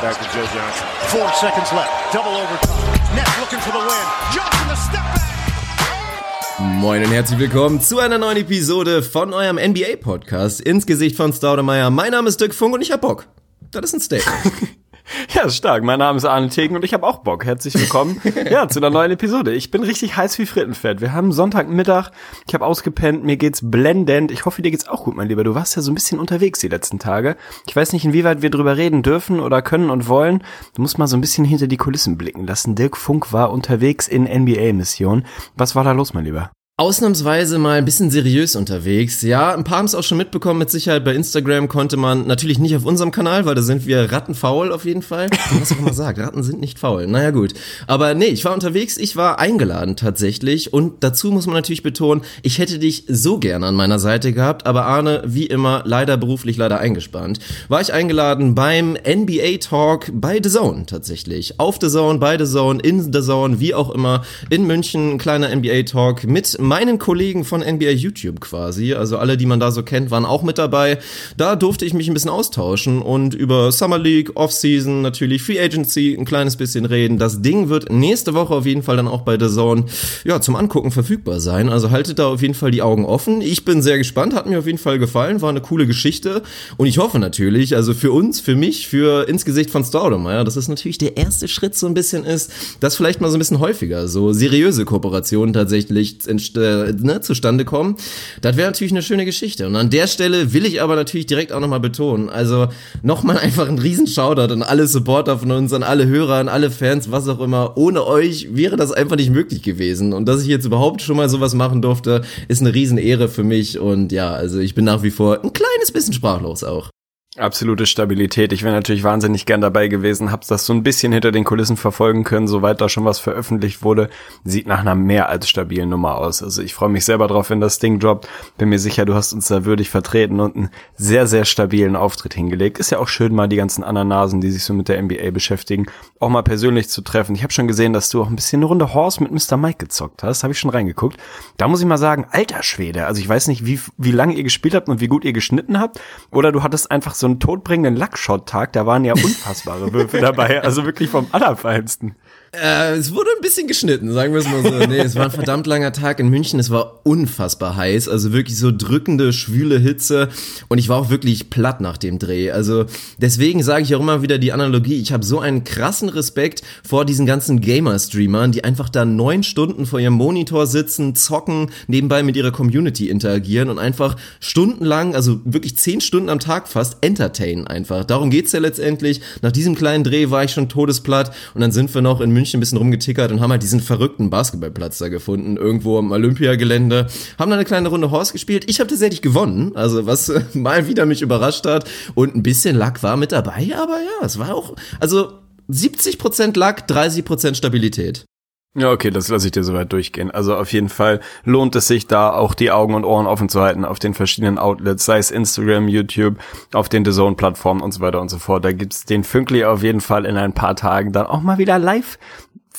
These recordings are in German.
back to Joe Johnson. Four seconds left. Double overtime. Nets looking for the win. Johnson the step back. Moin und herzlich willkommen zu einer neuen Episode von eurem NBA-Podcast ins Gesicht von Staudemeyer. Mein Name ist Dirk Funk und ich hab Bock. Das ist ein Statement. Ja, stark. Mein Name ist Arne Tegen und ich habe auch Bock. Herzlich willkommen ja, zu einer neuen Episode. Ich bin richtig heiß wie Frittenfett. Wir haben Sonntagmittag. Ich habe ausgepennt. Mir geht's blendend. Ich hoffe, dir geht's auch gut, mein Lieber. Du warst ja so ein bisschen unterwegs die letzten Tage. Ich weiß nicht, inwieweit wir drüber reden dürfen oder können und wollen. Du musst mal so ein bisschen hinter die Kulissen blicken lassen. Dirk Funk war unterwegs in NBA-Mission. Was war da los, mein Lieber? Ausnahmsweise mal ein bisschen seriös unterwegs. Ja, ein paar haben es auch schon mitbekommen, mit Sicherheit bei Instagram konnte man, natürlich nicht auf unserem Kanal, weil da sind wir rattenfaul auf jeden Fall. Was auch immer sagt, Ratten sind nicht faul. Naja gut. Aber nee, ich war unterwegs, ich war eingeladen tatsächlich und dazu muss man natürlich betonen, ich hätte dich so gerne an meiner Seite gehabt, aber Arne, wie immer, leider beruflich leider eingespannt. War ich eingeladen beim NBA Talk bei The Zone tatsächlich. Auf The Zone, bei The Zone, in The Zone, wie auch immer, in München, kleiner NBA Talk mit meinen Kollegen von NBA YouTube quasi, also alle, die man da so kennt, waren auch mit dabei. Da durfte ich mich ein bisschen austauschen und über Summer League, Offseason, natürlich Free Agency ein kleines bisschen reden. Das Ding wird nächste Woche auf jeden Fall dann auch bei The Zone ja, zum Angucken verfügbar sein. Also haltet da auf jeden Fall die Augen offen. Ich bin sehr gespannt, hat mir auf jeden Fall gefallen, war eine coole Geschichte und ich hoffe natürlich, also für uns, für mich, für ins Gesicht von Staudemeyer, dass es natürlich der erste Schritt so ein bisschen ist, dass vielleicht mal so ein bisschen häufiger so seriöse Kooperationen tatsächlich entstehen äh, ne, zustande kommen. Das wäre natürlich eine schöne Geschichte. Und an der Stelle will ich aber natürlich direkt auch nochmal betonen, also nochmal einfach ein riesen Shoutout an alle Supporter von uns, an alle Hörer, an alle Fans, was auch immer. Ohne euch wäre das einfach nicht möglich gewesen. Und dass ich jetzt überhaupt schon mal sowas machen durfte, ist eine riesen Ehre für mich. Und ja, also ich bin nach wie vor ein kleines bisschen sprachlos auch. Absolute Stabilität. Ich wäre natürlich wahnsinnig gern dabei gewesen, hab's das so ein bisschen hinter den Kulissen verfolgen können, soweit da schon was veröffentlicht wurde. Sieht nach einer mehr als stabilen Nummer aus. Also ich freue mich selber drauf, wenn das Ding droppt. Bin mir sicher, du hast uns da würdig vertreten und einen sehr, sehr stabilen Auftritt hingelegt. Ist ja auch schön, mal die ganzen anderen Nasen, die sich so mit der NBA beschäftigen, auch mal persönlich zu treffen. Ich habe schon gesehen, dass du auch ein bisschen eine Runde Horse mit Mr. Mike gezockt hast. Habe ich schon reingeguckt. Da muss ich mal sagen, alter Schwede. Also ich weiß nicht, wie, wie lange ihr gespielt habt und wie gut ihr geschnitten habt. Oder du hattest einfach so einen todbringenden Lackshot-Tag, da waren ja unfassbare Würfe dabei, also wirklich vom Allerfeinsten. Äh, es wurde ein bisschen geschnitten, sagen wir es mal so. Nee, es war ein verdammt langer Tag in München. Es war unfassbar heiß, also wirklich so drückende, schwüle Hitze. Und ich war auch wirklich platt nach dem Dreh. Also deswegen sage ich auch immer wieder die Analogie. Ich habe so einen krassen Respekt vor diesen ganzen Gamer-Streamern, die einfach da neun Stunden vor ihrem Monitor sitzen, zocken, nebenbei mit ihrer Community interagieren und einfach stundenlang, also wirklich zehn Stunden am Tag fast, entertainen einfach. Darum geht's ja letztendlich. Nach diesem kleinen Dreh war ich schon todesplatt und dann sind wir noch in München ein bisschen rumgetickert und haben halt diesen verrückten Basketballplatz da gefunden, irgendwo am Olympiagelände. Haben dann eine kleine Runde Horse gespielt. Ich habe tatsächlich gewonnen, also was mal wieder mich überrascht hat. Und ein bisschen Lack war mit dabei, aber ja, es war auch, also 70% Lack, 30% Stabilität. Ja, okay, das lasse ich dir soweit durchgehen. Also auf jeden Fall lohnt es sich da auch die Augen und Ohren offen zu halten auf den verschiedenen Outlets, sei es Instagram, YouTube, auf den The Zone Plattformen und so weiter und so fort. Da gibt's den Fünkli auf jeden Fall in ein paar Tagen dann auch mal wieder live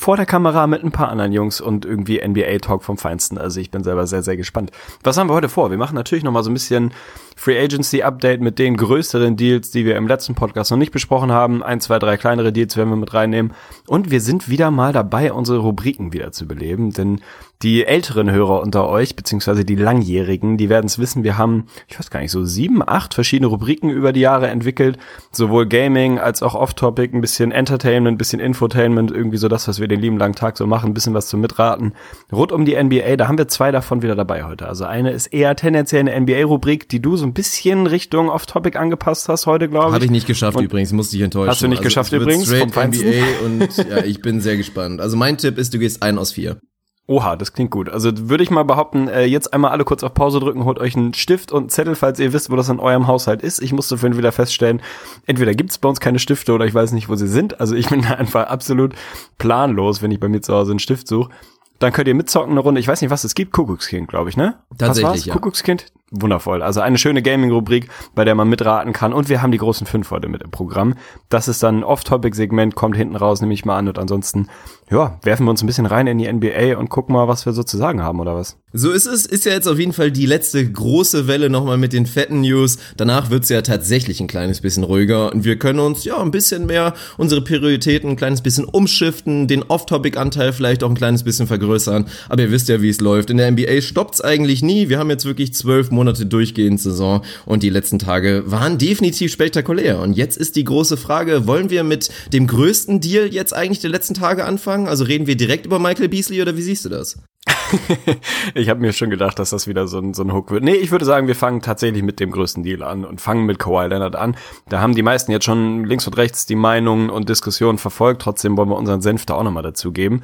vor der Kamera mit ein paar anderen Jungs und irgendwie NBA Talk vom Feinsten. Also ich bin selber sehr, sehr gespannt. Was haben wir heute vor? Wir machen natürlich noch mal so ein bisschen Free Agency Update mit den größeren Deals, die wir im letzten Podcast noch nicht besprochen haben. Ein, zwei, drei kleinere Deals werden wir mit reinnehmen. Und wir sind wieder mal dabei, unsere Rubriken wieder zu beleben, denn die älteren Hörer unter euch, beziehungsweise die Langjährigen, die werden es wissen, wir haben, ich weiß gar nicht, so sieben, acht verschiedene Rubriken über die Jahre entwickelt. Sowohl Gaming als auch Off-Topic, ein bisschen Entertainment, ein bisschen Infotainment, irgendwie so das, was wir den lieben langen Tag so machen, ein bisschen was zum Mitraten. Rund um die NBA, da haben wir zwei davon wieder dabei heute. Also eine ist eher tendenziell eine NBA-Rubrik, die du so ein bisschen Richtung Off-Topic angepasst hast heute, glaube ich. Habe ich nicht geschafft und übrigens, musste ich enttäuschen. Hast du nicht also, geschafft übrigens? Vom NBA und ja, ich bin sehr gespannt. Also mein Tipp ist, du gehst ein aus vier. Oha, das klingt gut. Also würde ich mal behaupten, äh, jetzt einmal alle kurz auf Pause drücken, holt euch einen Stift und einen Zettel, falls ihr wisst, wo das in eurem Haushalt ist. Ich musste vorhin wieder feststellen, entweder gibt es bei uns keine Stifte oder ich weiß nicht, wo sie sind. Also ich bin da einfach absolut planlos, wenn ich bei mir zu Hause einen Stift suche. Dann könnt ihr mitzocken eine Runde. Ich weiß nicht, was es gibt. Kuckuckskind, glaube ich, ne? Tatsächlich, was war's? ja. Kuckuckskind? Wundervoll. Also eine schöne Gaming-Rubrik, bei der man mitraten kann. Und wir haben die großen fünf heute mit im Programm. Das ist dann ein Off-Topic-Segment, kommt hinten raus, nehme ich mal an. Und ansonsten ja, werfen wir uns ein bisschen rein in die NBA und gucken mal, was wir so zu sagen haben, oder was? So ist es, ist ja jetzt auf jeden Fall die letzte große Welle nochmal mit den fetten News. Danach wird's ja tatsächlich ein kleines bisschen ruhiger und wir können uns ja ein bisschen mehr unsere Prioritäten ein kleines bisschen umschiften, den Off-Topic-Anteil vielleicht auch ein kleines bisschen vergrößern. Aber ihr wisst ja, wie es läuft. In der NBA stoppt's eigentlich nie. Wir haben jetzt wirklich zwölf Monate durchgehend Saison und die letzten Tage waren definitiv spektakulär. Und jetzt ist die große Frage, wollen wir mit dem größten Deal jetzt eigentlich der letzten Tage anfangen? Also reden wir direkt über Michael Beasley oder wie siehst du das? ich habe mir schon gedacht, dass das wieder so ein, so ein Hook wird. Nee, ich würde sagen, wir fangen tatsächlich mit dem größten Deal an und fangen mit Kawhi Leonard an. Da haben die meisten jetzt schon links und rechts die Meinungen und Diskussionen verfolgt. Trotzdem wollen wir unseren Senf da auch nochmal dazu geben.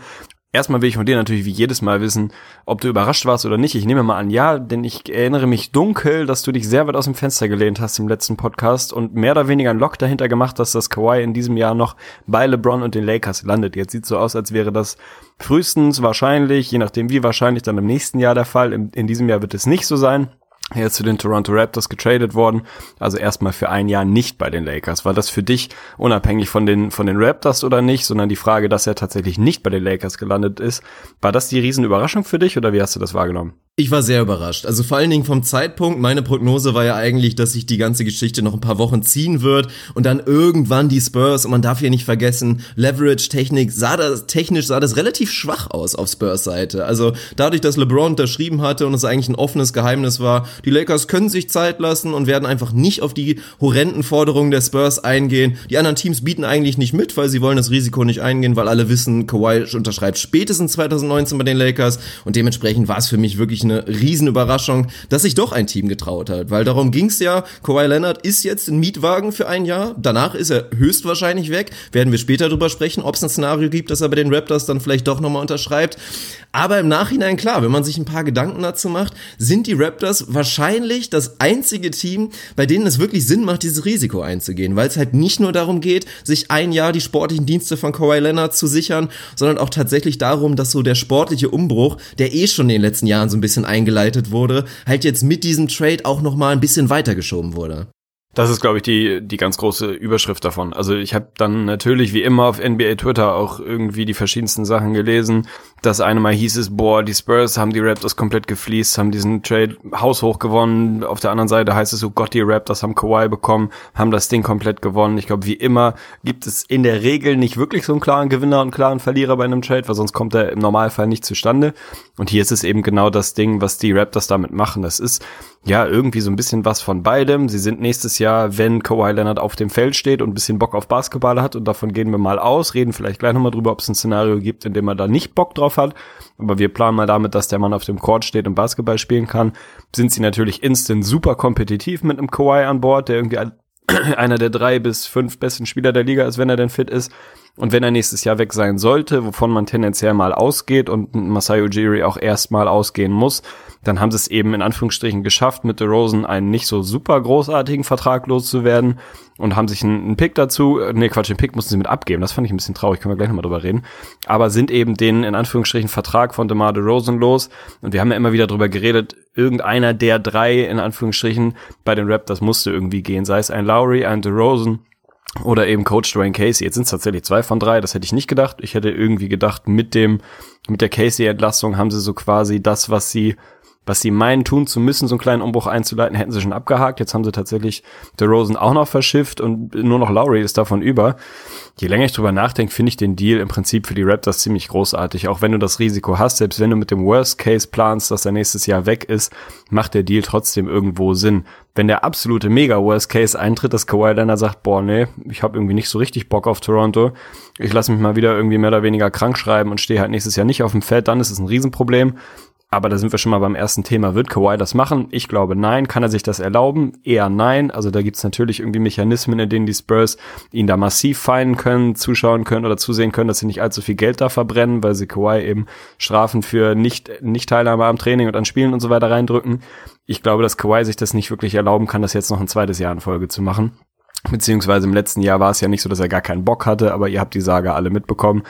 Erstmal will ich von dir natürlich wie jedes Mal wissen, ob du überrascht warst oder nicht. Ich nehme mal an, ja, denn ich erinnere mich dunkel, dass du dich sehr weit aus dem Fenster gelehnt hast im letzten Podcast und mehr oder weniger einen Lock dahinter gemacht hast, dass Kawhi in diesem Jahr noch bei LeBron und den Lakers landet. Jetzt sieht so aus, als wäre das frühestens wahrscheinlich, je nachdem wie wahrscheinlich dann im nächsten Jahr der Fall. In, in diesem Jahr wird es nicht so sein. Er ist zu den Toronto Raptors getradet worden, also erstmal für ein Jahr nicht bei den Lakers. War das für dich unabhängig von den, von den Raptors oder nicht, sondern die Frage, dass er tatsächlich nicht bei den Lakers gelandet ist, war das die Riesenüberraschung für dich oder wie hast du das wahrgenommen? Ich war sehr überrascht. Also vor allen Dingen vom Zeitpunkt. Meine Prognose war ja eigentlich, dass sich die ganze Geschichte noch ein paar Wochen ziehen wird und dann irgendwann die Spurs, und man darf hier nicht vergessen, Leverage-Technik sah das, technisch sah das relativ schwach aus auf Spurs Seite. Also dadurch, dass LeBron unterschrieben hatte und es eigentlich ein offenes Geheimnis war, die Lakers können sich Zeit lassen und werden einfach nicht auf die horrenden Forderungen der Spurs eingehen. Die anderen Teams bieten eigentlich nicht mit, weil sie wollen das Risiko nicht eingehen, weil alle wissen, Kawhi unterschreibt spätestens 2019 bei den Lakers und dementsprechend war es für mich wirklich eine Riesenüberraschung, dass sich doch ein Team getraut hat, weil darum ging's ja. Kawhi Leonard ist jetzt ein Mietwagen für ein Jahr, danach ist er höchstwahrscheinlich weg. Werden wir später drüber sprechen, ob es ein Szenario gibt, dass er bei den Raptors dann vielleicht doch nochmal unterschreibt. Aber im Nachhinein klar, wenn man sich ein paar Gedanken dazu macht, sind die Raptors wahrscheinlich das einzige Team, bei denen es wirklich Sinn macht, dieses Risiko einzugehen, weil es halt nicht nur darum geht, sich ein Jahr die sportlichen Dienste von Kawhi Leonard zu sichern, sondern auch tatsächlich darum, dass so der sportliche Umbruch, der eh schon in den letzten Jahren so ein bisschen eingeleitet wurde, halt jetzt mit diesem Trade auch noch mal ein bisschen weitergeschoben wurde. Das ist, glaube ich, die, die ganz große Überschrift davon. Also ich habe dann natürlich wie immer auf NBA Twitter auch irgendwie die verschiedensten Sachen gelesen. Das eine Mal hieß es, boah, die Spurs haben die Raptors komplett gefliest, haben diesen Trade haushoch gewonnen. Auf der anderen Seite heißt es, oh Gott, die Raptors haben Kawhi bekommen, haben das Ding komplett gewonnen. Ich glaube, wie immer gibt es in der Regel nicht wirklich so einen klaren Gewinner und klaren Verlierer bei einem Trade, weil sonst kommt er im Normalfall nicht zustande. Und hier ist es eben genau das Ding, was die Raptors damit machen. Das ist ja, irgendwie so ein bisschen was von beidem. Sie sind nächstes Jahr, wenn Kawhi Leonard auf dem Feld steht und ein bisschen Bock auf Basketball hat, und davon gehen wir mal aus, reden vielleicht gleich nochmal drüber, ob es ein Szenario gibt, in dem er da nicht Bock drauf hat. Aber wir planen mal damit, dass der Mann auf dem Court steht und Basketball spielen kann. Sind sie natürlich instant super kompetitiv mit einem Kawhi an Bord, der irgendwie einer der drei bis fünf besten Spieler der Liga ist, wenn er denn fit ist. Und wenn er nächstes Jahr weg sein sollte, wovon man tendenziell mal ausgeht und Masai Ujiri auch erstmal ausgehen muss, dann haben sie es eben in Anführungsstrichen geschafft, mit DeRozan einen nicht so super großartigen Vertrag loszuwerden und haben sich einen, Pick dazu, äh, nee Quatsch, den Pick mussten sie mit abgeben, das fand ich ein bisschen traurig, können wir gleich nochmal drüber reden, aber sind eben den in Anführungsstrichen Vertrag von DeMar DeRozan los. Und wir haben ja immer wieder drüber geredet, irgendeiner der drei in Anführungsstrichen bei den Raptors musste irgendwie gehen, sei es ein Lowry, ein DeRozan oder eben Coach Dwayne Casey. Jetzt sind es tatsächlich zwei von drei, das hätte ich nicht gedacht. Ich hätte irgendwie gedacht, mit dem, mit der Casey-Entlassung haben sie so quasi das, was sie was sie meinen tun zu müssen, so einen kleinen Umbruch einzuleiten, hätten sie schon abgehakt. Jetzt haben sie tatsächlich der Rosen auch noch verschifft und nur noch Lowry ist davon über. Je länger ich drüber nachdenke, finde ich den Deal im Prinzip für die Raptors ziemlich großartig. Auch wenn du das Risiko hast, selbst wenn du mit dem Worst Case planst, dass er nächstes Jahr weg ist, macht der Deal trotzdem irgendwo Sinn. Wenn der absolute mega Worst Case eintritt, dass Kawhi dann sagt, boah, nee, ich habe irgendwie nicht so richtig Bock auf Toronto. Ich lasse mich mal wieder irgendwie mehr oder weniger krank schreiben und stehe halt nächstes Jahr nicht auf dem Feld, dann ist es ein Riesenproblem. Aber da sind wir schon mal beim ersten Thema. Wird Kawhi das machen? Ich glaube nein. Kann er sich das erlauben? Eher nein. Also da gibt's natürlich irgendwie Mechanismen, in denen die Spurs ihn da massiv feinen können, zuschauen können oder zusehen können, dass sie nicht allzu viel Geld da verbrennen, weil sie Kawhi eben Strafen für nicht, nicht Teilnahme am Training und an Spielen und so weiter reindrücken. Ich glaube, dass Kawhi sich das nicht wirklich erlauben kann, das jetzt noch ein zweites Jahr in Folge zu machen. Beziehungsweise im letzten Jahr war es ja nicht so, dass er gar keinen Bock hatte, aber ihr habt die Sage alle mitbekommen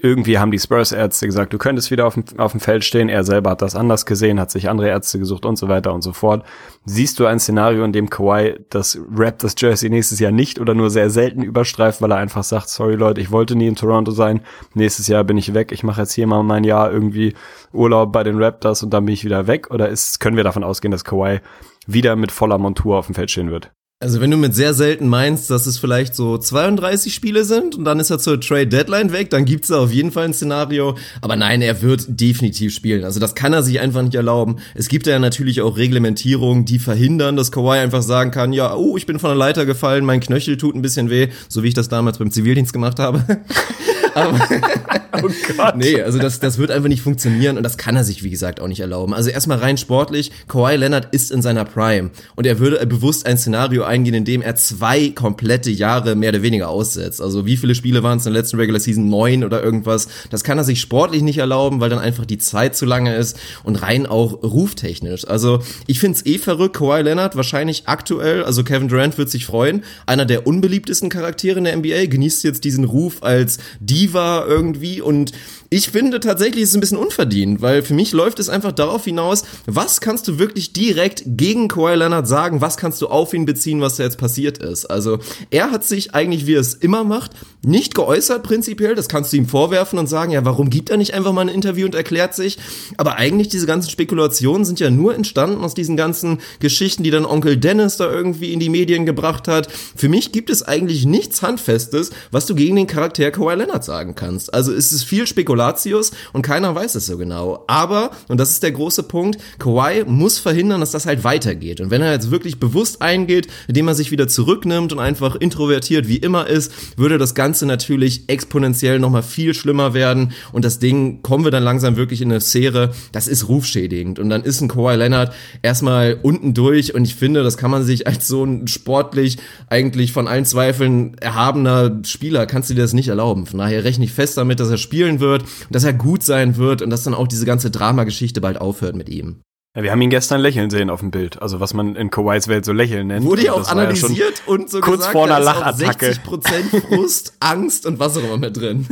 irgendwie haben die Spurs-Ärzte gesagt, du könntest wieder auf dem, auf dem Feld stehen. Er selber hat das anders gesehen, hat sich andere Ärzte gesucht und so weiter und so fort. Siehst du ein Szenario, in dem Kawhi das Raptors Jersey nächstes Jahr nicht oder nur sehr selten überstreift, weil er einfach sagt, sorry Leute, ich wollte nie in Toronto sein. Nächstes Jahr bin ich weg. Ich mache jetzt hier mal mein Jahr irgendwie Urlaub bei den Raptors und dann bin ich wieder weg. Oder ist, können wir davon ausgehen, dass Kawhi wieder mit voller Montur auf dem Feld stehen wird? Also wenn du mit sehr selten meinst, dass es vielleicht so 32 Spiele sind und dann ist er zur Trade Deadline weg, dann gibt's da auf jeden Fall ein Szenario. Aber nein, er wird definitiv spielen. Also das kann er sich einfach nicht erlauben. Es gibt ja natürlich auch Reglementierungen, die verhindern, dass Kawhi einfach sagen kann, ja, oh, ich bin von der Leiter gefallen, mein Knöchel tut ein bisschen weh, so wie ich das damals beim Zivildienst gemacht habe. Aber oh Gott. Nee, also das, das wird einfach nicht funktionieren und das kann er sich, wie gesagt, auch nicht erlauben. Also erstmal rein sportlich, Kawhi Leonard ist in seiner Prime und er würde bewusst ein Szenario eingehen, in dem er zwei komplette Jahre mehr oder weniger aussetzt. Also wie viele Spiele waren es in der letzten Regular Season? Neun oder irgendwas. Das kann er sich sportlich nicht erlauben, weil dann einfach die Zeit zu lange ist und rein auch ruftechnisch. Also ich find's eh verrückt, Kawhi Leonard wahrscheinlich aktuell, also Kevin Durant wird sich freuen, einer der unbeliebtesten Charaktere in der NBA, genießt jetzt diesen Ruf als Diva irgendwie und ich finde tatsächlich ist es ein bisschen unverdient, weil für mich läuft es einfach darauf hinaus, was kannst du wirklich direkt gegen Kawhi Leonard sagen, was kannst du auf ihn beziehen, was da jetzt passiert ist. Also er hat sich eigentlich, wie er es immer macht, nicht geäußert prinzipiell, das kannst du ihm vorwerfen und sagen, ja, warum gibt er nicht einfach mal ein Interview und erklärt sich? Aber eigentlich diese ganzen Spekulationen sind ja nur entstanden aus diesen ganzen Geschichten, die dann Onkel Dennis da irgendwie in die Medien gebracht hat. Für mich gibt es eigentlich nichts Handfestes, was du gegen den Charakter Kawhi Leonard sagen kannst. Also es ist viel Spekulation Spekulatius und keiner weiß es so genau. Aber, und das ist der große Punkt, Kawhi muss verhindern, dass das halt weitergeht. Und wenn er jetzt wirklich bewusst eingeht, indem er sich wieder zurücknimmt und einfach introvertiert wie immer ist, würde das Ganze natürlich exponentiell nochmal viel schlimmer werden. Und das Ding, kommen wir dann langsam wirklich in eine Sphäre, das ist rufschädigend. Und dann ist ein Kawhi Leonard erstmal unten durch. Und ich finde, das kann man sich als so ein sportlich eigentlich von allen Zweifeln erhabener Spieler, kannst du dir das nicht erlauben. Von daher rechne ich fest damit, dass er spielen wird dass er gut sein wird und dass dann auch diese ganze Dramageschichte bald aufhört mit ihm. Ja, wir haben ihn gestern lächeln sehen auf dem Bild, also was man in Kawhis Welt so lächeln nennt. Wurde ja also auch analysiert ja und so kurz gesagt, vor einer Lachattacke. 60% Frust, Angst und was auch immer mit drin.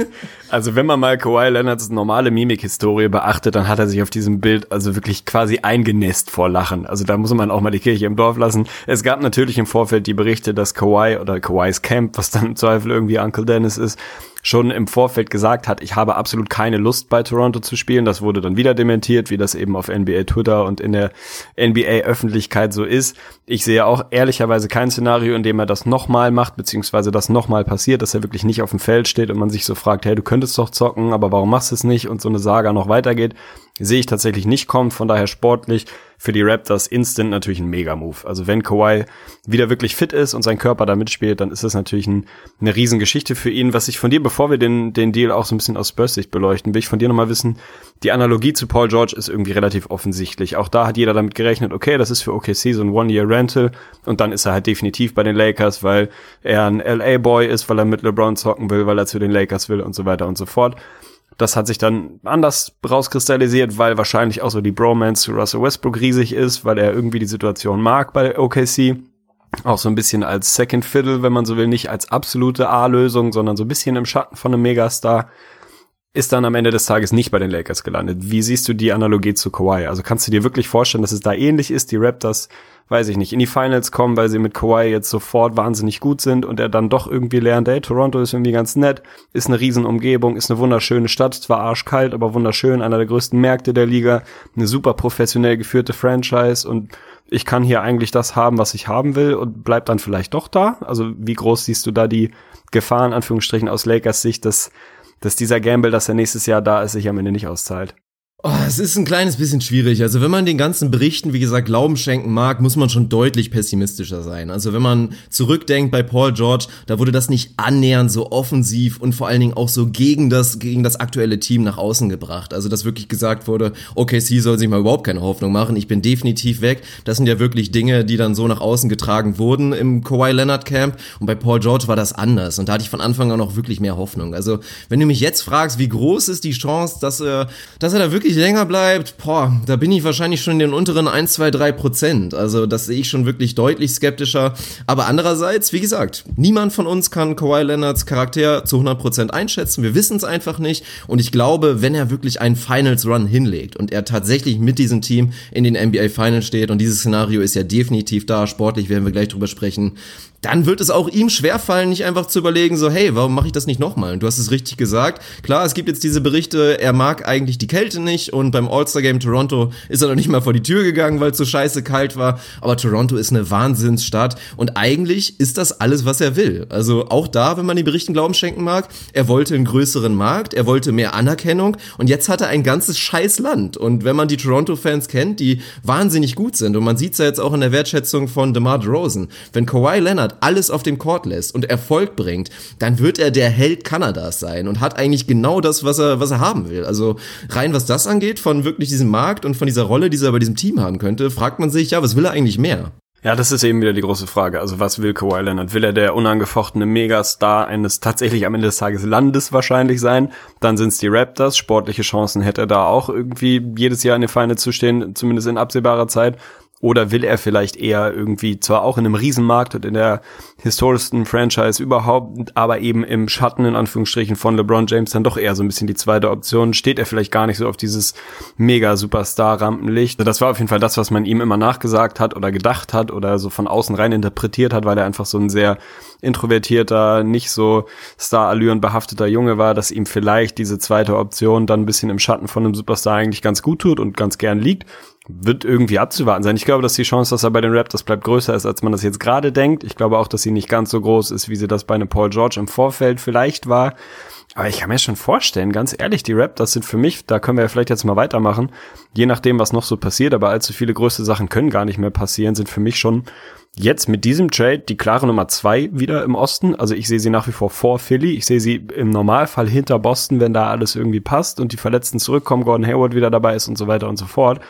Also wenn man mal Kawhi Leonards normale Mimikhistorie beachtet, dann hat er sich auf diesem Bild also wirklich quasi eingenässt vor Lachen. Also da muss man auch mal die Kirche im Dorf lassen. Es gab natürlich im Vorfeld die Berichte, dass Kawhi oder Kawhis Camp, was dann im Zweifel irgendwie Uncle Dennis ist, schon im Vorfeld gesagt hat, ich habe absolut keine Lust bei Toronto zu spielen. Das wurde dann wieder dementiert, wie das eben auf NBA Twitter und in der NBA Öffentlichkeit so ist. Ich sehe auch ehrlicherweise kein Szenario, in dem er das nochmal macht, beziehungsweise das nochmal passiert, dass er wirklich nicht auf dem Feld steht und man sich so fragt, hey, du könntest doch zocken, aber warum machst du es nicht und so eine Saga noch weitergeht sehe ich tatsächlich nicht kommen. Von daher sportlich für die Raptors instant natürlich ein Mega-Move. Also wenn Kawhi wieder wirklich fit ist und sein Körper da mitspielt, dann ist das natürlich ein, eine Riesengeschichte für ihn. Was ich von dir, bevor wir den, den Deal auch so ein bisschen aus Spurs-Sicht beleuchten, will ich von dir nochmal wissen, die Analogie zu Paul George ist irgendwie relativ offensichtlich. Auch da hat jeder damit gerechnet, okay, das ist für OKC so ein One-Year-Rental und dann ist er halt definitiv bei den Lakers, weil er ein LA-Boy ist, weil er mit LeBron zocken will, weil er zu den Lakers will und so weiter und so fort. Das hat sich dann anders rauskristallisiert, weil wahrscheinlich auch so die Bromance zu Russell Westbrook riesig ist, weil er irgendwie die Situation mag bei OKC. Auch so ein bisschen als Second Fiddle, wenn man so will, nicht als absolute A-Lösung, sondern so ein bisschen im Schatten von einem Megastar. Ist dann am Ende des Tages nicht bei den Lakers gelandet. Wie siehst du die Analogie zu Kawhi? Also kannst du dir wirklich vorstellen, dass es da ähnlich ist? Die Raptors weiß ich nicht, in die Finals kommen, weil sie mit Kawhi jetzt sofort wahnsinnig gut sind und er dann doch irgendwie lernt, ey, Toronto ist irgendwie ganz nett, ist eine Riesenumgebung, ist eine wunderschöne Stadt, zwar arschkalt, aber wunderschön, einer der größten Märkte der Liga, eine super professionell geführte Franchise und ich kann hier eigentlich das haben, was ich haben will und bleib dann vielleicht doch da. Also wie groß siehst du da die Gefahr in Anführungsstrichen aus Lakers Sicht, dass, dass dieser Gamble, dass er nächstes Jahr da ist, sich am Ende nicht auszahlt? Oh, es ist ein kleines bisschen schwierig. Also wenn man den ganzen Berichten, wie gesagt, Glauben schenken mag, muss man schon deutlich pessimistischer sein. Also wenn man zurückdenkt bei Paul George, da wurde das nicht annähernd so offensiv und vor allen Dingen auch so gegen das, gegen das aktuelle Team nach außen gebracht. Also dass wirklich gesagt wurde, okay, sie soll sich mal überhaupt keine Hoffnung machen, ich bin definitiv weg. Das sind ja wirklich Dinge, die dann so nach außen getragen wurden im Kawhi Leonard Camp. Und bei Paul George war das anders. Und da hatte ich von Anfang an auch wirklich mehr Hoffnung. Also wenn du mich jetzt fragst, wie groß ist die Chance, dass er, dass er da wirklich wirklich länger bleibt, boah, da bin ich wahrscheinlich schon in den unteren 1, 2, 3 Prozent. Also das sehe ich schon wirklich deutlich skeptischer. Aber andererseits, wie gesagt, niemand von uns kann Kawhi Leonards Charakter zu 100 Prozent einschätzen. Wir wissen es einfach nicht. Und ich glaube, wenn er wirklich einen Finals Run hinlegt und er tatsächlich mit diesem Team in den NBA Finals steht und dieses Szenario ist ja definitiv da, sportlich werden wir gleich drüber sprechen, dann wird es auch ihm schwerfallen, nicht einfach zu überlegen, so, hey, warum mache ich das nicht nochmal? Du hast es richtig gesagt. Klar, es gibt jetzt diese Berichte, er mag eigentlich die Kälte nicht und beim All-Star-Game Toronto ist er noch nicht mal vor die Tür gegangen, weil es so scheiße kalt war. Aber Toronto ist eine Wahnsinnsstadt und eigentlich ist das alles, was er will. Also auch da, wenn man die Berichten Glauben schenken mag, er wollte einen größeren Markt, er wollte mehr Anerkennung und jetzt hat er ein ganzes scheiß Land. Und wenn man die Toronto-Fans kennt, die wahnsinnig gut sind und man sieht es ja jetzt auch in der Wertschätzung von DeMar DeRozan, wenn Kawhi Leonard alles auf den Court lässt und Erfolg bringt, dann wird er der Held Kanadas sein und hat eigentlich genau das, was er, was er haben will. Also rein was das angeht, von wirklich diesem Markt und von dieser Rolle, die er bei diesem Team haben könnte, fragt man sich, ja, was will er eigentlich mehr? Ja, das ist eben wieder die große Frage. Also was will Kawhi Leonard? Will er der unangefochtene Megastar eines tatsächlich am Ende des Tages Landes wahrscheinlich sein? Dann sind es die Raptors. Sportliche Chancen hätte er da auch irgendwie jedes Jahr in den Feinde zu stehen, zumindest in absehbarer Zeit. Oder will er vielleicht eher irgendwie zwar auch in einem Riesenmarkt und in der historischsten Franchise überhaupt, aber eben im Schatten in Anführungsstrichen von LeBron James dann doch eher so ein bisschen die zweite Option. Steht er vielleicht gar nicht so auf dieses mega Superstar Rampenlicht. Das war auf jeden Fall das, was man ihm immer nachgesagt hat oder gedacht hat oder so von außen rein interpretiert hat, weil er einfach so ein sehr introvertierter, nicht so Star-Allüren behafteter Junge war, dass ihm vielleicht diese zweite Option dann ein bisschen im Schatten von einem Superstar eigentlich ganz gut tut und ganz gern liegt wird irgendwie abzuwarten sein. Ich glaube, dass die Chance, dass er bei den Raptors bleibt, größer ist, als man das jetzt gerade denkt. Ich glaube auch, dass sie nicht ganz so groß ist, wie sie das bei einem Paul George im Vorfeld vielleicht war. Aber ich kann mir schon vorstellen, ganz ehrlich, die Raptors sind für mich, da können wir ja vielleicht jetzt mal weitermachen, je nachdem, was noch so passiert, aber allzu viele größte Sachen können gar nicht mehr passieren, sind für mich schon jetzt mit diesem Trade die klare Nummer zwei wieder im Osten. Also ich sehe sie nach wie vor vor Philly. Ich sehe sie im Normalfall hinter Boston, wenn da alles irgendwie passt und die Verletzten zurückkommen, Gordon Hayward wieder dabei ist und so weiter und so fort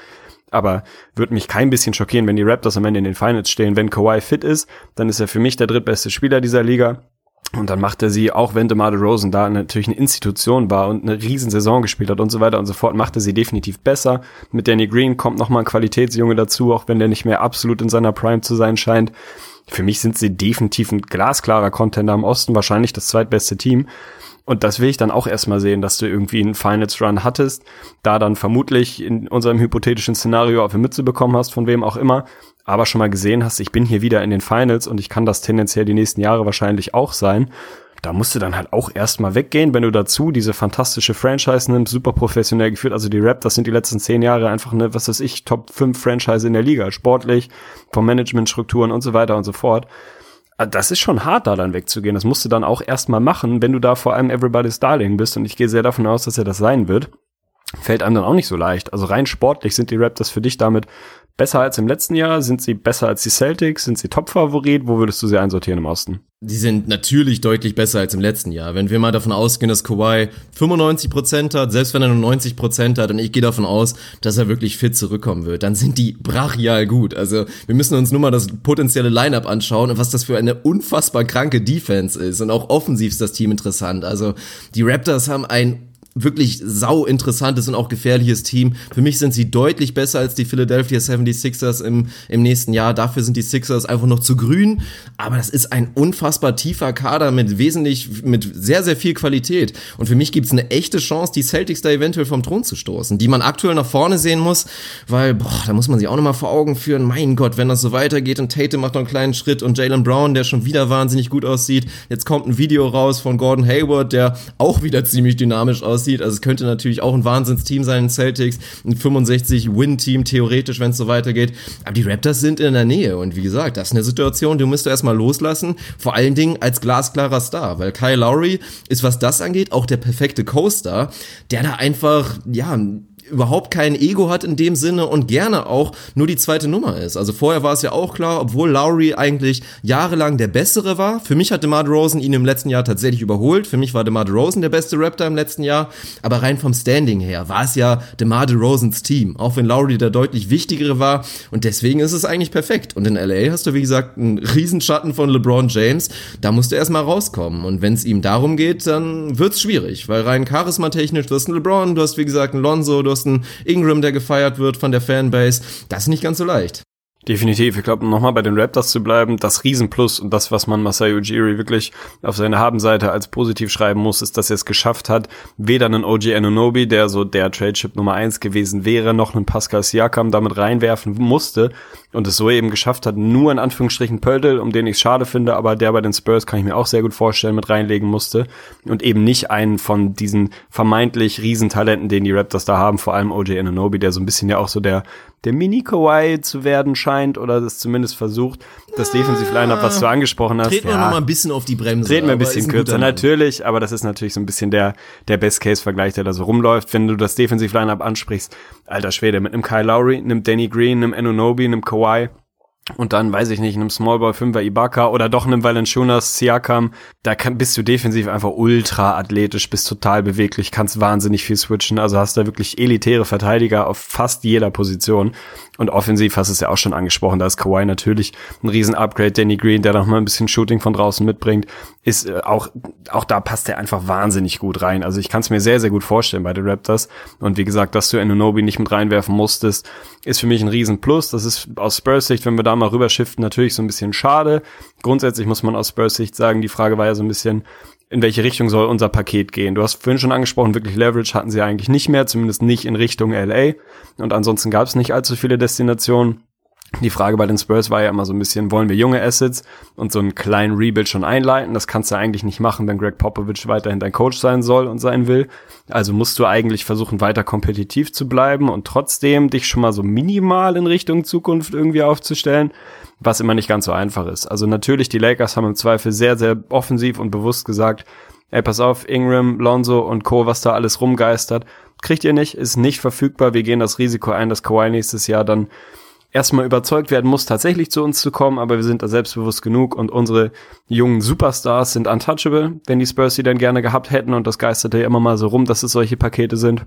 aber würde mich kein bisschen schockieren, wenn die Raptors am Ende in den Finals stehen. Wenn Kawhi fit ist, dann ist er für mich der drittbeste Spieler dieser Liga. Und dann macht er sie, auch wenn DeMar DeRozan da natürlich eine Institution war und eine riesen Saison gespielt hat und so weiter und so fort, macht er sie definitiv besser. Mit Danny Green kommt nochmal ein Qualitätsjunge dazu, auch wenn der nicht mehr absolut in seiner Prime zu sein scheint. Für mich sind sie definitiv ein glasklarer Contender im Osten, wahrscheinlich das zweitbeste Team. Und das will ich dann auch erstmal sehen, dass du irgendwie einen Finals Run hattest, da dann vermutlich in unserem hypothetischen Szenario auf die Mütze bekommen hast, von wem auch immer, aber schon mal gesehen hast, ich bin hier wieder in den Finals und ich kann das tendenziell die nächsten Jahre wahrscheinlich auch sein. Da musst du dann halt auch erstmal weggehen, wenn du dazu diese fantastische Franchise nimmst, super professionell geführt. Also die Rap, das sind die letzten zehn Jahre einfach eine, was weiß ich, Top 5 Franchise in der Liga, sportlich, vom Managementstrukturen und so weiter und so fort. Ah, das ist schon hart, da dann wegzugehen. Das musst du dann auch erstmal machen, wenn du da vor allem Everybody's Darling bist. Und ich gehe sehr davon aus, dass er das sein wird. Fällt einem dann auch nicht so leicht. Also rein sportlich sind die Raptors für dich damit besser als im letzten Jahr? Sind sie besser als die Celtics? Sind sie Top-Favorit? Wo würdest du sie einsortieren im Osten? Die sind natürlich deutlich besser als im letzten Jahr. Wenn wir mal davon ausgehen, dass Kawhi 95% hat, selbst wenn er nur 90% hat, und ich gehe davon aus, dass er wirklich fit zurückkommen wird, dann sind die brachial gut. Also wir müssen uns nur mal das potenzielle Lineup anschauen und was das für eine unfassbar kranke Defense ist. Und auch offensiv ist das Team interessant. Also die Raptors haben ein wirklich sau interessantes und auch gefährliches Team. Für mich sind sie deutlich besser als die Philadelphia 76ers im, im nächsten Jahr. Dafür sind die Sixers einfach noch zu grün. Aber das ist ein unfassbar tiefer Kader mit wesentlich, mit sehr, sehr viel Qualität. Und für mich gibt es eine echte Chance, die Celtics da eventuell vom Thron zu stoßen, die man aktuell nach vorne sehen muss, weil, boah, da muss man sich auch nochmal vor Augen führen. Mein Gott, wenn das so weitergeht und Tate macht noch einen kleinen Schritt und Jalen Brown, der schon wieder wahnsinnig gut aussieht. Jetzt kommt ein Video raus von Gordon Hayward, der auch wieder ziemlich dynamisch aussieht aussieht. Also es könnte natürlich auch ein Wahnsinnsteam sein, ein Celtics, ein 65-Win-Team theoretisch, wenn es so weitergeht. Aber die Raptors sind in der Nähe und wie gesagt, das ist eine Situation, die musst du erstmal loslassen. Vor allen Dingen als glasklarer Star, weil Kyle Lowry ist, was das angeht, auch der perfekte Coaster, der da einfach, ja, überhaupt kein Ego hat in dem Sinne und gerne auch nur die zweite Nummer ist. Also vorher war es ja auch klar, obwohl Lowry eigentlich jahrelang der Bessere war. Für mich hat DeMar Rosen ihn im letzten Jahr tatsächlich überholt. Für mich war DeMar Rosen der beste Raptor im letzten Jahr. Aber rein vom Standing her war es ja DeMar Rosens Team. Auch wenn Lowry der deutlich wichtigere war. Und deswegen ist es eigentlich perfekt. Und in LA hast du, wie gesagt, einen Riesenschatten von LeBron James. Da musst du erstmal rauskommen. Und wenn es ihm darum geht, dann wird's schwierig. Weil rein charismatechnisch, du hast einen LeBron, du hast, wie gesagt, einen Lonzo, Du hast Ingram, der gefeiert wird von der Fanbase. Das ist nicht ganz so leicht. Definitiv. Ich glaube, nochmal bei den Raptors zu bleiben, das Riesenplus und das, was man Masai Ujiri wirklich auf seine Habenseite als positiv schreiben muss, ist, dass er es geschafft hat, weder einen OG Anunobi, der so der Trade-Chip Nummer eins gewesen wäre, noch einen Pascal Siakam damit reinwerfen musste und es so eben geschafft hat, nur in Anführungsstrichen Pöltl, um den ich schade finde, aber der bei den Spurs kann ich mir auch sehr gut vorstellen, mit reinlegen musste und eben nicht einen von diesen vermeintlich Riesentalenten, den die Raptors da haben, vor allem OG Anunobi, der so ein bisschen ja auch so der der Mini-Kawhi zu werden scheint oder das zumindest versucht. Das Defensiv-Line-Up, was du angesprochen hast. Treten wir noch mal ein bisschen auf die Bremse. Treten wir ein bisschen ein kürzer, natürlich, aber das ist natürlich so ein bisschen der, der Best-Case-Vergleich, der da so rumläuft. Wenn du das Defensiv-Line-Up ansprichst, alter Schwede, mit einem Kyle Lowry, einem Danny Green, einem Anunobi, einem Kawhi, und dann, weiß ich nicht, einem Smallball 5er Ibaka oder doch einem Valanciunas Siakam, da kann, bist du defensiv einfach ultra athletisch, bist total beweglich, kannst wahnsinnig viel switchen, also hast da wirklich elitäre Verteidiger auf fast jeder Position. Und offensiv hast du es ja auch schon angesprochen, da ist Kawhi natürlich ein riesen Upgrade. Danny Green, der noch mal ein bisschen Shooting von draußen mitbringt, ist äh, auch, auch da passt er einfach wahnsinnig gut rein. Also ich kann es mir sehr, sehr gut vorstellen bei den Raptors. Und wie gesagt, dass du Anunobi nicht mit reinwerfen musstest, ist für mich ein riesen Plus. Das ist aus Spurs Sicht, wenn wir da mal rüberschiften, natürlich so ein bisschen schade. Grundsätzlich muss man aus Spurs Sicht sagen, die Frage war ja so ein bisschen, in welche Richtung soll unser Paket gehen. Du hast vorhin schon angesprochen, wirklich Leverage hatten sie eigentlich nicht mehr, zumindest nicht in Richtung LA. Und ansonsten gab es nicht allzu viele Destinationen. Die Frage bei den Spurs war ja immer so ein bisschen, wollen wir junge Assets und so einen kleinen Rebuild schon einleiten? Das kannst du eigentlich nicht machen, wenn Greg Popovich weiterhin dein Coach sein soll und sein will. Also musst du eigentlich versuchen, weiter kompetitiv zu bleiben und trotzdem dich schon mal so minimal in Richtung Zukunft irgendwie aufzustellen was immer nicht ganz so einfach ist. Also natürlich, die Lakers haben im Zweifel sehr, sehr offensiv und bewusst gesagt, ey, pass auf, Ingram, Lonzo und Co., was da alles rumgeistert, kriegt ihr nicht, ist nicht verfügbar. Wir gehen das Risiko ein, dass Kawhi nächstes Jahr dann erstmal überzeugt werden muss, tatsächlich zu uns zu kommen, aber wir sind da selbstbewusst genug und unsere jungen Superstars sind untouchable, wenn die Spurs sie dann gerne gehabt hätten und das geisterte ja immer mal so rum, dass es solche Pakete sind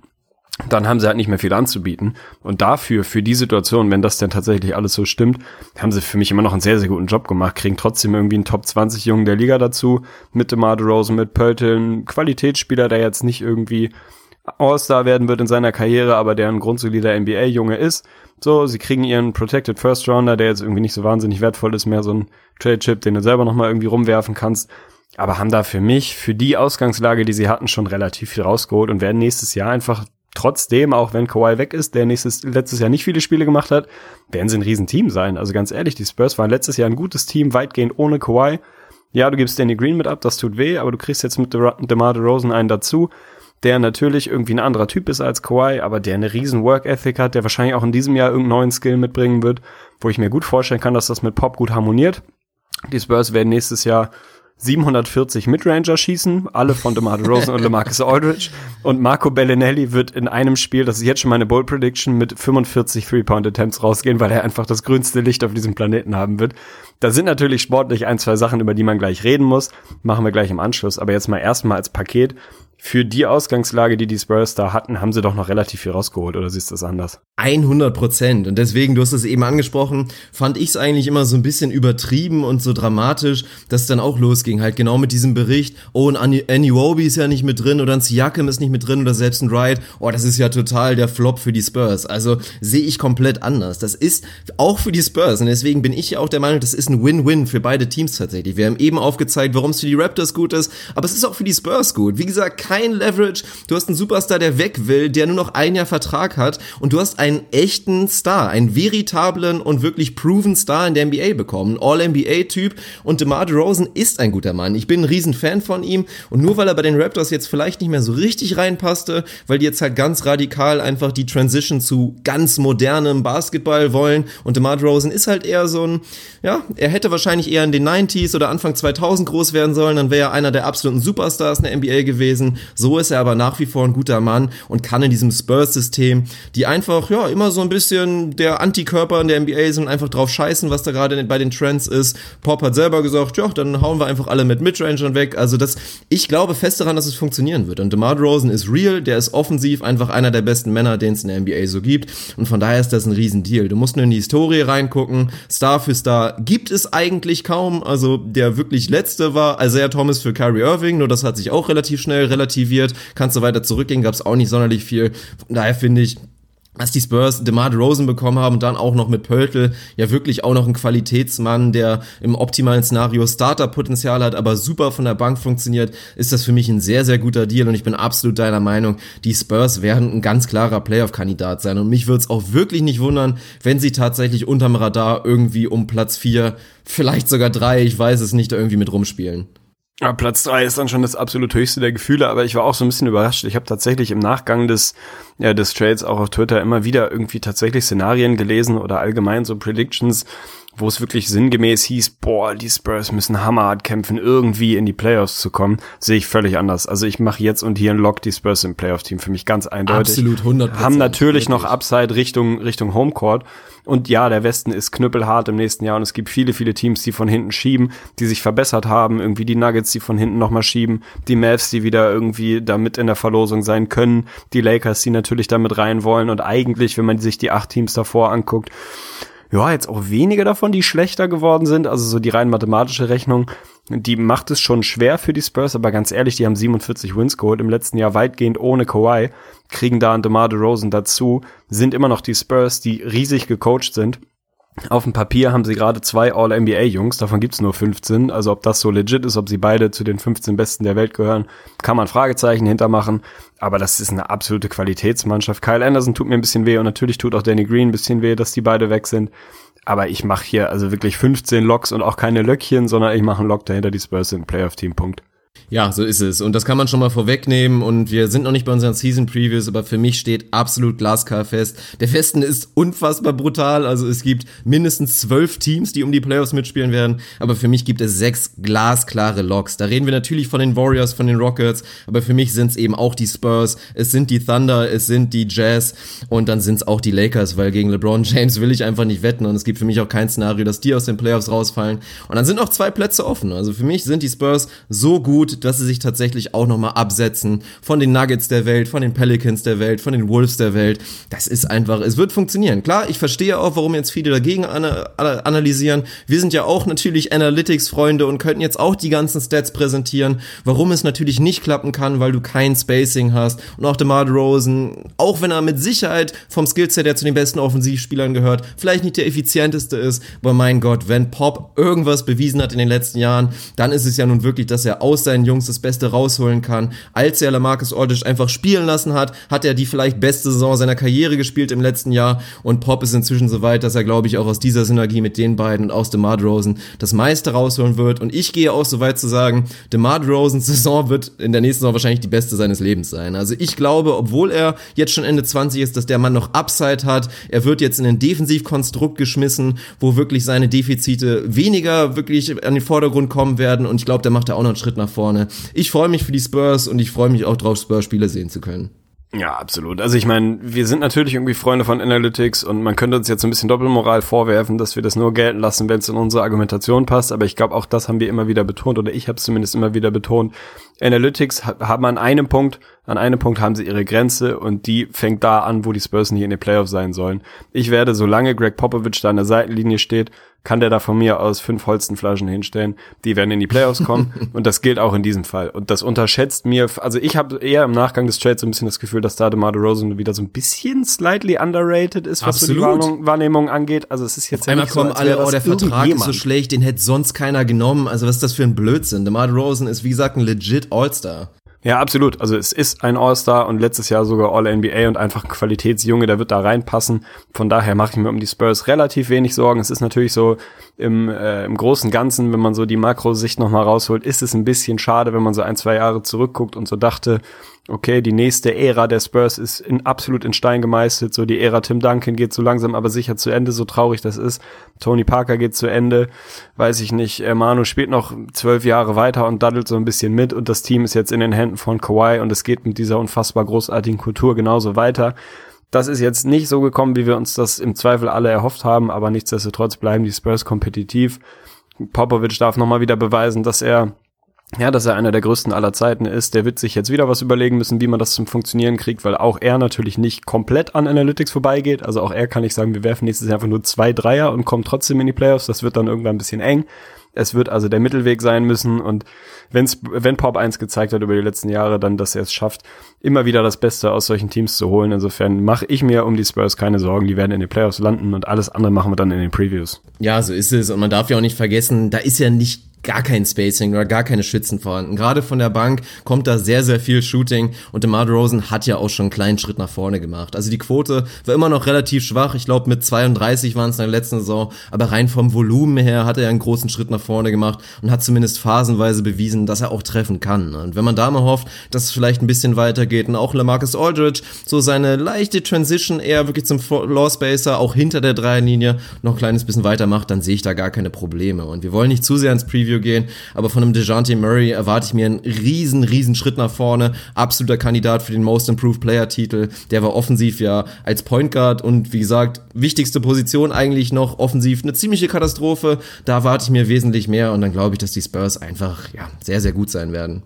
dann haben sie halt nicht mehr viel anzubieten. Und dafür, für die Situation, wenn das denn tatsächlich alles so stimmt, haben sie für mich immer noch einen sehr, sehr guten Job gemacht, kriegen trotzdem irgendwie einen Top 20 Jungen der Liga dazu, mit DeMar DeRozan, mit Pöltl, Qualitätsspieler, der jetzt nicht irgendwie All-Star werden wird in seiner Karriere, aber der ein grundsolider NBA-Junge ist. So, sie kriegen ihren Protected First Rounder, der jetzt irgendwie nicht so wahnsinnig wertvoll ist, mehr so ein Trade-Chip, den du selber nochmal irgendwie rumwerfen kannst. Aber haben da für mich, für die Ausgangslage, die sie hatten, schon relativ viel rausgeholt und werden nächstes Jahr einfach trotzdem, auch wenn Kawhi weg ist, der nächstes, letztes Jahr nicht viele Spiele gemacht hat, werden sie ein Riesenteam sein. Also ganz ehrlich, die Spurs waren letztes Jahr ein gutes Team, weitgehend ohne Kawhi. Ja, du gibst Danny Green mit ab, das tut weh, aber du kriegst jetzt mit DeMar DeRozan einen dazu, der natürlich irgendwie ein anderer Typ ist als Kawhi, aber der eine riesen Work Ethic hat, der wahrscheinlich auch in diesem Jahr irgendeinen neuen Skill mitbringen wird, wo ich mir gut vorstellen kann, dass das mit Pop gut harmoniert. Die Spurs werden nächstes Jahr 740 Midranger schießen, alle von DeMar DeRozan und LeMarcus Aldridge. Und Marco Bellinelli wird in einem Spiel, das ist jetzt schon meine Bold Prediction, mit 45 Three-Point-Attempts rausgehen, weil er einfach das grünste Licht auf diesem Planeten haben wird. Da sind natürlich sportlich ein, zwei Sachen, über die man gleich reden muss. Machen wir gleich im Anschluss. Aber jetzt mal erstmal als Paket für die Ausgangslage, die die Spurs da hatten, haben sie doch noch relativ viel rausgeholt, oder siehst du das anders? 100 Prozent. Und deswegen, du hast es eben angesprochen, fand ich es eigentlich immer so ein bisschen übertrieben und so dramatisch, dass es dann auch losging. Halt genau mit diesem Bericht, oh, ein Annie ist ja nicht mit drin oder ein Siakam ist nicht mit drin oder selbst ein Wright. Oh, das ist ja total der Flop für die Spurs. Also sehe ich komplett anders. Das ist auch für die Spurs. Und deswegen bin ich ja auch der Meinung, das ist ein Win-Win für beide Teams tatsächlich. Wir haben eben aufgezeigt, warum es für die Raptors gut ist, aber es ist auch für die Spurs gut. Wie gesagt, kein Leverage. Du hast einen Superstar, der weg will, der nur noch ein Jahr Vertrag hat und du hast einen echten Star, einen veritablen und wirklich proven Star in der NBA bekommen. All-NBA-Typ und DeMar DeRozan ist ein guter Mann. Ich bin ein riesen Fan von ihm und nur weil er bei den Raptors jetzt vielleicht nicht mehr so richtig reinpasste, weil die jetzt halt ganz radikal einfach die Transition zu ganz modernem Basketball wollen und DeMar DeRozan ist halt eher so ein, ja, er hätte wahrscheinlich eher in den 90s oder Anfang 2000 groß werden sollen, dann wäre er einer der absoluten Superstars in der NBA gewesen. So ist er aber nach wie vor ein guter Mann und kann in diesem Spurs-System, die einfach, ja, immer so ein bisschen der Antikörper in der NBA sind einfach drauf scheißen, was da gerade bei den Trends ist. Pop hat selber gesagt, ja, dann hauen wir einfach alle mit Midrangern weg. Also das, ich glaube fest daran, dass es funktionieren wird. Und DeMar DeRozan ist real, der ist offensiv einfach einer der besten Männer, den es in der NBA so gibt. Und von daher ist das ein Riesendeal. Du musst nur in die Historie reingucken. Star für Star gibt es eigentlich kaum. Also der wirklich letzte war Isaiah Thomas für Kyrie Irving, nur das hat sich auch relativ schnell relativ relativiert. Kannst du weiter zurückgehen, gab es auch nicht sonderlich viel. Von daher finde ich, dass die Spurs DeMar Rosen bekommen haben und dann auch noch mit Pöltl ja wirklich auch noch ein Qualitätsmann, der im optimalen Szenario Starterpotenzial hat, aber super von der Bank funktioniert, ist das für mich ein sehr, sehr guter Deal und ich bin absolut deiner Meinung, die Spurs werden ein ganz klarer Playoff-Kandidat sein und mich würde es auch wirklich nicht wundern, wenn sie tatsächlich unterm Radar irgendwie um Platz vier, vielleicht sogar drei, ich weiß es nicht, irgendwie mit rumspielen. Ja, Platz drei ist dann schon das absolut höchste der Gefühle, aber ich war auch so ein bisschen überrascht. Ich habe tatsächlich im Nachgang des, ja, des Trades auch auf Twitter immer wieder irgendwie tatsächlich Szenarien gelesen oder allgemein so Predictions, wo es wirklich sinngemäß hieß, boah, die Spurs müssen hammerhart kämpfen, irgendwie in die Playoffs zu kommen, sehe ich völlig anders. Also ich mache jetzt und hier ein Lock die Spurs im Playoff-Team für mich ganz eindeutig. Absolut 100% Haben natürlich noch Upside Richtung, Richtung Homecourt. Und ja, der Westen ist knüppelhart im nächsten Jahr und es gibt viele, viele Teams, die von hinten schieben, die sich verbessert haben. Irgendwie die Nuggets, die von hinten nochmal schieben. Die Mavs, die wieder irgendwie damit in der Verlosung sein können. Die Lakers, die natürlich damit rein wollen. Und eigentlich, wenn man sich die acht Teams davor anguckt, ja, jetzt auch wenige davon, die schlechter geworden sind. Also so die rein mathematische Rechnung, die macht es schon schwer für die Spurs, aber ganz ehrlich, die haben 47 Wins geholt im letzten Jahr weitgehend ohne Kawhi, kriegen da einen DeMar DeRozan dazu, sind immer noch die Spurs, die riesig gecoacht sind auf dem Papier haben sie gerade zwei All-NBA-Jungs, davon gibt's nur 15. Also ob das so legit ist, ob sie beide zu den 15 Besten der Welt gehören, kann man Fragezeichen hintermachen. Aber das ist eine absolute Qualitätsmannschaft. Kyle Anderson tut mir ein bisschen weh und natürlich tut auch Danny Green ein bisschen weh, dass die beide weg sind. Aber ich mache hier also wirklich 15 Locks und auch keine Löckchen, sondern ich mache einen Lock dahinter, die Spurs sind Playoff-Team, Punkt. Ja, so ist es. Und das kann man schon mal vorwegnehmen. Und wir sind noch nicht bei unseren Season Previews, aber für mich steht absolut glasklar fest. Der Westen ist unfassbar brutal. Also es gibt mindestens zwölf Teams, die um die Playoffs mitspielen werden. Aber für mich gibt es sechs glasklare Locks. Da reden wir natürlich von den Warriors, von den Rockets. Aber für mich sind es eben auch die Spurs. Es sind die Thunder, es sind die Jazz. Und dann sind es auch die Lakers, weil gegen LeBron James will ich einfach nicht wetten. Und es gibt für mich auch kein Szenario, dass die aus den Playoffs rausfallen. Und dann sind noch zwei Plätze offen. Also für mich sind die Spurs so gut, dass sie sich tatsächlich auch nochmal absetzen von den Nuggets der Welt, von den Pelicans der Welt, von den Wolves der Welt. Das ist einfach, es wird funktionieren. Klar, ich verstehe auch, warum jetzt viele dagegen analysieren. Wir sind ja auch natürlich Analytics-Freunde und könnten jetzt auch die ganzen Stats präsentieren, warum es natürlich nicht klappen kann, weil du kein Spacing hast. Und auch DeMar DeRozan, auch wenn er mit Sicherheit vom Skillset der zu den besten Offensivspielern gehört, vielleicht nicht der effizienteste ist, aber mein Gott, wenn Pop irgendwas bewiesen hat in den letzten Jahren, dann ist es ja nun wirklich, dass er aus seinen Jungs das Beste rausholen kann. Als er Lamarcus Aldridge einfach spielen lassen hat, hat er die vielleicht beste Saison seiner Karriere gespielt im letzten Jahr und Pop ist inzwischen so weit, dass er, glaube ich, auch aus dieser Synergie mit den beiden und aus DeMar DeRozan das meiste rausholen wird und ich gehe auch so weit zu sagen, DeMar DeRozans Saison wird in der nächsten Saison wahrscheinlich die beste seines Lebens sein. Also ich glaube, obwohl er jetzt schon Ende 20 ist, dass der Mann noch Upside hat. Er wird jetzt in ein Defensivkonstrukt geschmissen, wo wirklich seine Defizite weniger wirklich an den Vordergrund kommen werden und ich glaube, der macht da auch noch einen Schritt nach vorne ich freue mich für die Spurs und ich freue mich auch drauf, Spurs-Spiele sehen zu können. Ja, absolut. Also ich meine, wir sind natürlich irgendwie Freunde von Analytics und man könnte uns jetzt ein bisschen Doppelmoral vorwerfen, dass wir das nur gelten lassen, wenn es in unsere Argumentation passt. Aber ich glaube, auch das haben wir immer wieder betont oder ich habe es zumindest immer wieder betont. Analytics haben an einem Punkt, an einem Punkt haben sie ihre Grenze und die fängt da an, wo die Spurs nicht in den Playoffs sein sollen. Ich werde, solange Greg Popovich da an der Seitenlinie steht, kann der da von mir aus fünf Holzenflaschen hinstellen. Die werden in die Playoffs kommen und das gilt auch in diesem Fall. Und das unterschätzt mir, also ich habe eher im Nachgang des Trades so ein bisschen das Gefühl, dass da DeMar DeRozan wieder so ein bisschen slightly underrated ist, was Absolut. so die Wahrnehmung, Wahrnehmung angeht. Also es ist jetzt Auf ja einmal kommen so, alle, oh, der Vertrag ist so schlecht, den hätte sonst keiner genommen. Also was ist das für ein Blödsinn? DeMar DeRozan ist wie gesagt ein legit All-Star. Ja, absolut. Also es ist ein All-Star und letztes Jahr sogar All-NBA und einfach ein Qualitätsjunge, der wird da reinpassen. Von daher mache ich mir um die Spurs relativ wenig Sorgen. Es ist natürlich so im, äh, im großen Ganzen, wenn man so die Makrosicht nochmal rausholt, ist es ein bisschen schade, wenn man so ein, zwei Jahre zurückguckt und so dachte, okay, die nächste Ära der Spurs ist in, absolut in Stein gemeißelt. So die Ära Tim Duncan geht so langsam aber sicher zu Ende, so traurig das ist. Tony Parker geht zu Ende, weiß ich nicht. Manu spielt noch zwölf Jahre weiter und daddelt so ein bisschen mit und das Team ist jetzt in den Händen von Kawhi und es geht mit dieser unfassbar großartigen Kultur genauso weiter. Das ist jetzt nicht so gekommen, wie wir uns das im Zweifel alle erhofft haben, aber nichtsdestotrotz bleiben die Spurs kompetitiv. Popovic darf nochmal wieder beweisen, dass er ja, dass er einer der größten aller Zeiten ist. Der wird sich jetzt wieder was überlegen müssen, wie man das zum Funktionieren kriegt, weil auch er natürlich nicht komplett an Analytics vorbeigeht. Also auch er kann nicht sagen, wir werfen nächstes Jahr einfach nur zwei Dreier und kommen trotzdem in die Playoffs. Das wird dann irgendwann ein bisschen eng. Es wird also der Mittelweg sein müssen und wenn's, wenn Pop 1 gezeigt hat über die letzten Jahre, dann, dass er es schafft, immer wieder das Beste aus solchen Teams zu holen. Insofern mache ich mir um die Spurs keine Sorgen. Die werden in den Playoffs landen und alles andere machen wir dann in den Previews. Ja, so ist es. Und man darf ja auch nicht vergessen, da ist ja nicht gar kein Spacing oder gar keine Schützen vorhanden. Gerade von der Bank kommt da sehr, sehr viel Shooting und DeMar DeRozan hat ja auch schon einen kleinen Schritt nach vorne gemacht. Also die Quote war immer noch relativ schwach. Ich glaube mit 32 waren es in der letzten Saison, aber rein vom Volumen her hat er einen großen Schritt nach vorne gemacht und hat zumindest phasenweise bewiesen, dass er auch treffen kann. Und wenn man da mal hofft, dass es vielleicht ein bisschen weitergeht und auch LaMarcus Aldridge so seine leichte Transition eher wirklich zum Floor Spacer auch hinter der Dreierlinie noch ein kleines bisschen weitermacht, dann sehe ich da gar keine Probleme. Und wir wollen nicht zu sehr ins Preview Preview gehen, aber von einem DeJounte Murray erwarte ich mir einen riesen, riesen Schritt nach vorne. Absoluter Kandidat für den Most Improved Player Titel. Der war offensiv ja als Point Guard und wie gesagt, wichtigste Position eigentlich noch offensiv eine ziemliche Katastrophe. Da erwarte ich mir wesentlich mehr und dann glaube ich, dass die Spurs einfach, ja, sehr, sehr gut sein werden.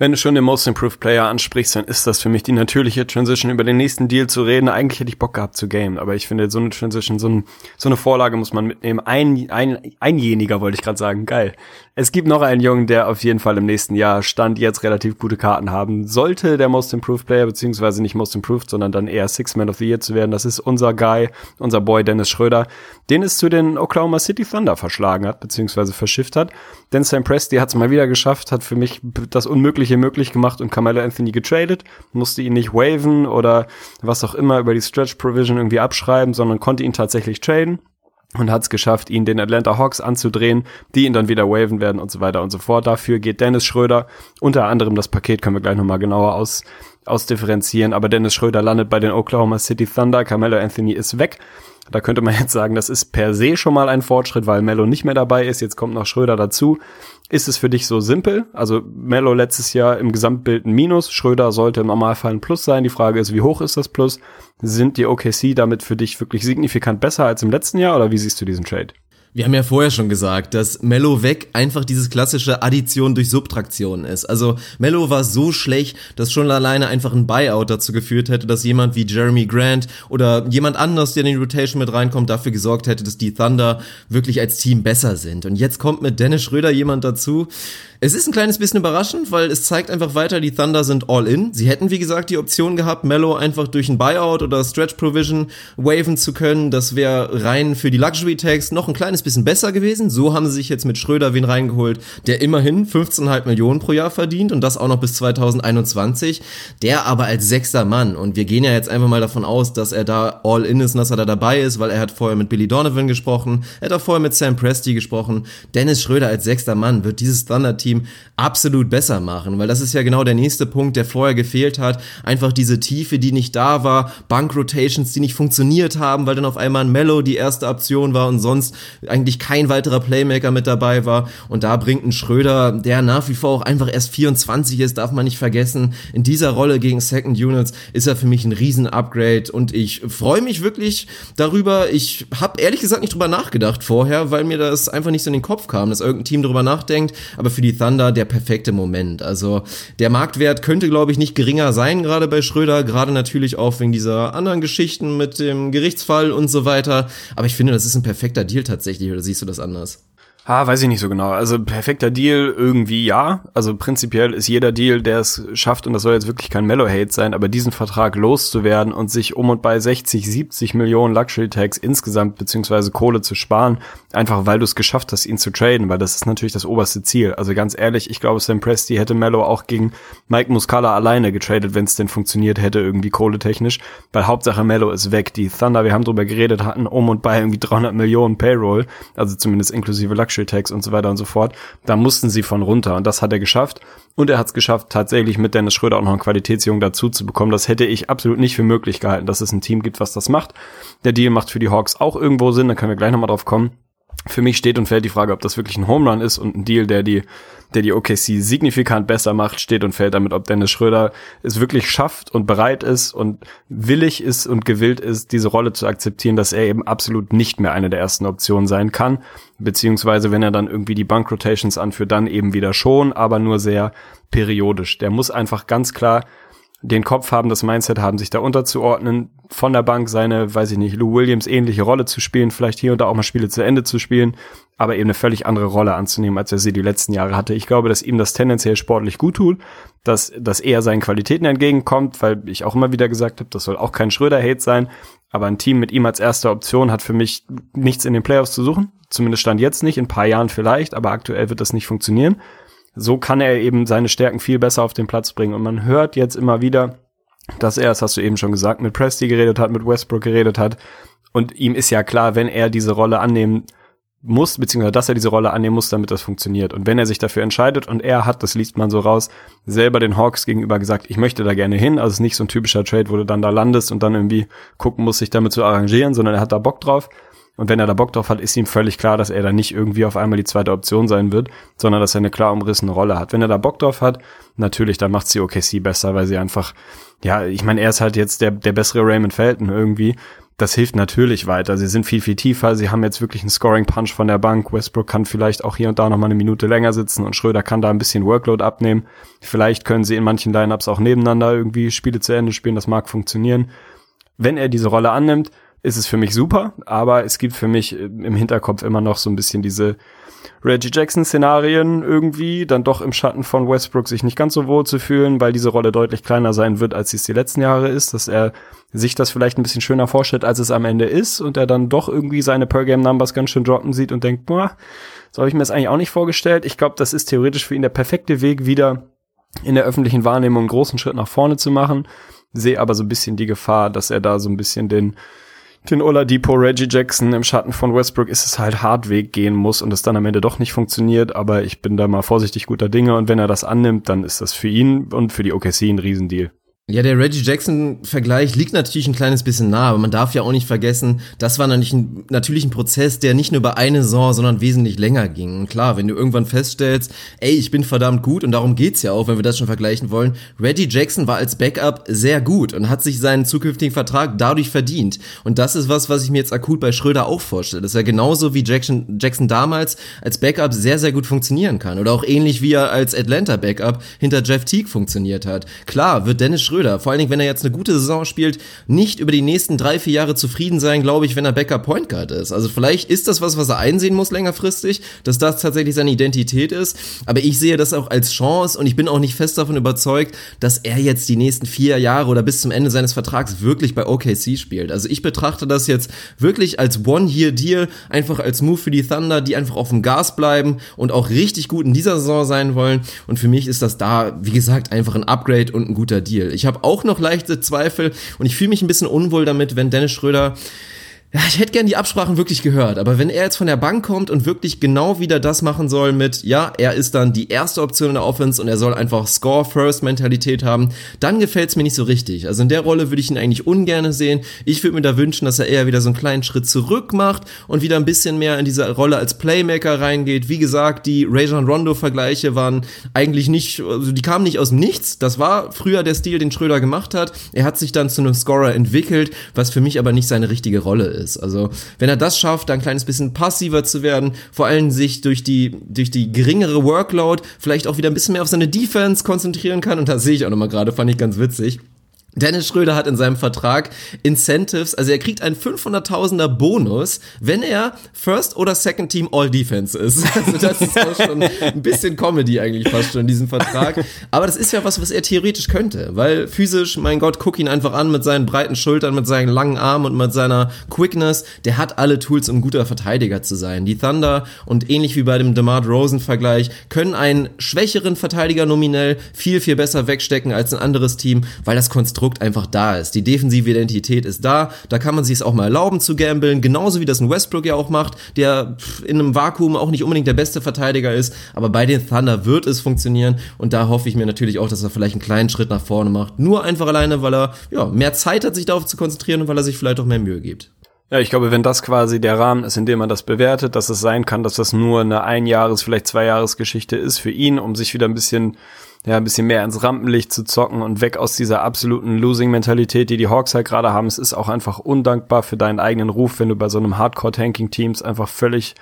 Wenn du schon den Most Improved Player ansprichst, dann ist das für mich die natürliche Transition, über den nächsten Deal zu reden. Eigentlich hätte ich Bock gehabt zu game, aber ich finde, so eine Transition, so, ein, so eine Vorlage muss man mitnehmen. Ein, ein, einjeniger wollte ich gerade sagen, geil. Es gibt noch einen Jungen, der auf jeden Fall im nächsten Jahr Stand jetzt relativ gute Karten haben sollte, der Most Improved Player, beziehungsweise nicht Most Improved, sondern dann eher Six Man of the Year zu werden. Das ist unser Guy, unser Boy Dennis Schröder, den es zu den Oklahoma City Thunder verschlagen hat, beziehungsweise verschifft hat. Denn Sam Presti hat es mal wieder geschafft, hat für mich das Unmögliche möglich gemacht und Carmelo Anthony getradet, musste ihn nicht waven oder was auch immer über die Stretch Provision irgendwie abschreiben, sondern konnte ihn tatsächlich traden und hat es geschafft, ihn den Atlanta Hawks anzudrehen, die ihn dann wieder waven werden und so weiter und so fort. Dafür geht Dennis Schröder, unter anderem das Paket können wir gleich nochmal genauer aus, ausdifferenzieren, aber Dennis Schröder landet bei den Oklahoma City Thunder, Carmelo Anthony ist weg. Da könnte man jetzt sagen, das ist per se schon mal ein Fortschritt, weil Mello nicht mehr dabei ist. Jetzt kommt noch Schröder dazu. Ist es für dich so simpel? Also Mello letztes Jahr im Gesamtbild ein Minus. Schröder sollte im Normalfall ein Plus sein. Die Frage ist, wie hoch ist das Plus? Sind die OKC damit für dich wirklich signifikant besser als im letzten Jahr oder wie siehst du diesen Trade? Wir haben ja vorher schon gesagt, dass Mello weg einfach dieses klassische Addition durch Subtraktion ist. Also Mello war so schlecht, dass schon alleine einfach ein Buyout dazu geführt hätte, dass jemand wie Jeremy Grant oder jemand anders, der in die Rotation mit reinkommt, dafür gesorgt hätte, dass die Thunder wirklich als Team besser sind. Und jetzt kommt mit Dennis Schröder jemand dazu, es ist ein kleines bisschen überraschend, weil es zeigt einfach weiter, die Thunder sind all in. Sie hätten, wie gesagt, die Option gehabt, Mello einfach durch ein Buyout oder Stretch Provision waven zu können. Das wäre rein für die Luxury Tags noch ein kleines bisschen besser gewesen. So haben sie sich jetzt mit Schröder wen reingeholt, der immerhin 15,5 Millionen pro Jahr verdient und das auch noch bis 2021. Der aber als sechster Mann. Und wir gehen ja jetzt einfach mal davon aus, dass er da all in ist und dass er da dabei ist, weil er hat vorher mit Billy Donovan gesprochen. Er hat auch vorher mit Sam Presti gesprochen. Dennis Schröder als sechster Mann wird dieses Thunder-Team Team absolut besser machen, weil das ist ja genau der nächste Punkt, der vorher gefehlt hat. Einfach diese Tiefe, die nicht da war, Bank-Rotations, die nicht funktioniert haben, weil dann auf einmal ein Mellow die erste Option war und sonst eigentlich kein weiterer Playmaker mit dabei war. Und da bringt ein Schröder, der nach wie vor auch einfach erst 24 ist, darf man nicht vergessen. In dieser Rolle gegen Second Units ist er für mich ein Riesen-Upgrade und ich freue mich wirklich darüber. Ich habe ehrlich gesagt nicht drüber nachgedacht vorher, weil mir das einfach nicht so in den Kopf kam, dass irgendein Team drüber nachdenkt. Aber für die Thunder der perfekte Moment. Also der Marktwert könnte, glaube ich, nicht geringer sein, gerade bei Schröder, gerade natürlich auch wegen dieser anderen Geschichten mit dem Gerichtsfall und so weiter. Aber ich finde, das ist ein perfekter Deal tatsächlich, oder siehst du das anders? Ah, weiß ich nicht so genau. Also perfekter Deal irgendwie ja. Also prinzipiell ist jeder Deal, der es schafft, und das soll jetzt wirklich kein Mellow-Hate sein, aber diesen Vertrag loszuwerden und sich um und bei 60, 70 Millionen Luxury-Tags insgesamt beziehungsweise Kohle zu sparen, einfach weil du es geschafft hast, ihn zu traden, weil das ist natürlich das oberste Ziel. Also ganz ehrlich, ich glaube, Sam Presti hätte Mellow auch gegen Mike Muscala alleine getradet, wenn es denn funktioniert hätte, irgendwie kohletechnisch, weil Hauptsache Mellow ist weg. Die Thunder, wir haben drüber geredet, hatten um und bei irgendwie 300 Millionen Payroll, also zumindest inklusive Luxury Luxury Tax und so weiter und so fort. Da mussten sie von runter und das hat er geschafft. Und er hat es geschafft, tatsächlich mit Dennis Schröder auch noch einen Qualitätsjungen dazu zu bekommen. Das hätte ich absolut nicht für möglich gehalten, dass es ein Team gibt, was das macht. Der Deal macht für die Hawks auch irgendwo Sinn, da können wir gleich nochmal drauf kommen. Für mich steht und fällt die Frage, ob das wirklich ein Home Run ist und ein Deal, der die der die OKC signifikant besser macht, steht und fällt damit, ob Dennis Schröder es wirklich schafft und bereit ist und willig ist und gewillt ist, diese Rolle zu akzeptieren, dass er eben absolut nicht mehr eine der ersten Optionen sein kann, beziehungsweise wenn er dann irgendwie die Bank Rotations anführt, dann eben wieder schon, aber nur sehr periodisch. Der muss einfach ganz klar den Kopf haben, das Mindset haben, sich da unterzuordnen, von der Bank seine, weiß ich nicht, Lou Williams ähnliche Rolle zu spielen, vielleicht hier und da auch mal Spiele zu Ende zu spielen, aber eben eine völlig andere Rolle anzunehmen, als er sie die letzten Jahre hatte. Ich glaube, dass ihm das tendenziell sportlich gut tut, dass, dass er seinen Qualitäten entgegenkommt, weil ich auch immer wieder gesagt habe, das soll auch kein Schröder-Hate sein, aber ein Team mit ihm als erste Option hat für mich nichts in den Playoffs zu suchen. Zumindest stand jetzt nicht, in ein paar Jahren vielleicht, aber aktuell wird das nicht funktionieren so kann er eben seine Stärken viel besser auf den Platz bringen. Und man hört jetzt immer wieder, dass er, das hast du eben schon gesagt, mit Presti geredet hat, mit Westbrook geredet hat. Und ihm ist ja klar, wenn er diese Rolle annehmen muss, beziehungsweise dass er diese Rolle annehmen muss, damit das funktioniert. Und wenn er sich dafür entscheidet und er hat, das liest man so raus, selber den Hawks gegenüber gesagt, ich möchte da gerne hin. Also es ist nicht so ein typischer Trade, wo du dann da landest und dann irgendwie gucken musst, sich damit zu arrangieren, sondern er hat da Bock drauf. Und wenn er da Bock drauf hat, ist ihm völlig klar, dass er da nicht irgendwie auf einmal die zweite Option sein wird, sondern dass er eine klar umrissene Rolle hat. Wenn er da Bock drauf hat, natürlich, dann macht sie OKC besser, weil sie einfach, ja, ich meine, er ist halt jetzt der, der bessere Raymond Felton irgendwie. Das hilft natürlich weiter. Sie sind viel, viel tiefer. Sie haben jetzt wirklich einen Scoring-Punch von der Bank. Westbrook kann vielleicht auch hier und da noch mal eine Minute länger sitzen und Schröder kann da ein bisschen Workload abnehmen. Vielleicht können sie in manchen Lineups auch nebeneinander irgendwie Spiele zu Ende spielen. Das mag funktionieren. Wenn er diese Rolle annimmt, ist es für mich super, aber es gibt für mich im Hinterkopf immer noch so ein bisschen diese Reggie Jackson-Szenarien irgendwie, dann doch im Schatten von Westbrook sich nicht ganz so wohl zu fühlen, weil diese Rolle deutlich kleiner sein wird, als sie es die letzten Jahre ist, dass er sich das vielleicht ein bisschen schöner vorstellt, als es am Ende ist und er dann doch irgendwie seine Per-Game-Numbers ganz schön droppen sieht und denkt, boah, so habe ich mir das eigentlich auch nicht vorgestellt. Ich glaube, das ist theoretisch für ihn der perfekte Weg, wieder in der öffentlichen Wahrnehmung einen großen Schritt nach vorne zu machen. Sehe aber so ein bisschen die Gefahr, dass er da so ein bisschen den den Oladipo Reggie Jackson im Schatten von Westbrook ist es halt hart Weg gehen muss und es dann am Ende doch nicht funktioniert, aber ich bin da mal vorsichtig guter Dinge und wenn er das annimmt, dann ist das für ihn und für die OKC ein Riesendeal. Ja, der Reggie Jackson-Vergleich liegt natürlich ein kleines bisschen nah, aber man darf ja auch nicht vergessen, das war natürlich ein, natürlich ein Prozess, der nicht nur über eine Saison, sondern wesentlich länger ging. Und klar, wenn du irgendwann feststellst, ey, ich bin verdammt gut und darum geht's ja auch, wenn wir das schon vergleichen wollen. Reggie Jackson war als Backup sehr gut und hat sich seinen zukünftigen Vertrag dadurch verdient. Und das ist was, was ich mir jetzt akut bei Schröder auch vorstelle, dass er genauso wie Jackson, Jackson damals als Backup sehr, sehr gut funktionieren kann. Oder auch ähnlich wie er als Atlanta-Backup hinter Jeff Teague funktioniert hat. Klar, wird Dennis Schröder Schröder, vor allen Dingen, wenn er jetzt eine gute Saison spielt, nicht über die nächsten drei, vier Jahre zufrieden sein, glaube ich, wenn er Backup Point Guard ist. Also vielleicht ist das was, was er einsehen muss längerfristig, dass das tatsächlich seine Identität ist. Aber ich sehe das auch als Chance und ich bin auch nicht fest davon überzeugt, dass er jetzt die nächsten vier Jahre oder bis zum Ende seines Vertrags wirklich bei OKC spielt. Also ich betrachte das jetzt wirklich als One-Year-Deal, einfach als Move für die Thunder, die einfach auf dem Gas bleiben und auch richtig gut in dieser Saison sein wollen. Und für mich ist das da, wie gesagt, einfach ein Upgrade und ein guter Deal. Ich auch noch leichte Zweifel und ich fühle mich ein bisschen unwohl damit, wenn Dennis Schröder ja, ich hätte gern die Absprachen wirklich gehört, aber wenn er jetzt von der Bank kommt und wirklich genau wieder das machen soll mit, ja, er ist dann die erste Option in der Offense und er soll einfach Score-First-Mentalität haben, dann gefällt's mir nicht so richtig. Also in der Rolle würde ich ihn eigentlich ungern sehen. Ich würde mir da wünschen, dass er eher wieder so einen kleinen Schritt zurück macht und wieder ein bisschen mehr in diese Rolle als Playmaker reingeht. Wie gesagt, die Rajon Rondo-Vergleiche waren eigentlich nicht, also die kamen nicht aus dem Nichts. Das war früher der Stil, den Schröder gemacht hat. Er hat sich dann zu einem Scorer entwickelt, was für mich aber nicht seine richtige Rolle ist ist. Also wenn er das schafft, da ein kleines bisschen passiver zu werden, vor allem sich durch die, durch die geringere Workload vielleicht auch wieder ein bisschen mehr auf seine Defense konzentrieren kann. Und das sehe ich auch nochmal gerade, fand ich ganz witzig. Dennis Schröder hat in seinem Vertrag Incentives, also er kriegt einen 500.000er Bonus, wenn er First oder Second Team All Defense ist. Also das ist auch schon ein bisschen Comedy eigentlich fast schon in diesem Vertrag. Aber das ist ja was, was er theoretisch könnte, weil physisch, mein Gott, guck ihn einfach an mit seinen breiten Schultern, mit seinen langen Armen und mit seiner Quickness. Der hat alle Tools, um guter Verteidiger zu sein. Die Thunder und ähnlich wie bei dem DeMar Rosen Vergleich können einen schwächeren Verteidiger nominell viel, viel besser wegstecken als ein anderes Team, weil das Konstrukt Konstrukt einfach da ist. Die defensive Identität ist da, da kann man sich es auch mal erlauben zu gambeln, genauso wie das ein Westbrook ja auch macht, der in einem Vakuum auch nicht unbedingt der beste Verteidiger ist, aber bei den Thunder wird es funktionieren und da hoffe ich mir natürlich auch, dass er vielleicht einen kleinen Schritt nach vorne macht. Nur einfach alleine, weil er ja, mehr Zeit hat, sich darauf zu konzentrieren und weil er sich vielleicht auch mehr Mühe gibt. Ja, ich glaube, wenn das quasi der Rahmen ist, in dem man das bewertet, dass es sein kann, dass das nur eine Einjahres-, vielleicht Zweijahresgeschichte ist für ihn, um sich wieder ein bisschen ja, ein bisschen mehr ins Rampenlicht zu zocken und weg aus dieser absoluten Losing-Mentalität, die die Hawks halt gerade haben. Es ist auch einfach undankbar für deinen eigenen Ruf, wenn du bei so einem Hardcore-Tanking-Teams einfach völlig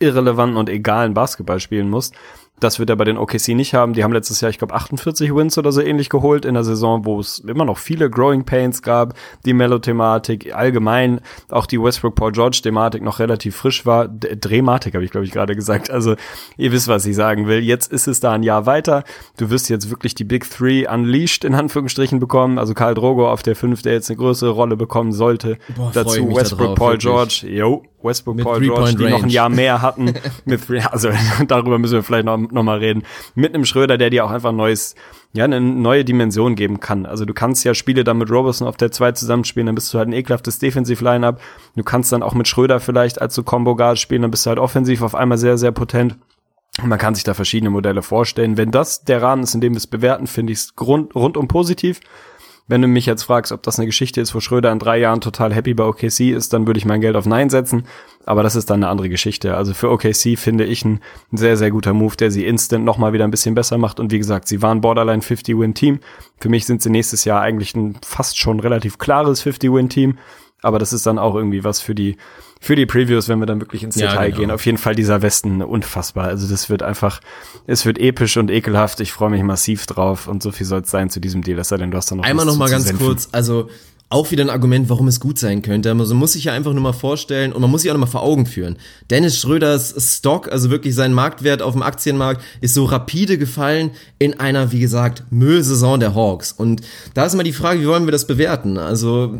irrelevanten und egalen Basketball spielen musst. Das wird er bei den OKC nicht haben. Die haben letztes Jahr, ich glaube, 48 Wins oder so ähnlich geholt in der Saison, wo es immer noch viele Growing Pains gab. Die Mellow-Thematik, allgemein auch die Westbrook-Paul George-Thematik noch relativ frisch war. D Drehmatik habe ich, glaube ich, gerade gesagt. Also ihr wisst, was ich sagen will. Jetzt ist es da ein Jahr weiter. Du wirst jetzt wirklich die Big Three unleashed in Anführungsstrichen bekommen. Also Karl Drogo auf der 5, der jetzt eine größere Rolle bekommen sollte. Boah, Dazu Westbrook, Paul George. Jo, Westbrook, Mit Paul George, die noch ein. Jahr mehr hatten. mit, also darüber müssen wir vielleicht noch, noch mal reden. Mit einem Schröder, der dir auch einfach ein neues, ja, eine neue Dimension geben kann. Also du kannst ja Spiele dann mit Robertson auf der 2 zusammenspielen, dann bist du halt ein ekelhaftes Defensive-Line-Up. Du kannst dann auch mit Schröder vielleicht als so Combo-Guard spielen, dann bist du halt offensiv auf einmal sehr, sehr potent. Man kann sich da verschiedene Modelle vorstellen. Wenn das der Rahmen ist, in dem wir es bewerten, finde ich es rund, rundum positiv. Wenn du mich jetzt fragst, ob das eine Geschichte ist, wo Schröder in drei Jahren total happy bei OKC ist, dann würde ich mein Geld auf Nein setzen. Aber das ist dann eine andere Geschichte. Also für OKC finde ich ein sehr, sehr guter Move, der sie instant nochmal wieder ein bisschen besser macht. Und wie gesagt, sie waren Borderline 50-Win-Team. Für mich sind sie nächstes Jahr eigentlich ein fast schon relativ klares 50-Win-Team. Aber das ist dann auch irgendwie was für die, für die Previews, wenn wir dann wirklich ins Ja, Detail genau. gehen. Auf jeden Fall dieser Westen unfassbar. Also das wird einfach, es wird episch und ekelhaft. Ich freue mich massiv drauf und so viel soll es sein zu diesem Deal. Es sei denn, du hast da noch Einmal noch mal ganz kurz, also auch wieder ein Argument, warum es gut sein könnte. Also man muss sich ja einfach nur mal vorstellen und man muss sich auch noch mal vor Augen führen. Dennis Schröders Stock, also wirklich sein Marktwert auf dem Aktienmarkt, ist so rapide gefallen in einer, wie gesagt, Müllsaison der Hawks. Und da ist immer die Frage, wie wollen wir das bewerten? Also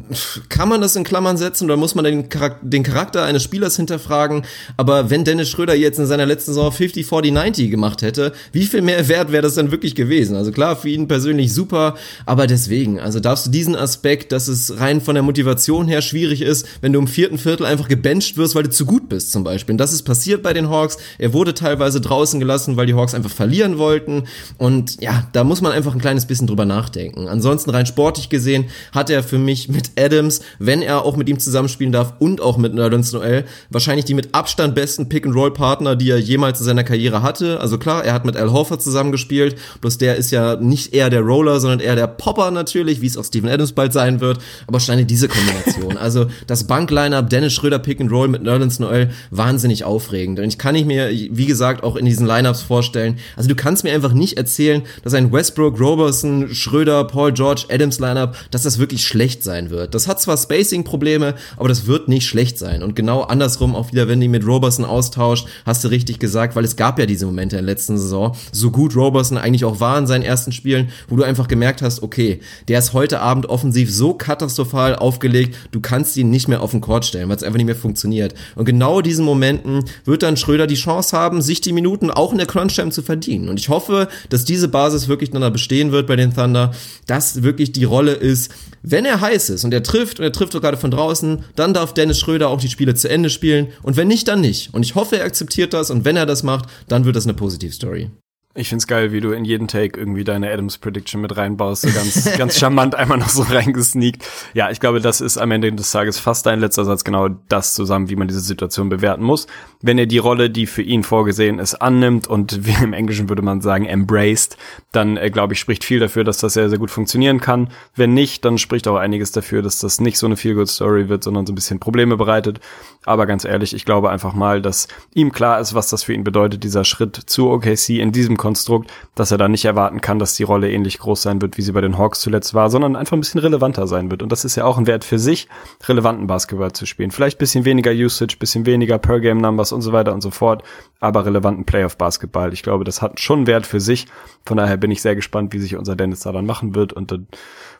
kann man das in Klammern setzen oder muss man den, Charak den Charakter eines Spielers hinterfragen? Aber wenn Dennis Schröder jetzt in seiner letzten Saison 50, 40, 90 gemacht hätte, wie viel mehr wert wäre das denn wirklich gewesen? Also klar, für ihn persönlich super, aber deswegen, also darfst du diesen Aspekt, dass es rein von der Motivation her schwierig ist, wenn du im vierten Viertel einfach gebencht wirst, weil du zu gut bist zum Beispiel. Und das ist passiert bei den Hawks. Er wurde teilweise draußen gelassen, weil die Hawks einfach verlieren wollten. Und ja, da muss man einfach ein kleines bisschen drüber nachdenken. Ansonsten rein sportlich gesehen hat er für mich mit Adams, wenn er auch mit ihm zusammenspielen darf und auch mit Nerlens Noel, wahrscheinlich die mit Abstand besten Pick-and-Roll-Partner, die er jemals in seiner Karriere hatte. Also klar, er hat mit Al Horford zusammengespielt, bloß der ist ja nicht eher der Roller, sondern eher der Popper natürlich, wie es auch Steven Adams bald sein wird. Aber wahrscheinlich diese Kombination. Also das Bank-Line-Up, Dennis Schröder Pick-and-Roll mit Nerlens Noel, wahnsinnig aufregend. Und ich kann ich mir, wie gesagt, auch in diesen Lineups vorstellen. Also du kannst mir einfach nicht erzählen, dass ein Westbrook, Robertson, Schröder, Paul George, Adams Lineup, dass das wirklich schlecht sein wird. Das hat zwar Spacing-Probleme, aber das wird nicht schlecht sein. Und genau andersrum auch wieder, wenn die mit Robertson austauscht, hast du richtig gesagt, weil es gab ja diese Momente in der letzten Saison, so gut Robertson eigentlich auch war in seinen ersten Spielen, wo du einfach gemerkt hast, okay, der ist heute Abend offensiv so katastrophal aufgelegt, du kannst ihn nicht mehr auf den Court stellen, weil es einfach nicht mehr funktioniert. Und genau diesen Momenten wird dann Schröder die Chance haben, sich die Minuten auch in der Crunch-Time zu verdienen. Und ich hoffe, dass diese Basis wirklich dann da bestehen wird bei den Thunder, dass wirklich die Rolle ist, wenn er heiß ist und er trifft und er trifft auch gerade von draußen, dann darf Dennis Schröder auch die Spiele zu Ende spielen und wenn nicht, dann nicht. Und ich hoffe, er akzeptiert das und wenn er das macht, dann wird das eine Positivstory. Ich find's geil, wie du in jeden Take irgendwie deine Adams Prediction mit reinbaust, so ganz, ganz charmant einmal noch so reingesneakt. Ja, ich glaube, das ist am Ende des Tages fast dein letzter Satz genau das zusammen, wie man diese Situation bewerten muss. Wenn er die Rolle, die für ihn vorgesehen ist, annimmt und wie im Englischen würde man sagen, embraced, dann äh, glaube ich, spricht viel dafür, dass das sehr, sehr gut funktionieren kann. Wenn nicht, dann spricht auch einiges dafür, dass das nicht so eine Feel-Good-Story wird, sondern so ein bisschen Probleme bereitet. Aber ganz ehrlich, ich glaube einfach mal, dass ihm klar ist, was das für ihn bedeutet, dieser Schritt zu OKC in diesem Konstrukt, dass er da nicht erwarten kann, dass die Rolle ähnlich groß sein wird, wie sie bei den Hawks zuletzt war, sondern einfach ein bisschen relevanter sein wird. Und das ist ja auch ein Wert für sich, relevanten Basketball zu spielen. Vielleicht bisschen weniger Usage, bisschen weniger Per-Game-Numbers und so weiter und so fort, aber relevanten Playoff-Basketball. Ich glaube, das hat schon Wert für sich. Von daher bin ich sehr gespannt, wie sich unser Dennis da dann machen wird und dann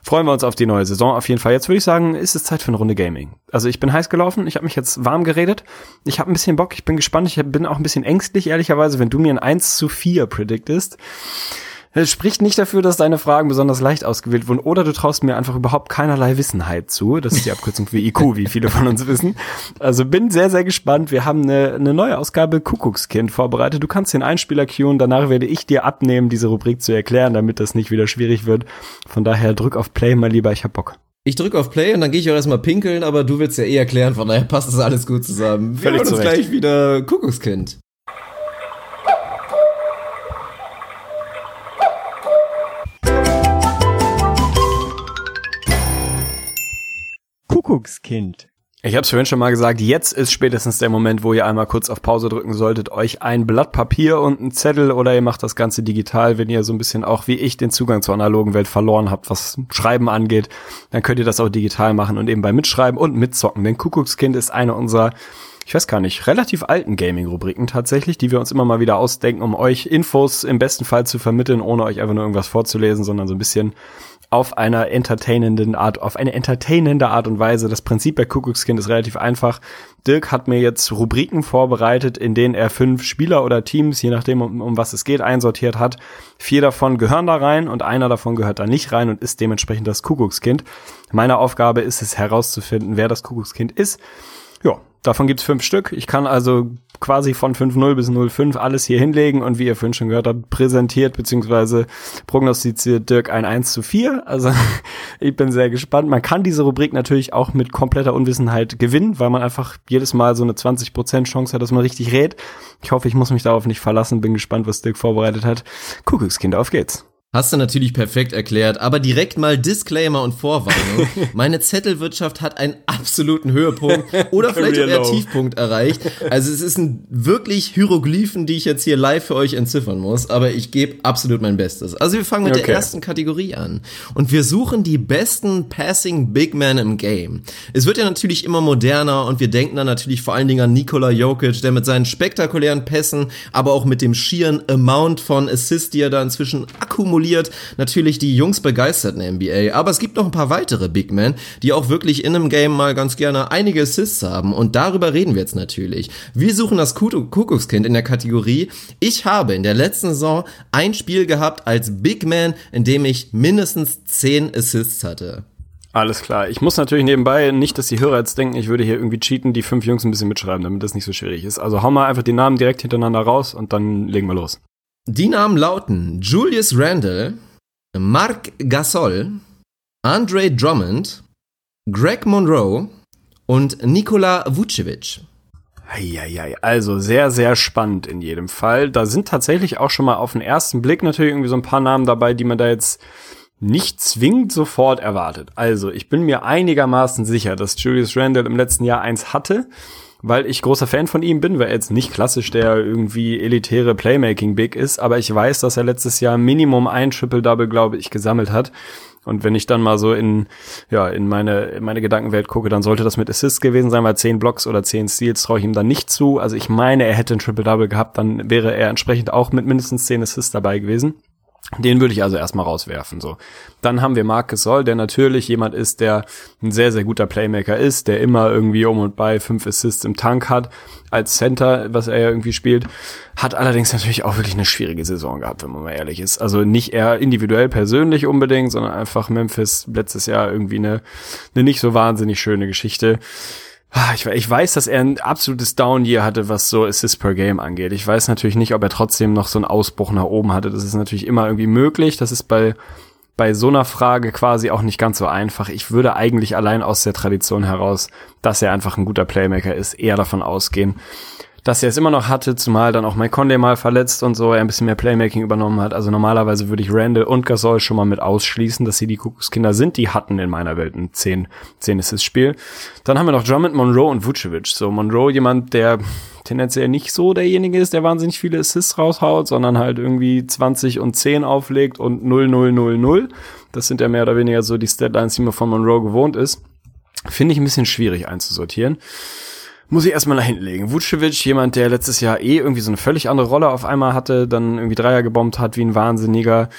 freuen wir uns auf die neue Saison auf jeden Fall. Jetzt würde ich sagen, ist es Zeit für eine Runde Gaming. Also ich bin heiß gelaufen, ich habe mich jetzt warm geredet. Ich habe ein bisschen Bock, ich bin gespannt, ich bin auch ein bisschen ängstlich, ehrlicherweise, wenn du mir ein 1 zu 4 prediktest. Es spricht nicht dafür, dass deine Fragen besonders leicht ausgewählt wurden oder du traust mir einfach überhaupt keinerlei Wissenheit zu. Das ist die Abkürzung für IQ, wie viele von uns wissen. Also bin sehr, sehr gespannt. Wir haben eine, eine neue Ausgabe Kuckuckskind vorbereitet. Du kannst den Einspieler cueen. Danach werde ich dir abnehmen, diese Rubrik zu erklären, damit das nicht wieder schwierig wird. Von daher drück auf Play mal lieber. Ich hab Bock. Ich drücke auf Play und dann gehe ich auch erstmal pinkeln, aber du willst ja eh erklären, von daher passt das alles gut zusammen. Wir Völlig hören uns zurecht. gleich wieder Kuckuckskind. Kuckuckskind. Ich habe es vorhin schon mal gesagt, jetzt ist spätestens der Moment, wo ihr einmal kurz auf Pause drücken solltet, euch ein Blatt Papier und einen Zettel oder ihr macht das Ganze digital, wenn ihr so ein bisschen auch wie ich den Zugang zur analogen Welt verloren habt, was Schreiben angeht, dann könnt ihr das auch digital machen und eben bei Mitschreiben und Mitzocken. Denn Kuckuckskind ist eine unserer ich weiß gar nicht, relativ alten Gaming-Rubriken tatsächlich, die wir uns immer mal wieder ausdenken, um euch Infos im besten Fall zu vermitteln, ohne euch einfach nur irgendwas vorzulesen, sondern so ein bisschen auf einer entertainenden Art, auf eine entertainende Art und Weise. Das Prinzip bei Kuckuckskind ist relativ einfach. Dirk hat mir jetzt Rubriken vorbereitet, in denen er fünf Spieler oder Teams, je nachdem um, um was es geht, einsortiert hat. Vier davon gehören da rein und einer davon gehört da nicht rein und ist dementsprechend das Kuckuckskind. Meine Aufgabe ist es herauszufinden, wer das Kuckuckskind ist. Davon gibt's fünf Stück. Ich kann also quasi von 5.0 bis 0.5 alles hier hinlegen und wie ihr vorhin schon gehört habt, präsentiert bzw. prognostiziert Dirk ein 1 zu 4. Also ich bin sehr gespannt. Man kann diese Rubrik natürlich auch mit kompletter Unwissenheit gewinnen, weil man einfach jedes Mal so eine 20% Chance hat, dass man richtig rät. Ich hoffe, ich muss mich darauf nicht verlassen. Bin gespannt, was Dirk vorbereitet hat. Kuckuckskind, auf geht's. Hast du natürlich perfekt erklärt, aber direkt mal Disclaimer und Vorwarnung. Meine Zettelwirtschaft hat einen absoluten Höhepunkt oder vielleicht auch eher Tiefpunkt erreicht. Also es ist ein wirklich Hieroglyphen, die ich jetzt hier live für euch entziffern muss, aber ich gebe absolut mein Bestes. Also wir fangen mit okay. der ersten Kategorie an und wir suchen die besten Passing Big Men im Game. Es wird ja natürlich immer moderner und wir denken dann natürlich vor allen Dingen an Nikola Jokic, der mit seinen spektakulären Pässen, aber auch mit dem schieren Amount von Assist, die er da inzwischen akkumuliert formuliert, natürlich die Jungs begeistert in der NBA. Aber es gibt noch ein paar weitere Big Men, die auch wirklich in einem Game mal ganz gerne einige Assists haben. Und darüber reden wir jetzt natürlich. Wir suchen das Kuckuckskind in der Kategorie. Ich habe in der letzten Saison ein Spiel gehabt als Big Man, in dem ich mindestens 10 Assists hatte. Alles klar. Ich muss natürlich nebenbei nicht, dass die Hörer jetzt denken, ich würde hier irgendwie cheaten, die fünf Jungs ein bisschen mitschreiben, damit das nicht so schwierig ist. Also hau mal einfach die Namen direkt hintereinander raus und dann legen wir los. Die Namen lauten Julius Randle, Mark Gasol, Andre Drummond, Greg Monroe und Nikola Vucevic. Eieiei, also sehr, sehr spannend in jedem Fall. Da sind tatsächlich auch schon mal auf den ersten Blick natürlich irgendwie so ein paar Namen dabei, die man da jetzt nicht zwingend sofort erwartet. Also, ich bin mir einigermaßen sicher, dass Julius Randle im letzten Jahr eins hatte weil ich großer Fan von ihm bin, weil er jetzt nicht klassisch der irgendwie elitäre Playmaking-Big ist, aber ich weiß, dass er letztes Jahr Minimum ein Triple-Double, glaube ich, gesammelt hat. Und wenn ich dann mal so in, ja, in meine, in meine Gedankenwelt gucke, dann sollte das mit Assists gewesen sein, weil zehn Blocks oder zehn Steals traue ich ihm dann nicht zu. Also ich meine, er hätte ein Triple-Double gehabt, dann wäre er entsprechend auch mit mindestens zehn Assists dabei gewesen. Den würde ich also erstmal rauswerfen, so. Dann haben wir Marcus Soll, der natürlich jemand ist, der ein sehr, sehr guter Playmaker ist, der immer irgendwie um und bei fünf Assists im Tank hat, als Center, was er ja irgendwie spielt, hat allerdings natürlich auch wirklich eine schwierige Saison gehabt, wenn man mal ehrlich ist. Also nicht eher individuell persönlich unbedingt, sondern einfach Memphis letztes Jahr irgendwie eine, eine nicht so wahnsinnig schöne Geschichte. Ah, ich, ich weiß, dass er ein absolutes Down-Year hatte, was so Assists per Game angeht. Ich weiß natürlich nicht, ob er trotzdem noch so einen Ausbruch nach oben hatte. Das ist natürlich immer irgendwie möglich. Das ist bei, bei so einer Frage quasi auch nicht ganz so einfach. Ich würde eigentlich allein aus der Tradition heraus, dass er einfach ein guter Playmaker ist, eher davon ausgehen, dass er es immer noch hatte, zumal dann auch Mike Conley mal verletzt und so, er ein bisschen mehr Playmaking übernommen hat. Also normalerweise würde ich Randall und Gasol schon mal mit ausschließen, dass sie die Kuckuckskinder sind. Die hatten in meiner Welt ein 10, 10 Assist Spiel. Dann haben wir noch Drummond, Monroe und Vucevic. So Monroe jemand, der tendenziell nicht so derjenige ist, der wahnsinnig viele Assists raushaut, sondern halt irgendwie 20 und 10 auflegt und 0, 0, 0, 0. Das sind ja mehr oder weniger so die Statlines, die man von Monroe gewohnt ist. Finde ich ein bisschen schwierig einzusortieren muss ich erstmal nach hinten legen. Vucevic, jemand, der letztes Jahr eh irgendwie so eine völlig andere Rolle auf einmal hatte, dann irgendwie Dreier gebombt hat wie ein Wahnsinniger.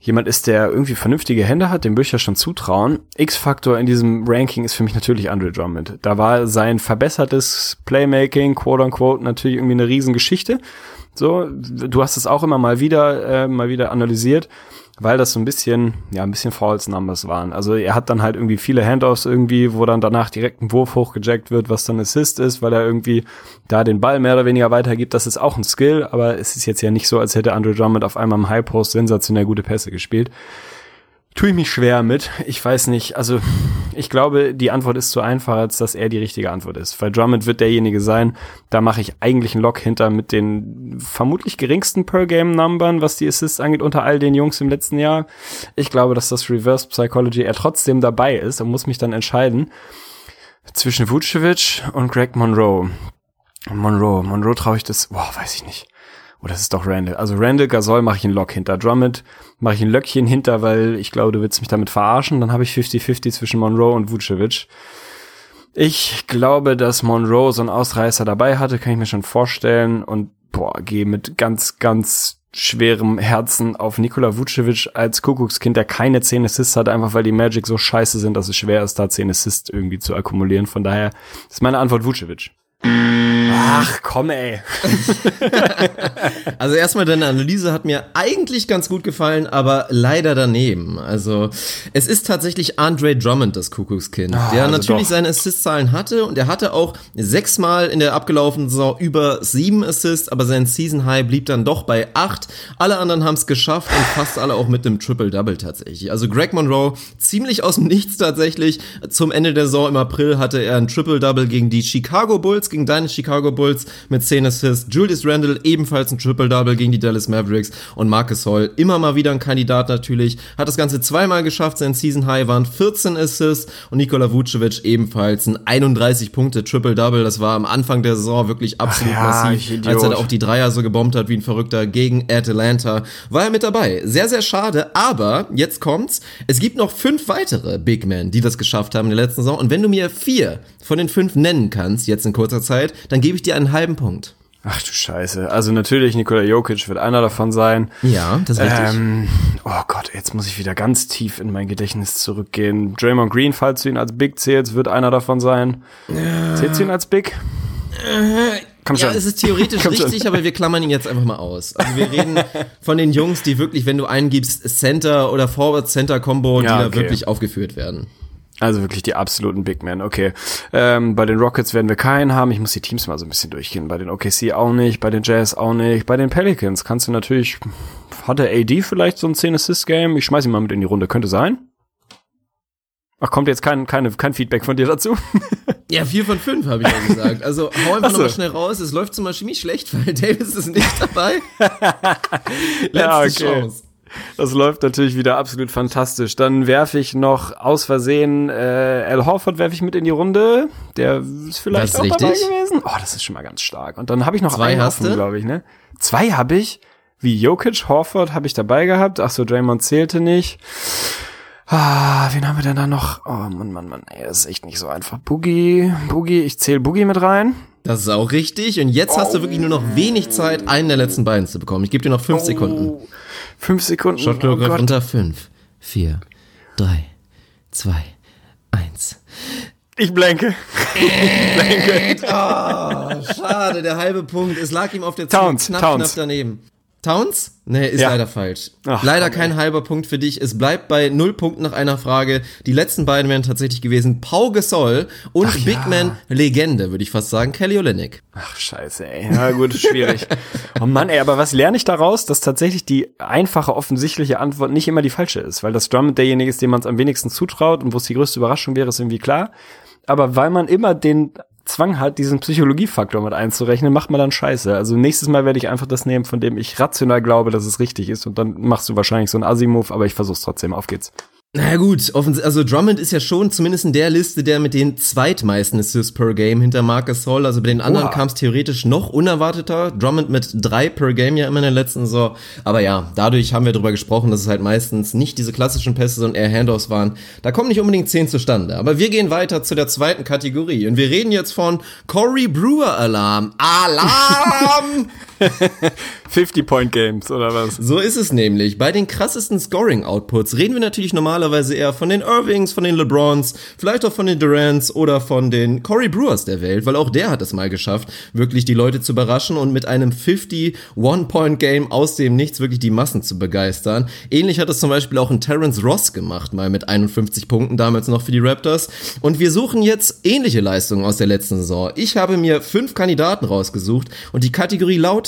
Jemand ist, der irgendwie vernünftige Hände hat, dem würde ich ja schon zutrauen. X-Faktor in diesem Ranking ist für mich natürlich Andre Drummond. Da war sein verbessertes Playmaking, quote unquote, natürlich irgendwie eine Riesengeschichte. So, du hast es auch immer mal wieder, äh, mal wieder analysiert weil das so ein bisschen, ja, ein bisschen False Numbers waren. Also er hat dann halt irgendwie viele Handoffs irgendwie, wo dann danach direkt ein Wurf hochgejackt wird, was dann Assist ist, weil er irgendwie da den Ball mehr oder weniger weitergibt. Das ist auch ein Skill, aber es ist jetzt ja nicht so, als hätte Andrew Drummond auf einmal im High Post sensationell gute Pässe gespielt tue ich mich schwer mit. Ich weiß nicht. Also ich glaube, die Antwort ist zu einfach, als dass er die richtige Antwort ist. Weil Drummond wird derjenige sein. Da mache ich eigentlich einen Lock hinter mit den vermutlich geringsten Per-Game-Numbern, was die Assists angeht, unter all den Jungs im letzten Jahr. Ich glaube, dass das Reverse Psychology er trotzdem dabei ist und muss mich dann entscheiden. Zwischen Vucevic und Greg Monroe. Monroe, Monroe traue ich das, boah, weiß ich nicht. Oh, das ist doch Randall. Also Randall, Gasol mache ich ein Lock hinter. Drummond mache ich ein Löckchen hinter, weil ich glaube, du willst mich damit verarschen. Dann habe ich 50-50 zwischen Monroe und Vucevic. Ich glaube, dass Monroe so einen Ausreißer dabei hatte, kann ich mir schon vorstellen. Und boah, gehe mit ganz, ganz schwerem Herzen auf Nikola Vucevic als Kuckuckskind, der keine 10 Assists hat, einfach weil die Magic so scheiße sind, dass es schwer ist, da 10 Assists irgendwie zu akkumulieren. Von daher ist meine Antwort Vucevic. Ach, komm, ey. also erstmal deine Analyse hat mir eigentlich ganz gut gefallen, aber leider daneben. Also es ist tatsächlich Andre Drummond, das Kuckuckskind, ah, der also natürlich doch. seine Assist-Zahlen hatte und er hatte auch sechsmal in der abgelaufenen Saison über sieben Assists, aber sein Season High blieb dann doch bei acht. Alle anderen haben es geschafft und fast alle auch mit dem Triple-Double tatsächlich. Also Greg Monroe ziemlich aus dem Nichts tatsächlich. Zum Ende der Saison im April hatte er ein Triple-Double gegen die Chicago Bulls, gegen deine Chicago Bulls mit 10 Assists. Julius Randle ebenfalls ein Triple-Double gegen die Dallas Mavericks und Marcus Hall immer mal wieder ein Kandidat natürlich. Hat das Ganze zweimal geschafft. Sein Season High waren 14 Assists und Nikola Vucevic ebenfalls ein 31 Punkte Triple-Double. Das war am Anfang der Saison wirklich absolut ja, massiv, als er da auch die Dreier so gebombt hat wie ein Verrückter gegen Atlanta. War er mit dabei. Sehr, sehr schade, aber jetzt kommt's. Es gibt noch fünf weitere Big Men, die das geschafft haben in der letzten Saison und wenn du mir vier von den fünf nennen kannst, jetzt in kurzer Zeit, dann gebe ich dir einen halben Punkt. Ach du Scheiße. Also natürlich, Nikola Jokic wird einer davon sein. Ja, das ist richtig. Ähm, oh Gott, jetzt muss ich wieder ganz tief in mein Gedächtnis zurückgehen. Draymond Green, falls du ihn als Big zählst, wird einer davon sein. Ja. Zählst du ihn als Big? Äh, Komm schon. Ja, es ist theoretisch Komm richtig, schon. aber wir klammern ihn jetzt einfach mal aus. Also wir reden von den Jungs, die wirklich, wenn du eingibst, Center oder Forward Center Combo, ja, die okay. da wirklich aufgeführt werden. Also wirklich die absoluten Big Men, okay. Ähm, bei den Rockets werden wir keinen haben. Ich muss die Teams mal so ein bisschen durchgehen. Bei den OKC auch nicht, bei den Jazz auch nicht. Bei den Pelicans kannst du natürlich, hatte AD vielleicht so ein 10-Assist-Game? Ich schmeiß ihn mal mit in die Runde, könnte sein. Ach, kommt jetzt kein, keine, kein Feedback von dir dazu? Ja, vier von fünf habe ich ja gesagt. Also hau einfach so. nochmal schnell raus. Es läuft zum Beispiel nicht schlecht, weil Davis ist nicht dabei. Letzte ja, okay. Chance. Das läuft natürlich wieder absolut fantastisch. Dann werfe ich noch aus Versehen äh, Al Horford werfe ich mit in die Runde. Der ist vielleicht ist auch richtig. dabei gewesen. Oh, das ist schon mal ganz stark. Und dann habe ich noch Zwei einen glaube ich, ne? Zwei habe ich. Wie Jokic, Horford habe ich dabei gehabt. Ach so, Draymond zählte nicht. Ah, wen haben wir denn da noch? Oh Mann, Mann, Mann, ey, das ist echt nicht so einfach. Boogie, Boogie, ich zähle Boogie mit rein. Das ist auch richtig. Und jetzt oh. hast du wirklich nur noch wenig Zeit, einen der letzten beiden zu bekommen. Ich gebe dir noch fünf oh. Sekunden. Fünf Sekunden. Shotclock oh unter fünf, vier, drei, zwei, eins. Ich blenke. ich blenke. oh, schade, der halbe Punkt. Es lag ihm auf der Zunge knapp, knapp daneben. Towns? Nee, ist ja. leider falsch. Ach, leider kein ey. halber Punkt für dich. Es bleibt bei null Punkten nach einer Frage. Die letzten beiden wären tatsächlich gewesen Pau Gasol und Ach, Big ja. Man Legende, würde ich fast sagen, Kelly Olynyk. Ach scheiße, ey. Na gut, schwierig. oh Mann, ey, aber was lerne ich daraus? Dass tatsächlich die einfache, offensichtliche Antwort nicht immer die falsche ist, weil das Drum derjenige ist, dem man es am wenigsten zutraut und wo es die größte Überraschung wäre, ist irgendwie klar. Aber weil man immer den Zwang hat, diesen Psychologiefaktor mit einzurechnen, macht man dann scheiße. Also nächstes Mal werde ich einfach das nehmen, von dem ich rational glaube, dass es richtig ist. Und dann machst du wahrscheinlich so einen Assi-Move, aber ich versuch's trotzdem. Auf geht's. Na gut, also Drummond ist ja schon zumindest in der Liste der mit den zweitmeisten Assists per Game hinter Marcus Hall. Also bei den anderen kam es theoretisch noch unerwarteter. Drummond mit drei per Game ja immer in der letzten Saison. Aber ja, dadurch haben wir darüber gesprochen, dass es halt meistens nicht diese klassischen Pässe, sondern eher Handoffs waren. Da kommen nicht unbedingt zehn zustande. Aber wir gehen weiter zu der zweiten Kategorie. Und wir reden jetzt von Corey Brewer Alarm. Alarm! 50-Point-Games oder was? So ist es nämlich. Bei den krassesten Scoring-Outputs reden wir natürlich normalerweise eher von den Irvings, von den LeBrons, vielleicht auch von den Durants oder von den Corey Brewers der Welt, weil auch der hat es mal geschafft, wirklich die Leute zu überraschen und mit einem 50-One-Point-Game aus dem Nichts wirklich die Massen zu begeistern. Ähnlich hat es zum Beispiel auch ein Terrence Ross gemacht, mal mit 51 Punkten damals noch für die Raptors. Und wir suchen jetzt ähnliche Leistungen aus der letzten Saison. Ich habe mir fünf Kandidaten rausgesucht und die Kategorie lautet,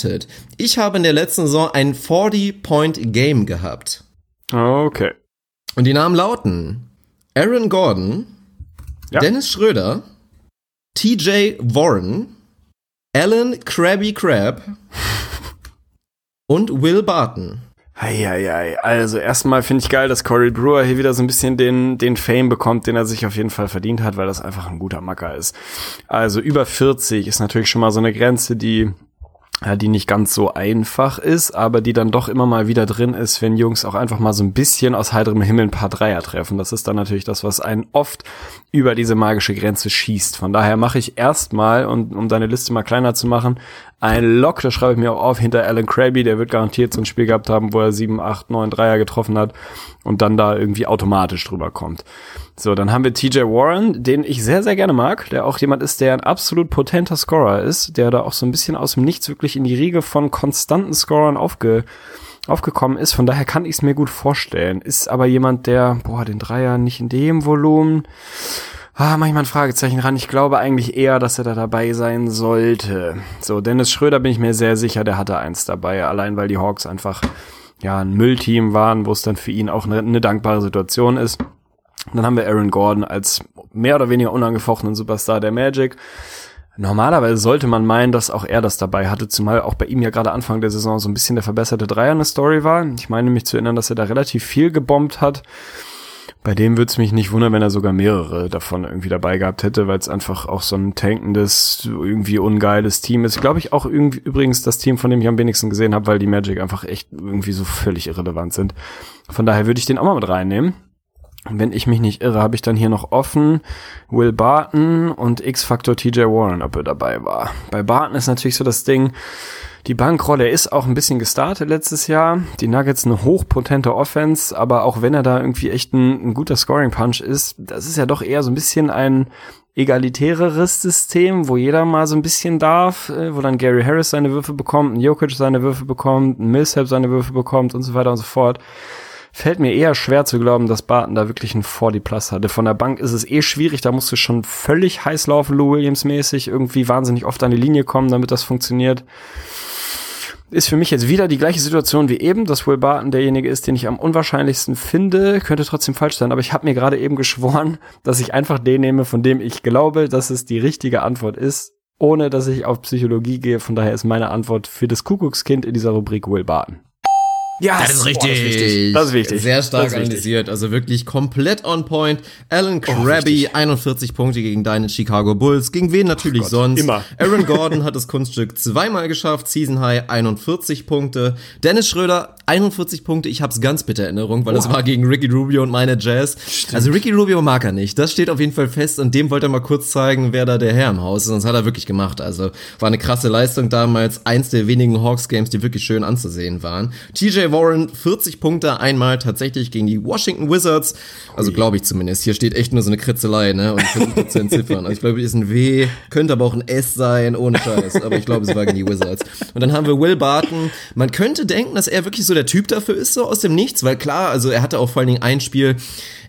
ich habe in der letzten Saison ein 40-Point-Game gehabt. Okay. Und die Namen lauten Aaron Gordon, ja. Dennis Schröder, TJ Warren, Alan Krabby Crab und Will Barton. Heieiei. Also erstmal finde ich geil, dass Corey Brewer hier wieder so ein bisschen den, den Fame bekommt, den er sich auf jeden Fall verdient hat, weil das einfach ein guter Macker ist. Also über 40 ist natürlich schon mal so eine Grenze, die ja, die nicht ganz so einfach ist, aber die dann doch immer mal wieder drin ist, wenn Jungs auch einfach mal so ein bisschen aus heiterem Himmel ein paar Dreier treffen. Das ist dann natürlich das, was einen oft über diese magische Grenze schießt. Von daher mache ich erstmal, und um deine Liste mal kleiner zu machen, ein Lock, das schreibe ich mir auch auf, hinter Alan Kraby, der wird garantiert so ein Spiel gehabt haben, wo er sieben, acht, neun Dreier getroffen hat und dann da irgendwie automatisch drüber kommt. So, dann haben wir TJ Warren, den ich sehr, sehr gerne mag, der auch jemand ist, der ein absolut potenter Scorer ist, der da auch so ein bisschen aus dem Nichts wirklich in die Riege von konstanten Scorern aufge, aufgekommen ist. Von daher kann ich es mir gut vorstellen. Ist aber jemand, der, boah, den Dreier nicht in dem Volumen Ah, manchmal ein Fragezeichen ran. Ich glaube eigentlich eher, dass er da dabei sein sollte. So, Dennis Schröder bin ich mir sehr sicher, der hatte eins dabei. Allein weil die Hawks einfach, ja, ein Müllteam waren, wo es dann für ihn auch eine, eine dankbare Situation ist. Dann haben wir Aaron Gordon als mehr oder weniger unangefochtenen Superstar der Magic. Normalerweise sollte man meinen, dass auch er das dabei hatte, zumal auch bei ihm ja gerade Anfang der Saison so ein bisschen der verbesserte Dreier eine Story war. Ich meine mich zu erinnern, dass er da relativ viel gebombt hat. Bei dem würde es mich nicht wundern, wenn er sogar mehrere davon irgendwie dabei gehabt hätte, weil es einfach auch so ein tankendes, irgendwie ungeiles Team ist. Glaube ich auch irgendwie übrigens das Team, von dem ich am wenigsten gesehen habe, weil die Magic einfach echt irgendwie so völlig irrelevant sind. Von daher würde ich den auch mal mit reinnehmen. Wenn ich mich nicht irre, habe ich dann hier noch offen Will Barton und X-Factor TJ Warren, ob er dabei war. Bei Barton ist natürlich so das Ding, die Bankrolle ist auch ein bisschen gestartet letztes Jahr. Die Nuggets eine hochpotente Offense, aber auch wenn er da irgendwie echt ein, ein guter Scoring Punch ist, das ist ja doch eher so ein bisschen ein egalitäreres System, wo jeder mal so ein bisschen darf, äh, wo dann Gary Harris seine Würfe bekommt, ein Jokic seine Würfe bekommt, ein Millsap seine Würfe bekommt und so weiter und so fort. Fällt mir eher schwer zu glauben, dass Barton da wirklich einen 40 Plus hatte. Von der Bank ist es eh schwierig, da musst du schon völlig heiß laufen, Lou Williams mäßig, irgendwie wahnsinnig oft an die Linie kommen, damit das funktioniert ist für mich jetzt wieder die gleiche Situation wie eben, dass Will Barton derjenige ist, den ich am unwahrscheinlichsten finde. Könnte trotzdem falsch sein, aber ich habe mir gerade eben geschworen, dass ich einfach den nehme, von dem ich glaube, dass es die richtige Antwort ist, ohne dass ich auf Psychologie gehe. Von daher ist meine Antwort für das Kuckuckskind in dieser Rubrik Will Barton. Ja, das ist richtig. Boah, das, ist wichtig. das ist wichtig. Sehr stark analysiert, also wirklich komplett on point. Alan Krabby, oh, 41 Punkte gegen deine Chicago Bulls. Gegen wen natürlich Gott, sonst? Immer. Aaron Gordon hat das Kunststück zweimal geschafft, Season High 41 Punkte. Dennis Schröder 41 Punkte. Ich hab's ganz bitter Erinnerung, weil es war gegen Ricky Rubio und meine Jazz. Stimmt. Also Ricky Rubio mag er nicht. Das steht auf jeden Fall fest und dem wollte er mal kurz zeigen, wer da der Herr im Haus ist. Und das hat er wirklich gemacht. Also war eine krasse Leistung damals. Eins der wenigen Hawks Games, die wirklich schön anzusehen waren. TJ Warren 40 40 Punkte einmal tatsächlich gegen die Washington Wizards. Also glaube ich zumindest. Hier steht echt nur so eine Kritzelei, ne? Und ich versuche zu entziffern. Also ich glaube, ist ein W, könnte aber auch ein S sein, ohne Scheiß. Aber ich glaube, es war gegen die Wizards. Und dann haben wir Will Barton. Man könnte denken, dass er wirklich so der Typ dafür ist, so aus dem Nichts, weil klar, also er hatte auch vor allen Dingen ein Spiel,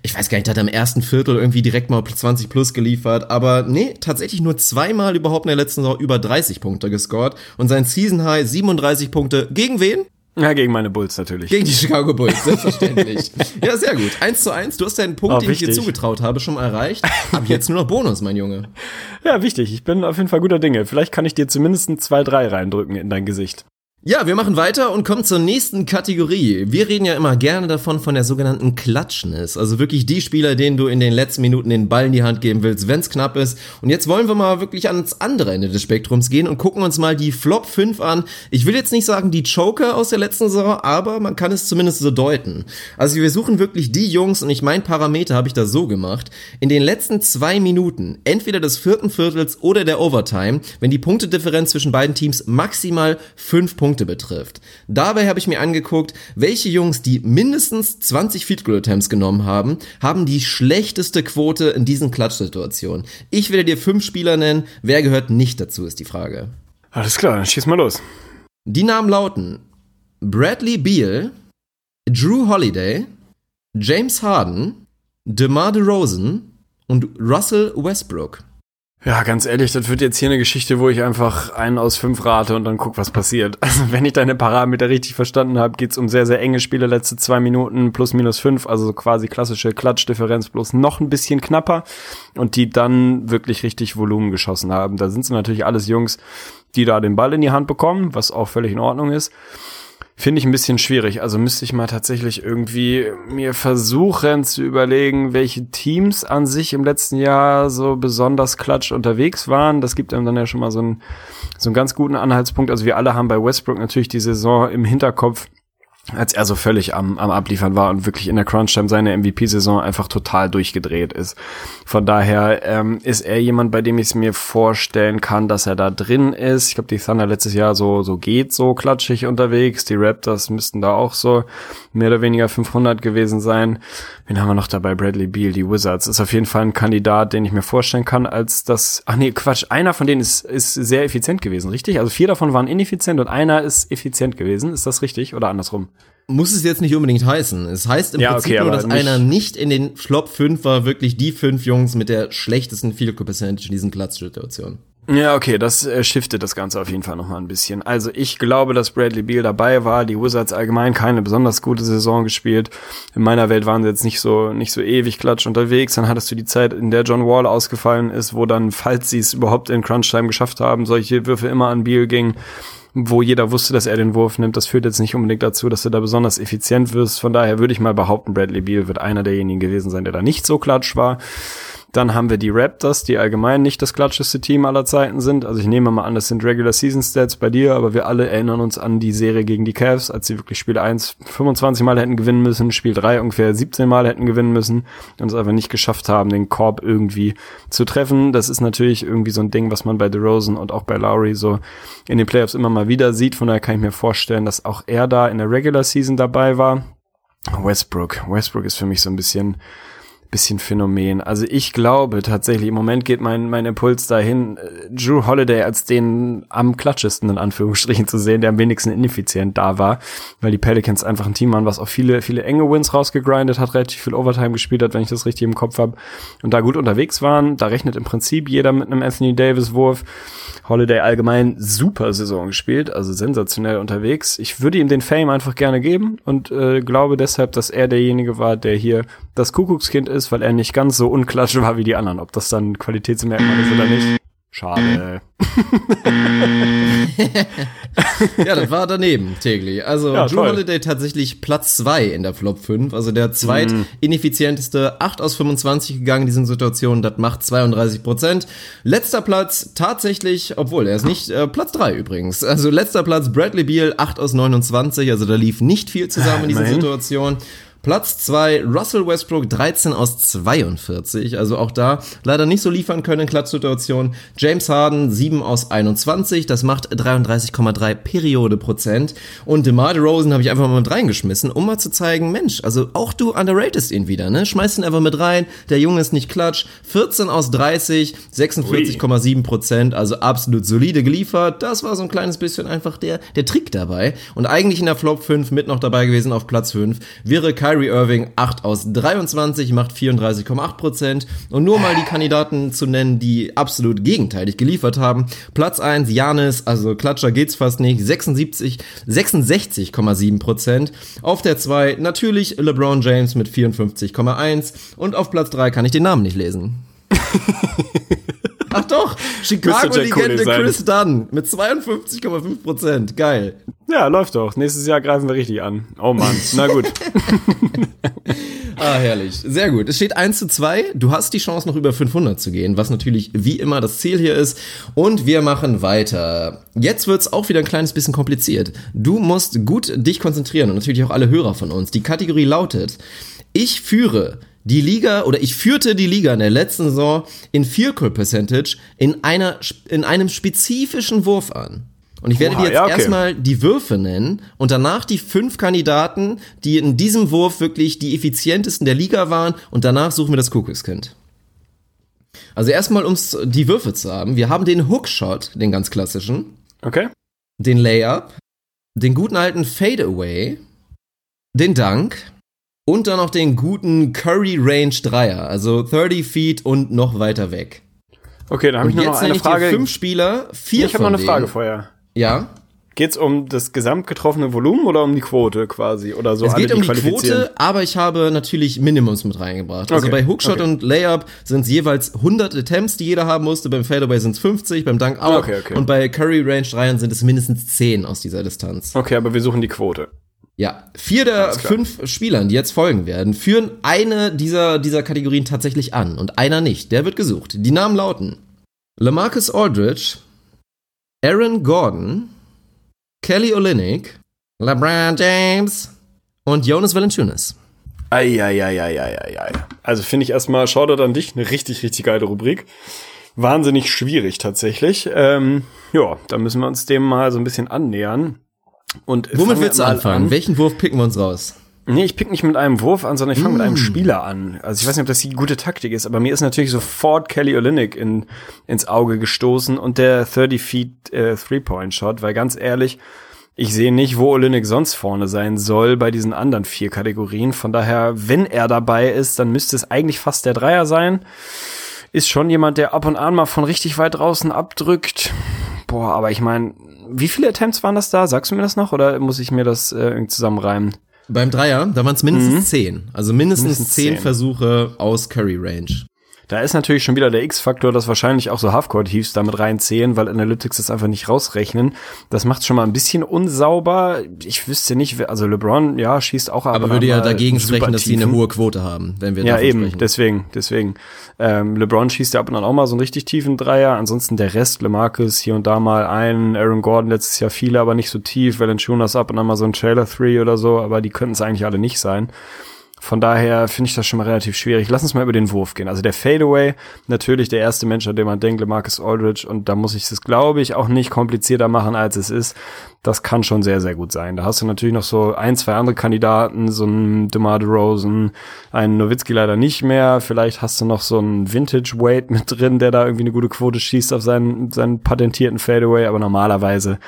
ich weiß gar nicht, hat er im ersten Viertel irgendwie direkt mal 20 plus geliefert, aber nee, tatsächlich nur zweimal überhaupt in der letzten Saison über 30 Punkte gescored und sein Season High 37 Punkte gegen wen? Ja, gegen meine Bulls natürlich. Gegen die Chicago Bulls, selbstverständlich. ja, sehr gut. Eins zu eins. Du hast deinen Punkt, oh, den wichtig. ich dir zugetraut habe, schon mal erreicht. Ab jetzt nur noch Bonus, mein Junge. Ja, wichtig. Ich bin auf jeden Fall guter Dinge. Vielleicht kann ich dir zumindest ein 2-3 reindrücken in dein Gesicht. Ja, wir machen weiter und kommen zur nächsten Kategorie. Wir reden ja immer gerne davon von der sogenannten Klatschness. Also wirklich die Spieler, denen du in den letzten Minuten den Ball in die Hand geben willst, wenn es knapp ist. Und jetzt wollen wir mal wirklich ans andere Ende des Spektrums gehen und gucken uns mal die Flop 5 an. Ich will jetzt nicht sagen die Joker aus der letzten Saison, aber man kann es zumindest so deuten. Also wir suchen wirklich die Jungs und ich mein Parameter habe ich da so gemacht. In den letzten zwei Minuten, entweder des vierten Viertels oder der Overtime, wenn die Punktedifferenz zwischen beiden Teams maximal fünf Punkte Punkte betrifft. Dabei habe ich mir angeguckt, welche Jungs, die mindestens 20 Field Goal Attempts genommen haben, haben die schlechteste Quote in diesen Klatschsituationen. Ich werde dir fünf Spieler nennen. Wer gehört nicht dazu, ist die Frage. Alles klar, dann schieß mal los. Die Namen lauten Bradley Beal, Drew Holiday, James Harden, DeMar DeRozan und Russell Westbrook. Ja, ganz ehrlich, das wird jetzt hier eine Geschichte, wo ich einfach einen aus fünf rate und dann guck, was passiert. Also wenn ich deine Parameter richtig verstanden habe, geht's um sehr, sehr enge Spiele, letzte zwei Minuten plus minus fünf, also quasi klassische Klatschdifferenz bloß noch ein bisschen knapper und die dann wirklich richtig Volumen geschossen haben. Da sind es natürlich alles Jungs, die da den Ball in die Hand bekommen, was auch völlig in Ordnung ist. Finde ich ein bisschen schwierig. Also müsste ich mal tatsächlich irgendwie mir versuchen zu überlegen, welche Teams an sich im letzten Jahr so besonders klatsch unterwegs waren. Das gibt einem dann ja schon mal so einen, so einen ganz guten Anhaltspunkt. Also wir alle haben bei Westbrook natürlich die Saison im Hinterkopf, als er so völlig am, am Abliefern war und wirklich in der Crunch-Time seine MVP-Saison einfach total durchgedreht ist. Von daher ähm, ist er jemand, bei dem ich es mir vorstellen kann, dass er da drin ist. Ich glaube, die Thunder letztes Jahr so, so geht so klatschig unterwegs. Die Raptors müssten da auch so mehr oder weniger 500 gewesen sein. Wen haben wir noch dabei? Bradley Beal, die Wizards. Ist auf jeden Fall ein Kandidat, den ich mir vorstellen kann, als das, ach nee, Quatsch, einer von denen ist, ist sehr effizient gewesen, richtig? Also vier davon waren ineffizient und einer ist effizient gewesen. Ist das richtig oder andersrum? Muss es jetzt nicht unbedingt heißen. Es heißt im ja, Prinzip okay, nur, dass einer nicht in den Flop 5 war, wirklich die fünf Jungs mit der schlechtesten Field Goal Percentage in diesen Platzsituationen. Ja, okay, das äh, shiftet das Ganze auf jeden Fall nochmal ein bisschen. Also ich glaube, dass Bradley Beal dabei war. Die Wizards allgemein keine besonders gute Saison gespielt. In meiner Welt waren sie jetzt nicht so, nicht so ewig klatsch unterwegs. Dann hattest du die Zeit, in der John Wall ausgefallen ist, wo dann, falls sie es überhaupt in Crunch Time geschafft haben, solche Würfe immer an Beal gingen wo jeder wusste, dass er den Wurf nimmt. Das führt jetzt nicht unbedingt dazu, dass du da besonders effizient wirst. Von daher würde ich mal behaupten, Bradley Beal wird einer derjenigen gewesen sein, der da nicht so klatsch war. Dann haben wir die Raptors, die allgemein nicht das klatscheste Team aller Zeiten sind. Also ich nehme mal an, das sind Regular Season Stats bei dir, aber wir alle erinnern uns an die Serie gegen die Cavs, als sie wirklich Spiel 1 25 Mal hätten gewinnen müssen, Spiel 3 ungefähr 17 Mal hätten gewinnen müssen und es einfach nicht geschafft haben, den Korb irgendwie zu treffen. Das ist natürlich irgendwie so ein Ding, was man bei DeRozan und auch bei Lowry so in den Playoffs immer mal wieder sieht. Von daher kann ich mir vorstellen, dass auch er da in der Regular Season dabei war. Westbrook. Westbrook ist für mich so ein bisschen bisschen Phänomen. Also ich glaube tatsächlich, im Moment geht mein, mein Impuls dahin, äh, Drew Holiday als den am klatschesten in Anführungsstrichen zu sehen, der am wenigsten ineffizient da war, weil die Pelicans einfach ein Team waren, was auch viele, viele enge Wins rausgegrindet hat, relativ viel Overtime gespielt hat, wenn ich das richtig im Kopf habe, und da gut unterwegs waren. Da rechnet im Prinzip jeder mit einem Anthony Davis Wurf. Holiday allgemein super Saison gespielt, also sensationell unterwegs. Ich würde ihm den Fame einfach gerne geben und äh, glaube deshalb, dass er derjenige war, der hier das Kuckuckskind ist, weil er nicht ganz so unklatsch war wie die anderen. Ob das dann Qualitätsmerkmal ist oder nicht. Schade. ja, das war daneben täglich. Also ja, Drew Holiday tatsächlich Platz 2 in der Flop 5. Also der zweit mm. ineffizienteste 8 aus 25 gegangen in diesen Situationen. Das macht 32 Prozent. Letzter Platz tatsächlich, obwohl er ist nicht äh, Platz 3 übrigens. Also letzter Platz Bradley Beal 8 aus 29. Also da lief nicht viel zusammen in dieser Situation. Platz 2 Russell Westbrook 13 aus 42, also auch da leider nicht so liefern können in Klatschsituationen. James Harden 7 aus 21, das macht 33,3 Periode Prozent und DeMar DeRozan habe ich einfach mal mit reingeschmissen, um mal zu zeigen, Mensch, also auch du underratest ihn wieder, ne? Schmeiß ihn einfach mit rein, der Junge ist nicht klatsch. 14 aus 30, 46,7 Prozent, also absolut solide geliefert. Das war so ein kleines bisschen einfach der der Trick dabei und eigentlich in der Flop 5 mit noch dabei gewesen auf Platz 5 wäre Kai Kyrie Irving 8 aus 23, macht 34,8%. Und nur mal die Kandidaten zu nennen, die absolut gegenteilig geliefert haben. Platz 1, Janis, also Klatscher geht's fast nicht, 76, 66,7%. Auf der 2 natürlich LeBron James mit 54,1. Und auf Platz 3 kann ich den Namen nicht lesen. Ach doch, Chicago-Legende Chris Dunn mit 52,5 Prozent. Geil. Ja, läuft doch. Nächstes Jahr greifen wir richtig an. Oh Mann, na gut. ah, herrlich. Sehr gut. Es steht 1 zu 2. Du hast die Chance, noch über 500 zu gehen, was natürlich wie immer das Ziel hier ist. Und wir machen weiter. Jetzt wird's auch wieder ein kleines bisschen kompliziert. Du musst gut dich konzentrieren und natürlich auch alle Hörer von uns. Die Kategorie lautet, ich führe die Liga oder ich führte die Liga in der letzten Saison in Field Goal Percentage in einer in einem spezifischen Wurf an. Und ich werde Oha, dir jetzt ja, okay. erstmal die Würfe nennen und danach die fünf Kandidaten, die in diesem Wurf wirklich die effizientesten der Liga waren und danach suchen wir das Kuckuckskind. Also erstmal ums die Würfe zu haben. Wir haben den Hookshot, den ganz klassischen. Okay. Den Layup, den guten alten Fadeaway, den Dunk, und dann noch den guten Curry Range Dreier, also 30 Feet und noch weiter weg. Okay, dann habe ich noch, noch eine Frage. fünf Spieler, vier Ich habe noch eine Frage vorher. Ja. Geht's um das gesamt getroffene Volumen oder um die Quote quasi? Oder so Es alle, geht um die? Quote, aber ich habe natürlich Minimums mit reingebracht. Also Okay, bei Hookshot okay. und Layup sind es jeweils 100 Attempts, die jeder haben musste. Beim Fadeaway sind es 50, beim Dunk auch. Okay, okay. Und bei Curry Range Dreiern sind es mindestens 10 aus dieser Distanz. Okay, aber wir suchen die Quote. Ja, vier der fünf Spielern, die jetzt folgen werden, führen eine dieser, dieser Kategorien tatsächlich an und einer nicht. Der wird gesucht. Die Namen lauten Lamarcus Aldridge, Aaron Gordon, Kelly Olynyk, LeBron James und Jonas Valanciunas. Eieieiei. Also finde ich erstmal, Shoutout an dich, eine richtig, richtig geile Rubrik. Wahnsinnig schwierig tatsächlich. Ähm, ja, da müssen wir uns dem mal so ein bisschen annähern. Und Womit willst du anfangen? an. Welchen Wurf picken wir uns raus? Nee, ich pick nicht mit einem Wurf an, sondern ich fange mit einem Spieler an. Also ich weiß nicht, ob das die gute Taktik ist, aber mir ist natürlich sofort Kelly Olynyk in, ins Auge gestoßen und der 30 Feet äh, Three-Point-Shot, weil ganz ehrlich, ich sehe nicht, wo Olynyk sonst vorne sein soll bei diesen anderen vier Kategorien. Von daher, wenn er dabei ist, dann müsste es eigentlich fast der Dreier sein. Ist schon jemand, der ab und an mal von richtig weit draußen abdrückt. Boah, aber ich meine, wie viele Attempts waren das da? Sagst du mir das noch oder muss ich mir das äh, irgendwie zusammenreimen? Beim Dreier, da waren es mindestens zehn. Also mindestens, Mindestens zehn zehn. Versuche aus Curry Range. Da ist natürlich schon wieder der X-Faktor, dass wahrscheinlich auch so Halfcourt-Heaves damit reinzählen, weil Analytics das einfach nicht rausrechnen. Das macht schon mal ein bisschen unsauber. Ich wüsste nicht, also LeBron, ja, schießt auch Aber würde ja dagegen sprechen, dass sie eine hohe Quote haben, wenn wir Ja, eben, sprechen. deswegen, deswegen. Ähm, LeBron schießt ja ab und an auch mal so einen richtig tiefen Dreier. Ansonsten der Rest, LeMarcus hier und da mal einen, Aaron Gordon letztes Jahr viele, aber nicht so tief. Valanciunas ab und an mal so ein Trailer Three oder so, aber die könnten es eigentlich alle nicht sein. Von daher finde ich das schon mal relativ schwierig. Lass uns mal über den Wurf gehen. Also der Fadeaway, natürlich der erste Mensch, an den man denkt, Marcus Aldridge. Und da muss ich es, glaube ich, auch nicht komplizierter machen, als es ist. Das kann schon sehr, sehr gut sein. Da hast du natürlich noch so ein, zwei andere Kandidaten, so ein DeMar DeRozan, einen Nowitzki leider nicht mehr. Vielleicht hast du noch so einen Vintage Wade mit drin, der da irgendwie eine gute Quote schießt auf seinen, seinen patentierten Fadeaway. Aber normalerweise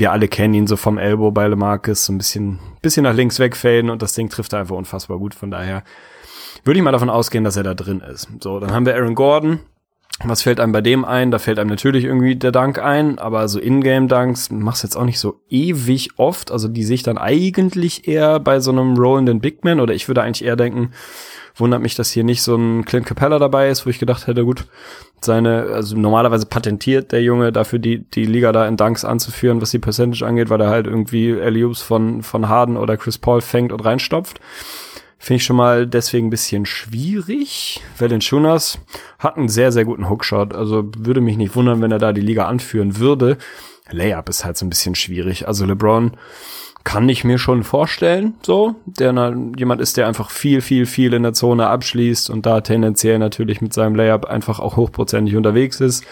wir alle kennen ihn so vom Elbow bei LeMarcus, so ein bisschen, bisschen nach links wegfaden und das Ding trifft er einfach unfassbar gut. Von daher würde ich mal davon ausgehen, dass er da drin ist. So, dann haben wir Aaron Gordon. Was fällt einem bei dem ein? Da fällt einem natürlich irgendwie der Dank ein, aber so Ingame-Dunks machst du jetzt auch nicht so ewig oft. Also die sehe ich dann eigentlich eher bei so einem rollenden Big Man oder ich würde eigentlich eher denken, wundert mich, dass hier nicht so ein Clint Capella dabei ist, wo ich gedacht hätte, gut, seine, also normalerweise patentiert der Junge dafür die, die Liga da in Dunks anzuführen, was die Percentage angeht, weil er halt irgendwie Alley-Oops von, von Harden oder Chris Paul fängt und reinstopft. Finde ich schon mal deswegen ein bisschen schwierig. Valanciunas hat einen sehr, sehr guten Hookshot. Also würde mich nicht wundern, wenn er da die Liga anführen würde. Layup ist halt so ein bisschen schwierig. Also LeBron kann ich mir schon vorstellen, so, der na, jemand ist, der einfach viel, viel, viel in der Zone abschließt und da tendenziell natürlich mit seinem Layup einfach auch hochprozentig unterwegs ist.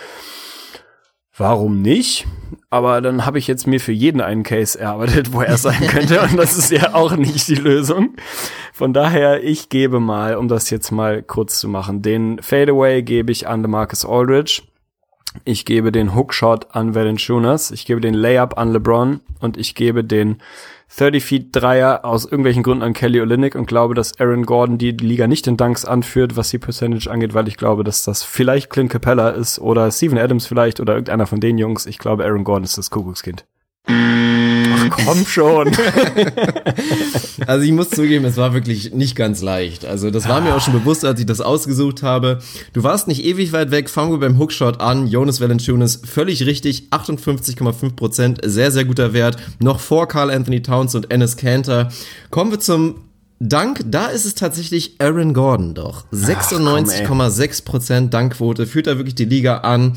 Warum nicht? Aber dann habe ich jetzt mir für jeden einen Case erarbeitet, wo er sein könnte. Und das ist ja auch nicht die Lösung. Von daher, ich gebe mal, um das jetzt mal kurz zu machen, den Fadeaway gebe ich an DeMarcus Aldridge. Ich gebe den Hookshot an Valanciunas. Ich gebe den Layup an LeBron. Und ich gebe den 30 Feet Dreier aus irgendwelchen Gründen an Kelly Olynyk und glaube, dass Aaron Gordon die Liga nicht in Dunks anführt, was die Percentage angeht, weil ich glaube, dass das vielleicht Clint Capella ist oder Steven Adams vielleicht oder irgendeiner von den Jungs. Ich glaube, Aaron Gordon ist das Kuckuckskind. Komm schon. Also ich muss zugeben, es war wirklich nicht ganz leicht. Also das war mir auch schon bewusst, als ich das ausgesucht habe. Du warst nicht ewig weit weg. Fangen wir beim Hookshot an. Jonas Valanciunas, völlig richtig. 58,5 Prozent. Sehr, sehr guter Wert. Noch vor Carl Anthony Towns und Ennis Cantor. Kommen wir zum Dank, da ist es tatsächlich Aaron Gordon doch. 96,6 Prozent Dankquote, führt da wirklich die Liga an.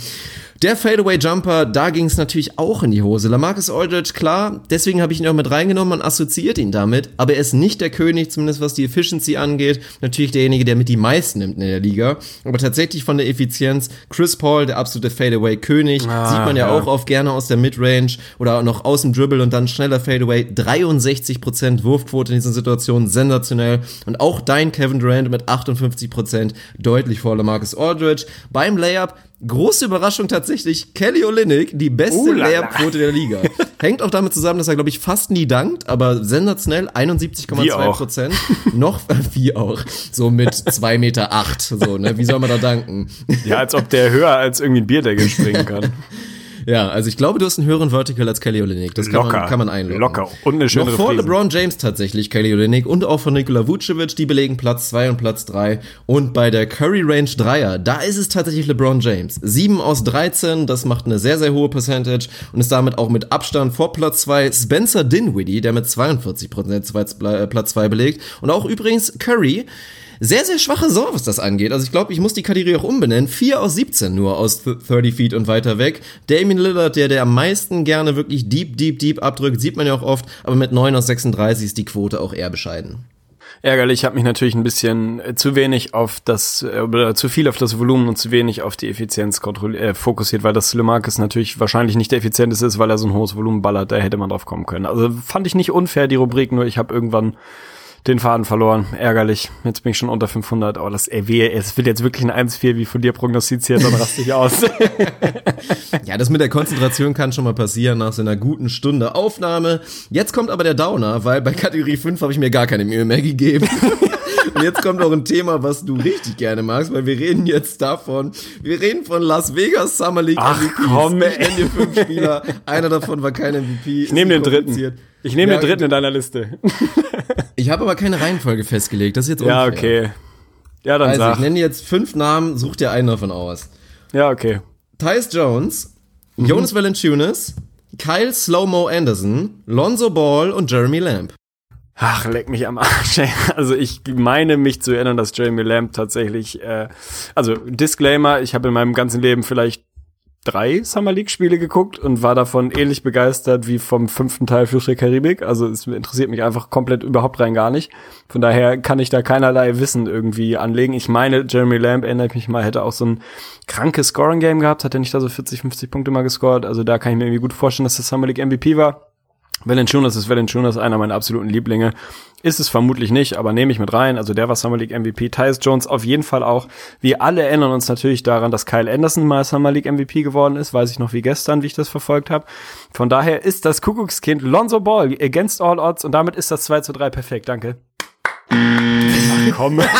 Der Fadeaway Jumper, da ging es natürlich auch in die Hose. Lamarcus Aldridge, klar, deswegen habe ich ihn auch mit reingenommen, man assoziiert ihn damit, aber er ist nicht der König, zumindest was die Efficiency angeht. Natürlich derjenige, der mit die meisten nimmt in der Liga. Aber tatsächlich von der Effizienz, Chris Paul, der absolute Fadeaway König, Ah, sieht man ja, ja. auch oft gerne aus der Midrange oder noch aus dem Dribble und dann schneller Fadeaway. 63% Wurfquote in diesen Situationen, sensationell. Und auch dein Kevin Durant mit 58% deutlich vor Lamarcus Aldridge. Beim Layup Große Überraschung tatsächlich, Kelly Olynyk, die beste Uh. Layup-Quote der Liga. Hängt auch damit zusammen, dass er, glaube ich, fast nie dankt, aber sensationell, Wie 71,2 auch. Prozent. Noch, wie auch, so mit 2 Meter acht, so, ne, wie soll man da danken? Ja, als ob der höher als irgendwie ein Bierdeckel springen kann. Ja, also ich glaube, du hast einen höheren Vertical als Kelly Olynyk. Das kann Locker. man, kann man einloggen. Locker. Und eine schöne Noch vor Reprise. LeBron James tatsächlich, Kelly Olynyk und auch von Nikola Vucevic, die belegen Platz 2 und Platz 3. Und bei der Curry Range Dreier, da ist es tatsächlich LeBron James. 7 aus 13, das macht eine sehr, sehr hohe Percentage und ist damit auch mit Abstand vor Platz 2 Spencer Dinwiddie, der mit 42% Platz 2 belegt. Und auch übrigens Curry, sehr, sehr schwache Saison, was das angeht. Also ich glaube, ich muss die Kategorie auch umbenennen. 4 aus 17 nur aus 30 Feet und weiter weg. Damien Lillard, der, der am meisten gerne wirklich deep, deep, deep abdrückt, sieht man ja auch oft, aber mit 9 aus 36 ist die Quote auch eher bescheiden. Ärgerlich, ich habe mich natürlich ein bisschen äh, zu wenig auf das, äh, oder zu viel auf das Volumen und zu wenig auf die Effizienz äh, fokussiert, weil das Lemarcus natürlich wahrscheinlich nicht der effizienteste ist, weil er so ein hohes Volumen ballert, da hätte man drauf kommen können. Also fand ich nicht unfair, die Rubrik, nur ich habe irgendwann den Faden verloren. Ärgerlich. Jetzt bin ich schon unter 500. Oh, das, ey, weh, es wird jetzt wirklich ein 1-4 wie von dir prognostiziert, dann raste ich aus. Ja, das mit der Konzentration kann schon mal passieren nach so einer guten Stunde Aufnahme. Jetzt kommt aber der Downer, weil bei Kategorie 5 habe ich mir gar keine Mühe mehr gegeben. Und jetzt kommt auch ein Thema, was du richtig gerne magst, weil wir reden jetzt davon, wir reden von Las Vegas Summer League Ach, MVPs. komm, ich nenne dir fünf Spieler, einer davon war kein MVP. Ich nehme den dritten. Ich nehme Ja, den dritten in deiner Liste. Ich habe aber keine Reihenfolge festgelegt, das ist jetzt Ja, unfair. okay. Ja, dann Also, ich sag. nenne jetzt fünf Namen, such dir einen davon aus. Ja, okay. Tyus Jones, Mhm. Jonas Valanciunas, Kyle Slow-Mo Anderson, Lonzo Ball und Jeremy Lamb. Ach, leck mich am Arsch. ey. Also ich meine mich zu erinnern, dass Jeremy Lamb tatsächlich, äh, also Disclaimer, ich habe in meinem ganzen Leben vielleicht drei Summer League Spiele geguckt und war davon ähnlich begeistert wie vom fünften Teil Fluch der Karibik. Also es interessiert mich einfach komplett überhaupt rein gar nicht. Von daher kann ich da keinerlei Wissen irgendwie anlegen. Ich meine, Jeremy Lamb, erinnert mich mal, hätte auch so ein krankes Scoring-Game gehabt, hat er nicht da so 40, 50 Punkte mal gescored. Also da kann ich mir irgendwie gut vorstellen, dass der Summer League MVP war. Valanciunas ist Valanciunas einer meiner absoluten Lieblinge. Ist es vermutlich nicht, aber nehme ich mit rein. Also der war Summer League MVP. Tyus Jones auf jeden Fall auch. Wir alle erinnern uns natürlich daran, dass Kyle Anderson mal Summer League MVP geworden ist. Weiß ich noch wie gestern, wie ich das verfolgt habe. Von daher ist das Kuckuckskind Lonzo Ball against all odds und damit ist das 2 zu 3 perfekt. Danke. Ach, komm.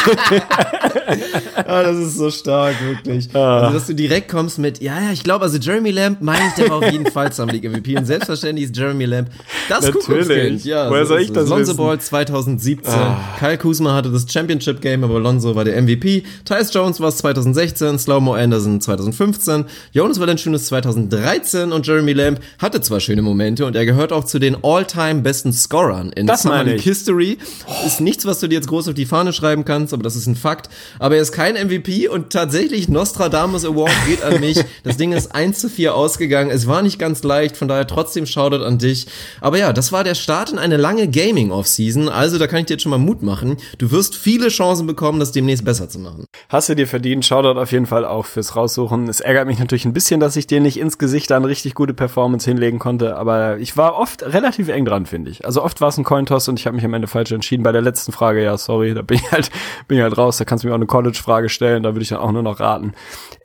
Ah, das ist so stark, wirklich. Also, dass du direkt kommst mit, ja, ja, ich glaube, also Jeremy Lamb meine ich, der war auf jeden Fall Summer League MVP. Und selbstverständlich ist Jeremy Lamb das Natürlich. Kuckuckskind. Ja, Woher so soll ist ich das. Lonzo wissen? Ah. Ball 2017. Kyle Kuzma hatte das Championship Game, aber Lonzo war der MVP. Tyus Jones war es 2016, Slow-Mo Anderson 2015, Jonas Valanciunas 2013 und Jeremy Lamb hatte zwar schöne Momente und er gehört auch zu den all-time besten Scorern in Das Summer League. History. Ist nichts, was du dir jetzt groß auf die Fahne schreiben kannst, aber das ist ein Fakt. Aber er ist kein MVP und tatsächlich Nostradamus Award geht an mich. Das Ding ist 1 zu 4 ausgegangen. Es war nicht ganz leicht, von daher trotzdem Shoutout an dich. Aber ja, das war der Start in eine lange Gaming-Off-Season. Also da kann ich dir jetzt schon mal Mut machen. Du wirst viele Chancen bekommen, das demnächst besser zu machen. Hast du dir verdient. Shoutout auf jeden Fall auch fürs Raussuchen. Es ärgert mich natürlich ein bisschen, dass ich dir nicht ins Gesicht da eine richtig gute Performance hinlegen konnte, aber ich war oft relativ eng dran, finde ich. Also oft war es ein Cointoss und ich habe mich am Ende falsch entschieden. Bei der letzten Frage, ja, sorry, da bin ich halt, bin ich halt raus. Da kannst du mir auch eine College-Frage stellen, da würde ich dann auch nur noch raten.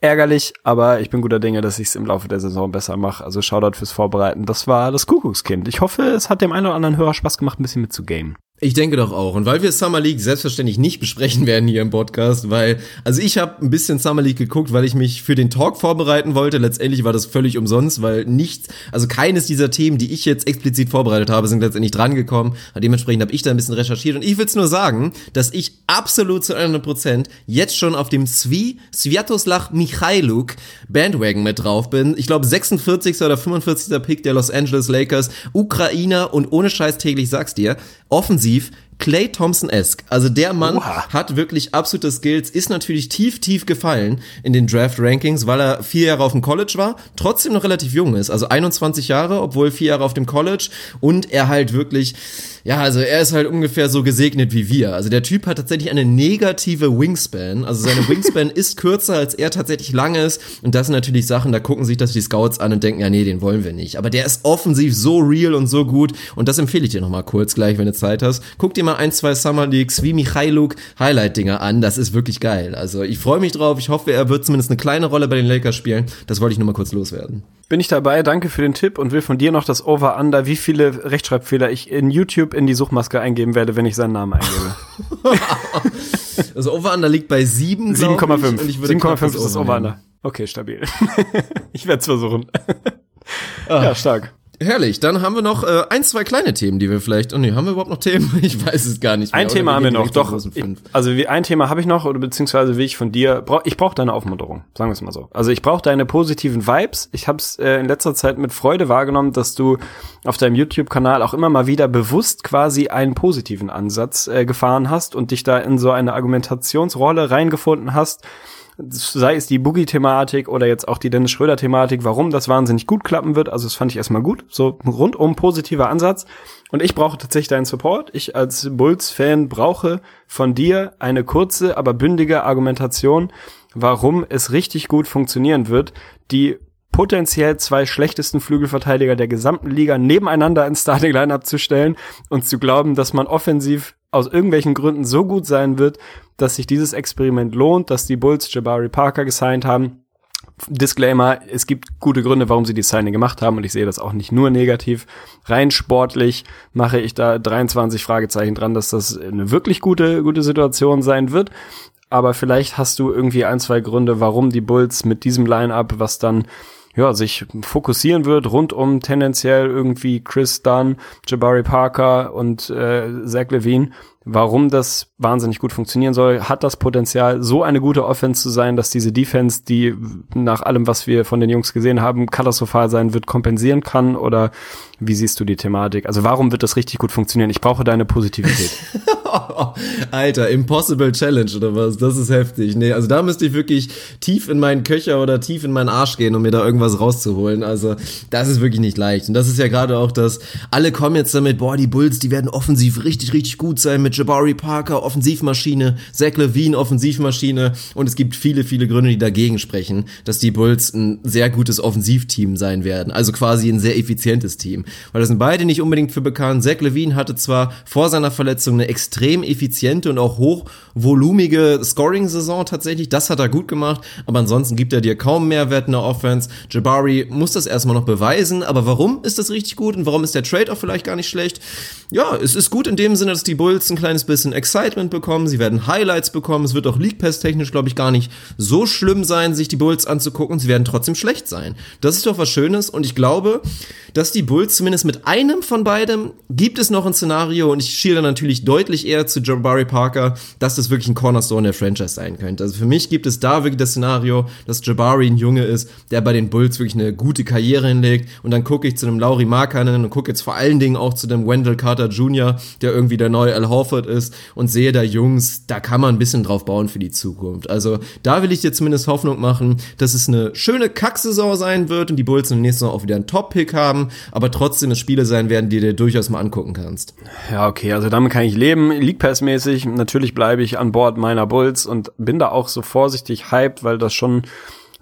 Ärgerlich, aber ich bin guter Dinge, dass ich es im Laufe der Saison besser mache. Also Shoutout fürs Vorbereiten. Das war das Kuckuckskind. Ich hoffe, es hat dem einen oder anderen Hörer Spaß gemacht, ein bisschen mit zu gamen. Ich denke doch auch. Und weil wir Summer League selbstverständlich nicht besprechen werden hier im Podcast, weil, also ich habe ein bisschen Summer League geguckt, weil ich mich für den Talk vorbereiten wollte. Letztendlich war das völlig umsonst, weil nichts, also keines dieser Themen, die ich jetzt explizit vorbereitet habe, sind letztendlich drangekommen. Dementsprechend habe ich da ein bisschen recherchiert. Und ich will's nur sagen, dass ich absolut zu 100 Prozent jetzt schon auf dem Svi Sviatoslav Michailuk Bandwagon mit drauf bin. Ich glaube 46. oder 45. Pick der Los Angeles Lakers, Ukrainer und ohne Scheiß täglich sag's dir, offensiv offensiv Clay Thompson-esque. Also der Mann Oha. hat wirklich absolute Skills, ist natürlich tief, tief gefallen in den Draft-Rankings, weil er vier Jahre auf dem College war, trotzdem noch relativ jung ist, also 21 Jahre, obwohl vier Jahre auf dem College und er halt wirklich, ja, also er ist halt ungefähr so gesegnet wie wir. Also der Typ hat tatsächlich eine negative Wingspan, also seine Wingspan ist kürzer, als er tatsächlich lang ist und das sind natürlich Sachen, da gucken sich das die Scouts an und denken, ja nee, den wollen wir nicht. Aber der ist offensiv so real und so gut und das empfehle ich dir nochmal kurz gleich, wenn du Zeit hast. Guck dir mal ein, zwei Summer Leagues wie Michailuk Highlight-Dinger an, das ist wirklich geil. Also ich freue mich drauf, ich hoffe, er wird zumindest eine kleine Rolle bei den Lakers spielen. Das wollte ich nur mal kurz loswerden. Bin ich dabei, danke für den Tipp und will von dir noch das Over-Under, wie viele Rechtschreibfehler ich in YouTube in die Suchmaske eingeben werde, wenn ich seinen Namen eingebe. Also Over-Under liegt bei 7, glaub ich, 7,5. und ich würde 7,5 knapp ist das. Over-Under. Okay, stabil. ich werde es versuchen. Ja, stark. Herrlich, dann haben wir noch äh, ein, zwei kleine Themen, die wir vielleicht. Oh nee, haben wir überhaupt noch Themen? Ich weiß es gar nicht mehr. Ein Thema haben wir noch, doch. Ich, also wie, ein Thema habe ich noch, oder beziehungsweise will ich von dir. Brauch, ich brauche deine Aufmunterung, sagen wir es mal so. Also ich brauche deine positiven Vibes. Ich habe es äh, in letzter Zeit mit Freude wahrgenommen, dass du auf deinem YouTube-Kanal auch immer mal wieder bewusst quasi einen positiven Ansatz äh, gefahren hast und dich da in so eine Argumentationsrolle reingefunden hast sei es die Boogie-Thematik oder jetzt auch die Dennis Schröder-Thematik, warum das wahnsinnig gut klappen wird. Also das fand ich erstmal gut. So rundum positiver Ansatz. Und ich brauche tatsächlich deinen Support. Ich als Bulls-Fan brauche von dir eine kurze, aber bündige Argumentation, warum es richtig gut funktionieren wird, die potenziell zwei schlechtesten Flügelverteidiger der gesamten Liga nebeneinander ins Starting Lineup zu stellen und zu glauben, dass man offensiv aus irgendwelchen Gründen so gut sein wird, dass sich dieses Experiment lohnt, dass die Bulls Jabari Parker gesigned haben. Disclaimer, es gibt gute Gründe, warum sie die Signing gemacht haben und ich sehe das auch nicht nur negativ. Rein sportlich mache ich da 23 Fragezeichen dran, dass das eine wirklich gute, gute Situation sein wird. Aber vielleicht hast du irgendwie ein, zwei Gründe, warum die Bulls mit diesem Line-Up, was dann ja, sich fokussieren wird rund um tendenziell irgendwie Chris Dunn, Jabari Parker und äh, Zach Levine, warum das wahnsinnig gut funktionieren soll, hat das Potenzial, so eine gute Offense zu sein, dass diese Defense, die nach allem, was wir von den Jungs gesehen haben, katastrophal sein wird, kompensieren kann? Oder wie siehst du die Thematik? Also warum wird das richtig gut funktionieren? Ich brauche deine Positivität. Alter, Impossible Challenge oder was? Das ist heftig. Nee, also da müsste ich wirklich tief in meinen Köcher oder tief in meinen Arsch gehen, um mir da irgendwas rauszuholen. Also das ist wirklich nicht leicht. Und das ist ja gerade auch das, alle kommen jetzt damit, boah, die Bulls, die werden offensiv richtig, richtig gut sein mit Jabari Parker, Offensivmaschine, Zach Levine, Offensivmaschine. Und es gibt viele, viele Gründe, die dagegen sprechen, dass die Bulls ein sehr gutes Offensivteam sein werden, also quasi ein sehr effizientes Team, weil das sind beide nicht unbedingt für bekannt. Zach Levine hatte zwar vor seiner Verletzung eine extrem effiziente und auch hochvolumige Scoring-Saison tatsächlich, das hat er gut gemacht, aber ansonsten gibt er dir kaum Mehrwert in der Offense. Jabari muss das erstmal noch beweisen, aber warum ist das richtig gut? Und warum ist der Trade auch vielleicht gar nicht schlecht? Ja, es ist gut in dem Sinne, dass die Bulls ein kleines bisschen Excitement bekommen, sie werden Highlights bekommen, es wird auch League Pass technisch, glaube ich, gar nicht so schlimm sein, sich die Bulls anzugucken, sie werden trotzdem schlecht sein. Das ist doch was Schönes und ich glaube, dass die Bulls zumindest mit einem von beidem gibt es noch ein Szenario und ich schiele natürlich deutlich eher zu Jabari Parker, dass das wirklich ein Cornerstone der Franchise sein könnte. Also für mich gibt es da wirklich das Szenario, dass Jabari ein Junge ist, der bei den Bulls wirklich eine gute Karriere hinlegt und dann gucke ich zu einem Lauri Markkanen und gucke jetzt vor allen Dingen auch zu dem Wendell Carter Jr., der irgendwie der neue Al Horford ist und sehe da Jungs, da kann man ein bisschen drauf bauen für die Zukunft. Also da will ich dir zumindest Hoffnung machen, dass es eine schöne Kacksaison sein wird und die Bulls in der nächsten Saison auch wieder einen Top-Pick haben, aber trotzdem es Spiele sein werden, die du dir durchaus mal angucken kannst. Ja, okay, also damit kann ich leben. League Pass-mäßig, natürlich bleibe ich an Bord meiner Bulls und bin da auch so vorsichtig hyped, weil das schon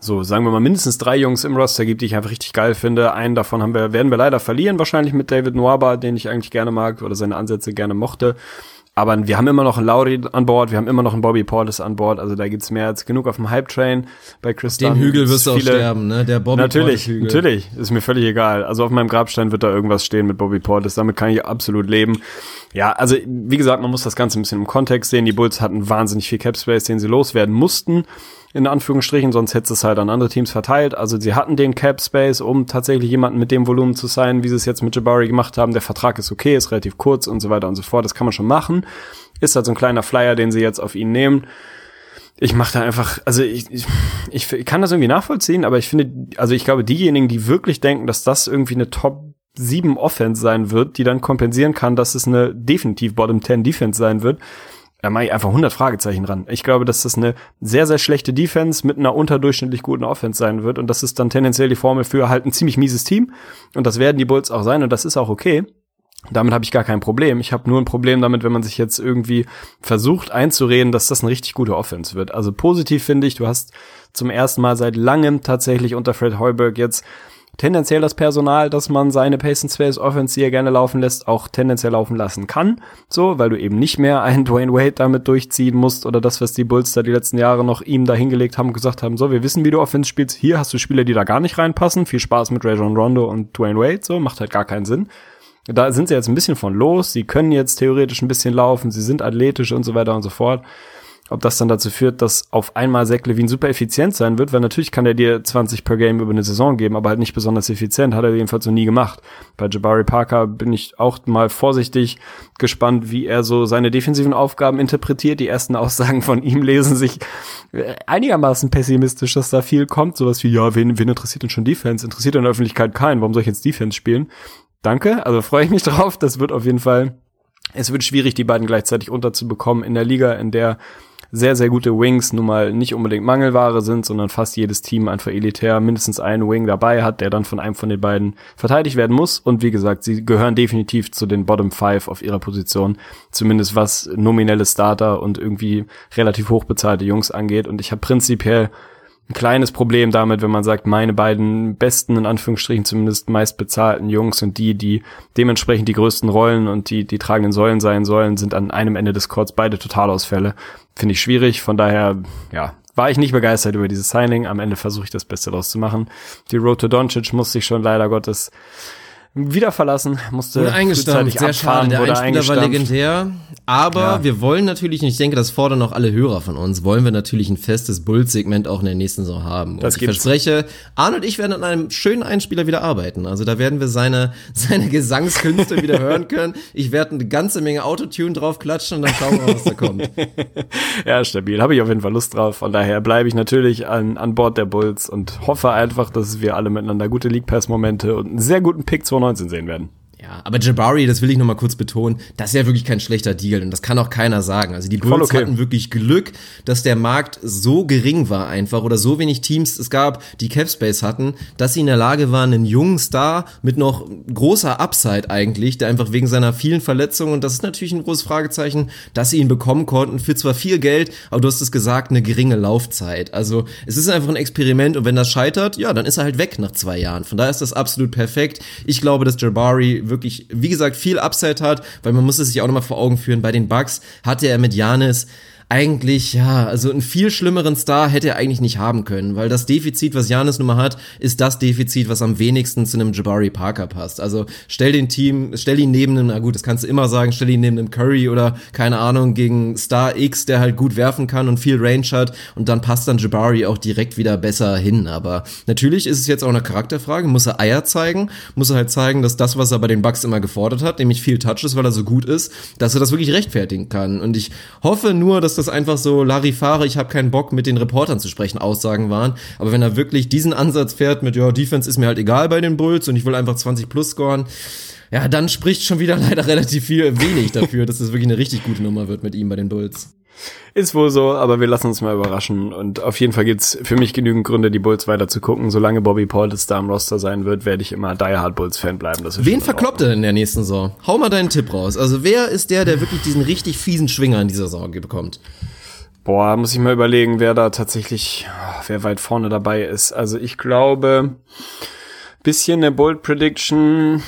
so, sagen wir mal, mindestens drei Jungs im Roster gibt, die ich einfach richtig geil finde. Einen davon haben wir, werden wir leider verlieren, wahrscheinlich mit David Nwaba, den ich eigentlich gerne mag oder seine Ansätze gerne mochte. Aber wir haben immer noch einen Lauri an Bord, wir haben immer noch einen Bobby Portis an Bord, also da gibt's mehr als genug auf dem Hype-Train bei Chris Den Hügel wirst du auch sterben, ne? Der Bobby Natürlich, Portis natürlich, ist mir völlig egal. Also auf meinem Grabstein wird da irgendwas stehen mit Bobby Portis, damit kann ich absolut leben. Ja, also wie gesagt, man muss das Ganze ein bisschen im Kontext sehen. Die Bulls hatten wahnsinnig viel Cap Space, den sie loswerden mussten in Anführungsstrichen, sonst hätte es halt an andere Teams verteilt. Also sie hatten den Cap Space, um tatsächlich jemanden mit dem Volumen zu sein, wie sie es jetzt mit Jabari gemacht haben. Der Vertrag ist okay, ist relativ kurz und so weiter und so fort. Das kann man schon machen. Ist halt so ein kleiner Flyer, den sie jetzt auf ihn nehmen. Ich mache da einfach, also ich, ich, ich kann das irgendwie nachvollziehen, aber ich finde, also ich glaube, diejenigen, die wirklich denken, dass das irgendwie eine Top 7 Offense sein wird, die dann kompensieren kann, dass es eine definitiv Bottom 10 Defense sein wird, da mache ich einfach 100 Fragezeichen ran. Ich glaube, dass das eine sehr, sehr schlechte Defense mit einer unterdurchschnittlich guten Offense sein wird und das ist dann tendenziell die Formel für halt ein ziemlich mieses Team und das werden die Bulls auch sein und das ist auch okay. Damit habe ich gar kein Problem. Ich habe nur ein Problem damit, wenn man sich jetzt irgendwie versucht einzureden, dass das eine richtig gute Offense wird. Also positiv finde ich, du hast zum ersten Mal seit langem tatsächlich unter Fred Heuberg jetzt tendenziell das Personal, dass man seine Pace and Space Offense, die er gerne laufen lässt, auch tendenziell laufen lassen kann. So, weil du eben nicht mehr einen Dwayne Wade damit durchziehen musst oder das, was die Bulls da die letzten Jahre noch ihm da hingelegt haben, gesagt haben, so, wir wissen, wie du Offense spielst. Hier hast du Spieler, die da gar nicht reinpassen. Viel Spaß mit Rajon Rondo und Dwayne Wade. So, macht halt gar keinen Sinn. Da sind sie jetzt ein bisschen von los. Sie können jetzt theoretisch ein bisschen laufen. Sie sind athletisch und so weiter und so fort. Ob das dann dazu führt, dass auf einmal Zach Levine super effizient sein wird, weil natürlich kann er dir 20 per Game über eine Saison geben, aber halt nicht besonders effizient, hat er jedenfalls noch nie gemacht. Bei Jabari Parker bin ich auch mal vorsichtig gespannt, wie er so seine defensiven Aufgaben interpretiert. Die ersten Aussagen von ihm lesen sich äh, einigermaßen pessimistisch, dass da viel kommt, sowas wie, ja, wen, wen interessiert denn schon Defense? Interessiert in der Öffentlichkeit keinen, warum soll ich jetzt Defense spielen? Danke, also freue ich mich drauf, das wird auf jeden Fall es wird schwierig, die beiden gleichzeitig unterzubekommen in der Liga, in der sehr, sehr gute Wings nun mal nicht unbedingt Mangelware sind, sondern fast jedes Team einfach elitär mindestens einen Wing dabei hat, der dann von einem von den beiden verteidigt werden muss. Und wie gesagt, sie gehören definitiv zu den Bottom Five auf ihrer Position, zumindest was nominelle Starter und irgendwie relativ hochbezahlte Jungs angeht. Und ich habe prinzipiell ein kleines Problem damit, wenn man sagt, meine beiden besten, in Anführungsstrichen zumindest meist bezahlten Jungs sind die, die dementsprechend die größten Rollen und die, die tragenden Säulen sein sollen, sind an einem Ende des Courts beide Totalausfälle. Finde ich schwierig, von daher, ja, war ich nicht begeistert über dieses Signing. Am Ende versuche ich das Beste daraus zu machen. Die Road to Doncic musste ich schon leider Gottes wieder verlassen, musste wurde eingestampft, sehr schade. Der Einspieler war legendär, aber ja. wir wollen natürlich, und ich denke, das fordern auch alle Hörer von uns, wollen wir natürlich ein festes Bulls-Segment auch in der nächsten Saison haben. Und das ich verspreche, Arne und ich werden an einem schönen Einspieler wieder arbeiten. Also da werden wir seine, seine Gesangskünste wieder hören können. Ich werde eine ganze Menge Autotune drauf klatschen und dann schauen wir, was da kommt. ja, stabil. Habe ich auf jeden Fall Lust drauf. Von daher bleibe ich natürlich an, an Bord der Bulls und hoffe einfach, dass wir alle miteinander gute League Pass-Momente und einen sehr guten Pick 2 2019 sehen werden. Ja, aber Jabari, das will ich noch mal kurz betonen, das ist ja wirklich kein schlechter Deal und das kann auch keiner sagen. Also die Bulls okay. hatten wirklich Glück, dass der Markt so gering war einfach oder so wenig Teams es gab, die Capspace hatten, dass sie in der Lage waren, einen jungen Star mit noch großer Upside eigentlich, der einfach wegen seiner vielen Verletzungen und das ist natürlich ein großes Fragezeichen, dass sie ihn bekommen konnten für zwar viel Geld, aber du hast es gesagt, eine geringe Laufzeit. Also es ist einfach ein Experiment und wenn das scheitert, ja, dann ist er halt weg nach zwei Jahren. Von daher ist das absolut perfekt. Ich glaube, dass Jabari wirklich, wie gesagt, viel Upside hat, weil man muss es sich auch nochmal vor Augen führen, bei den Bucks hatte er mit Janis eigentlich, ja, also einen viel schlimmeren Star hätte er eigentlich nicht haben können, weil das Defizit, was Janis nun mal hat, ist das Defizit, was am wenigsten zu einem Jabari Parker passt. Also stell den Team, stell ihn neben einem, na gut, das kannst du immer sagen, stell ihn neben einem Curry oder keine Ahnung, gegen Star X, der halt gut werfen kann und viel Range hat und dann passt dann Jabari auch direkt wieder besser hin. Aber natürlich ist es jetzt auch eine Charakterfrage, muss er Eier zeigen, muss er halt zeigen, dass das, was er bei den Bucks immer gefordert hat, nämlich viel Touches, weil er so gut ist, dass er das wirklich rechtfertigen kann. Und ich hoffe nur, dass das das einfach so Larifare, ich habe keinen Bock mit den Reportern zu sprechen, Aussagen waren. Aber wenn er wirklich diesen Ansatz fährt mit, ja, Defense ist mir halt egal bei den Bulls und ich will einfach 20 plus scoren, ja, dann spricht schon wieder leider relativ viel wenig dafür, dass es das wirklich eine richtig gute Nummer wird mit ihm bei den Bulls. Ist wohl so, aber wir lassen uns mal überraschen. Und auf jeden Fall gibt's für mich genügend Gründe, die Bulls weiter zu gucken. Solange Bobby Portis da am Roster sein wird, werde ich immer Die Hard Bulls Fan bleiben. Wen verkloppt er in der nächsten Saison? Hau mal deinen Tipp raus. Also wer ist der, der wirklich diesen richtig fiesen Schwinger in dieser Saison bekommt? Boah, muss ich mal überlegen, wer da tatsächlich, wer weit vorne dabei ist. Also ich glaube, bisschen eine Bold Prediction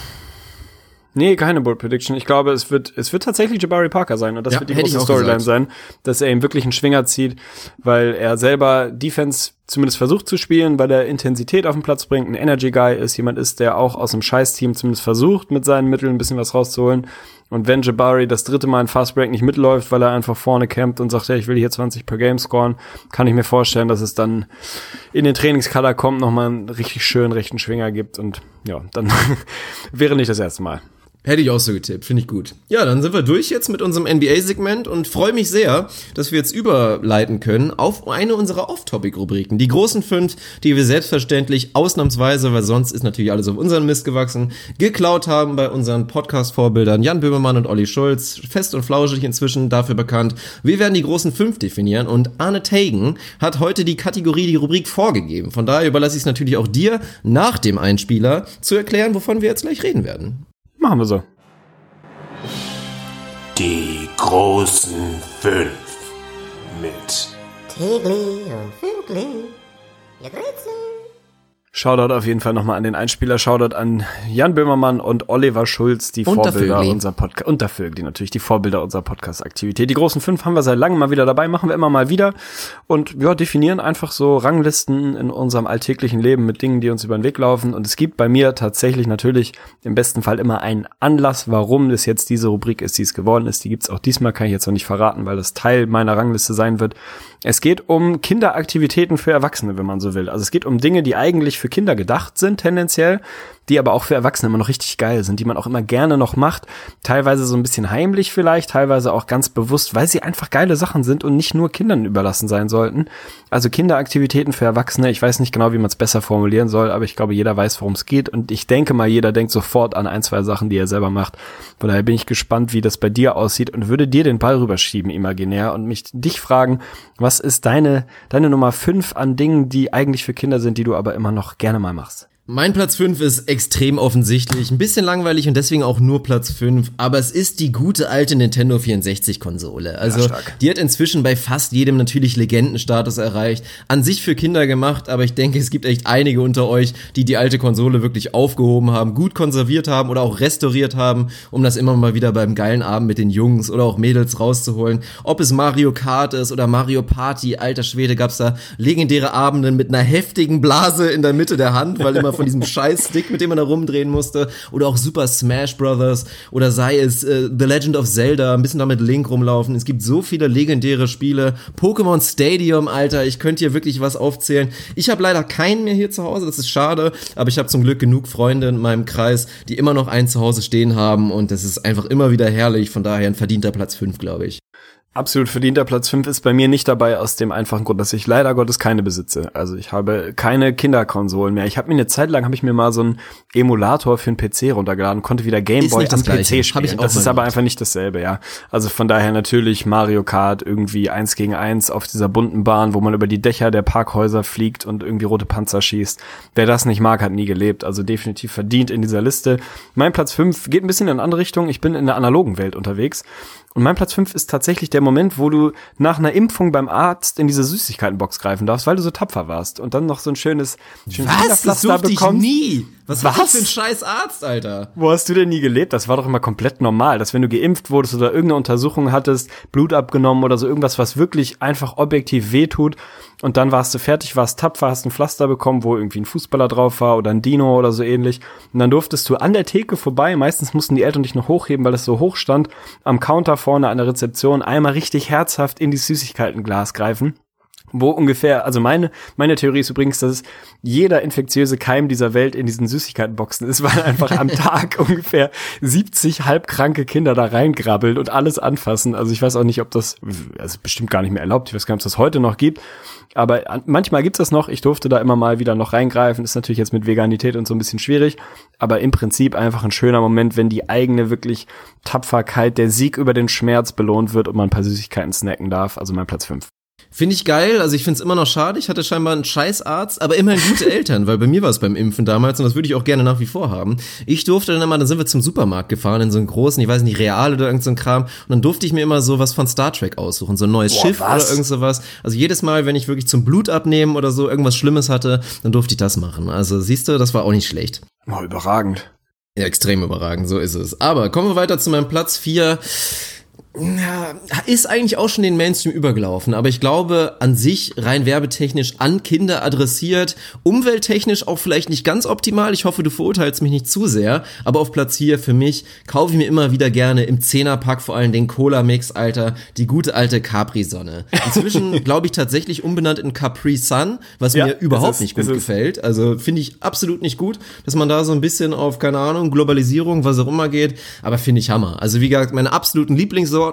Nee, keine Bold Prediction. Ich glaube, es wird, es wird tatsächlich Jabari Parker sein. Und das ja, wird die große Storyline sein, dass er ihm wirklich einen Schwinger zieht, weil er selber Defense zumindest versucht zu spielen, weil er Intensität auf den Platz bringt, ein Energy Guy ist, jemand ist, der auch aus dem Scheiß-Team zumindest versucht, mit seinen Mitteln ein bisschen was rauszuholen. Und wenn Jabari das dritte Mal in Fastbreak nicht mitläuft, weil er einfach vorne campt und sagt, ja, ich will hier 20 per Game scoren, kann ich mir vorstellen, dass es dann in den Trainingskader kommt, nochmal einen richtig schönen rechten Schwinger gibt und ja, dann wäre nicht das erste Mal. Hätte ich auch so getippt, finde ich gut. Ja, dann sind wir durch jetzt mit unserem NBA-Segment und freue mich sehr, dass wir jetzt überleiten können auf eine unserer Off-Topic-Rubriken. Die großen fünf, die wir selbstverständlich ausnahmsweise, weil sonst ist natürlich alles auf unseren Mist gewachsen, geklaut haben bei unseren Podcast-Vorbildern Jan Böhmermann und Olli Schulz. Fest und flauschig inzwischen dafür bekannt. Wir werden die großen fünf definieren und Arne Tagen hat heute die Kategorie, die Rubrik vorgegeben. Von daher überlasse ich es natürlich auch dir, nach dem Einspieler zu erklären, wovon wir jetzt gleich reden werden. Machen wir so. Die großen fünf mit Tegli und Fünkli. Shoutout auf jeden Fall nochmal an den Einspieler, Shoutout an Jan Böhmermann und Oliver Schulz, die Und der Vorbilder unserer Podcast, und der Vögli natürlich, die Vorbilder unserer Podcast-Aktivität. Die großen fünf haben wir seit langem mal wieder dabei, machen wir immer mal wieder und ja, definieren einfach so Ranglisten in unserem alltäglichen Leben mit Dingen, die uns über den Weg laufen und es gibt bei mir tatsächlich natürlich im besten Fall immer einen Anlass, warum es jetzt diese Rubrik ist, die es geworden ist. Die gibt's auch diesmal, kann ich jetzt noch nicht verraten, weil das Teil meiner Rangliste sein wird. Es geht um Kinderaktivitäten für Erwachsene, wenn man so will. Also es geht um Dinge, die eigentlich für Kinder gedacht sind, tendenziell, die aber auch für Erwachsene immer noch richtig geil sind, die man auch immer gerne noch macht. Teilweise so ein bisschen heimlich vielleicht, teilweise auch ganz bewusst, weil sie einfach geile Sachen sind und nicht nur Kindern überlassen sein sollten. Also Kinderaktivitäten für Erwachsene, ich weiß nicht genau, wie man es besser formulieren soll, aber ich glaube, jeder weiß, worum es geht. Und ich denke mal, jeder denkt sofort an ein, zwei Sachen, die er selber macht. Von daher bin ich gespannt, wie das bei dir aussieht und würde dir den Ball rüberschieben, imaginär, und mich dich fragen, was ist deine, deine Nummer fünf an Dingen, die eigentlich für Kinder sind, die du aber immer noch gerne mal machst? Mein Platz 5 ist extrem offensichtlich, ein bisschen langweilig und deswegen auch nur Platz 5, aber es ist die gute alte Nintendo 64 Konsole. Also, stark. die hat inzwischen bei fast jedem natürlich Legendenstatus erreicht. An sich für Kinder gemacht, aber ich denke, es gibt echt einige unter euch, die die alte Konsole wirklich aufgehoben haben, gut konserviert haben oder auch restauriert haben, um das immer mal wieder beim geilen Abend mit den Jungs oder auch Mädels rauszuholen. Ob es Mario Kart ist oder Mario Party, alter Schwede, gab's da legendäre Abende mit einer heftigen Blase in der Mitte der Hand, weil immer von diesem scheiß Stick, mit dem man da rumdrehen musste, oder auch Super Smash Brothers oder sei es äh, The Legend of Zelda, ein bisschen damit Link rumlaufen. Es gibt so viele legendäre Spiele. Pokémon Stadium, Alter, ich könnte hier wirklich was aufzählen. Ich habe leider keinen mehr hier zu Hause, das ist schade, aber ich habe zum Glück genug Freunde in meinem Kreis, die immer noch einen zu Hause stehen haben und das ist einfach immer wieder herrlich, von daher ein verdienter Platz 5, glaube ich. Absolut verdienter Platz 5 ist bei mir nicht dabei aus dem einfachen Grund, dass ich leider Gottes keine besitze. Also ich habe keine Kinderkonsolen mehr. Ich habe mir eine Zeit lang habe ich mir mal so einen Emulator für einen PC runtergeladen, konnte wieder Game Ist Boy nicht das am Gleiche. PC spielen. Das ist aber einfach nicht dasselbe, ja. Also von daher natürlich Mario Kart irgendwie eins gegen eins auf dieser bunten Bahn, wo man über die Dächer der Parkhäuser fliegt und irgendwie rote Panzer schießt. Wer das nicht mag, hat nie gelebt. Also definitiv verdient in dieser Liste. Mein Platz 5 geht ein bisschen in eine andere Richtung. Ich bin in der analogen Welt unterwegs. Und mein Platz 5 ist tatsächlich der Moment, wo du nach einer Impfung beim Arzt in diese Süßigkeitenbox greifen darfst, weil du so tapfer warst und dann noch so ein schönes, schönes Das Kinderpflaster durfte ich nie. Was, war das Was? für ein scheiß Arzt, Alter? Wo hast du denn nie gelebt? Das war doch immer komplett normal, dass wenn du geimpft wurdest oder irgendeine Untersuchung hattest, Blut abgenommen oder so irgendwas, was wirklich einfach objektiv wehtut und dann warst du fertig, warst tapfer, hast ein Pflaster bekommen, wo irgendwie ein Fußballer drauf war oder ein Dino oder so ähnlich. Und dann durftest du an der Theke vorbei, meistens mussten die Eltern dich noch hochheben, weil es so hoch stand, am Counter vorne an der Rezeption einmal richtig herzhaft in die Süßigkeitenglas greifen wo ungefähr, also meine, meine Theorie ist übrigens, dass jeder infektiöse Keim dieser Welt in diesen Süßigkeitenboxen ist, weil einfach am Tag ungefähr 70 halbkranke Kinder da reingrabbeln und alles anfassen. Also ich weiß auch nicht, ob das, also bestimmt gar nicht mehr erlaubt. Ich weiß gar nicht, ob es das heute noch gibt. Aber an- manchmal gibt es das noch. Ich durfte da immer mal wieder noch reingreifen. Ist natürlich jetzt mit Veganität und so ein bisschen schwierig. Aber im Prinzip einfach ein schöner Moment, wenn die eigene wirklich Tapferkeit, der Sieg über den Schmerz belohnt wird und man ein paar Süßigkeiten snacken darf. Also mein Platz 5. Finde ich geil, also ich finde es immer noch schade. Ich hatte scheinbar einen Scheißarzt, aber immerhin gute Eltern, weil bei mir war es beim Impfen damals und das würde ich auch gerne nach wie vor haben. Ich durfte dann immer, dann sind wir zum Supermarkt gefahren, in so einen großen, ich weiß nicht, Real oder irgend so ein Kram und dann durfte ich mir immer so was von Star Trek aussuchen, so ein neues Schiff was? oder irgend sowas. Also jedes Mal, wenn ich wirklich zum Blut abnehmen oder so irgendwas Schlimmes hatte, dann durfte ich das machen. Also siehst du, das war auch nicht schlecht. Oh, überragend. Ja, extrem überragend, so ist es. Aber kommen wir weiter zu meinem Platz 4. Ja, ist eigentlich auch schon den Mainstream übergelaufen, aber ich glaube an sich rein werbetechnisch an Kinder adressiert, umwelttechnisch auch vielleicht nicht ganz optimal. Ich hoffe, du verurteilst mich nicht zu sehr, aber auf Platz 4 für mich kaufe ich mir immer wieder gerne im Zehnerpack vor allem den Cola Mix, Alter, die gute alte Capri Sonne. Inzwischen glaube ich tatsächlich umbenannt in Capri Sun, was Ja, mir überhaupt ist nicht gut gefällt. Also finde ich absolut nicht gut, dass man da so ein bisschen auf keine Ahnung, Globalisierung, was auch immer geht, aber finde ich Hammer. Also wie gesagt, meine absoluten Lieblingssorten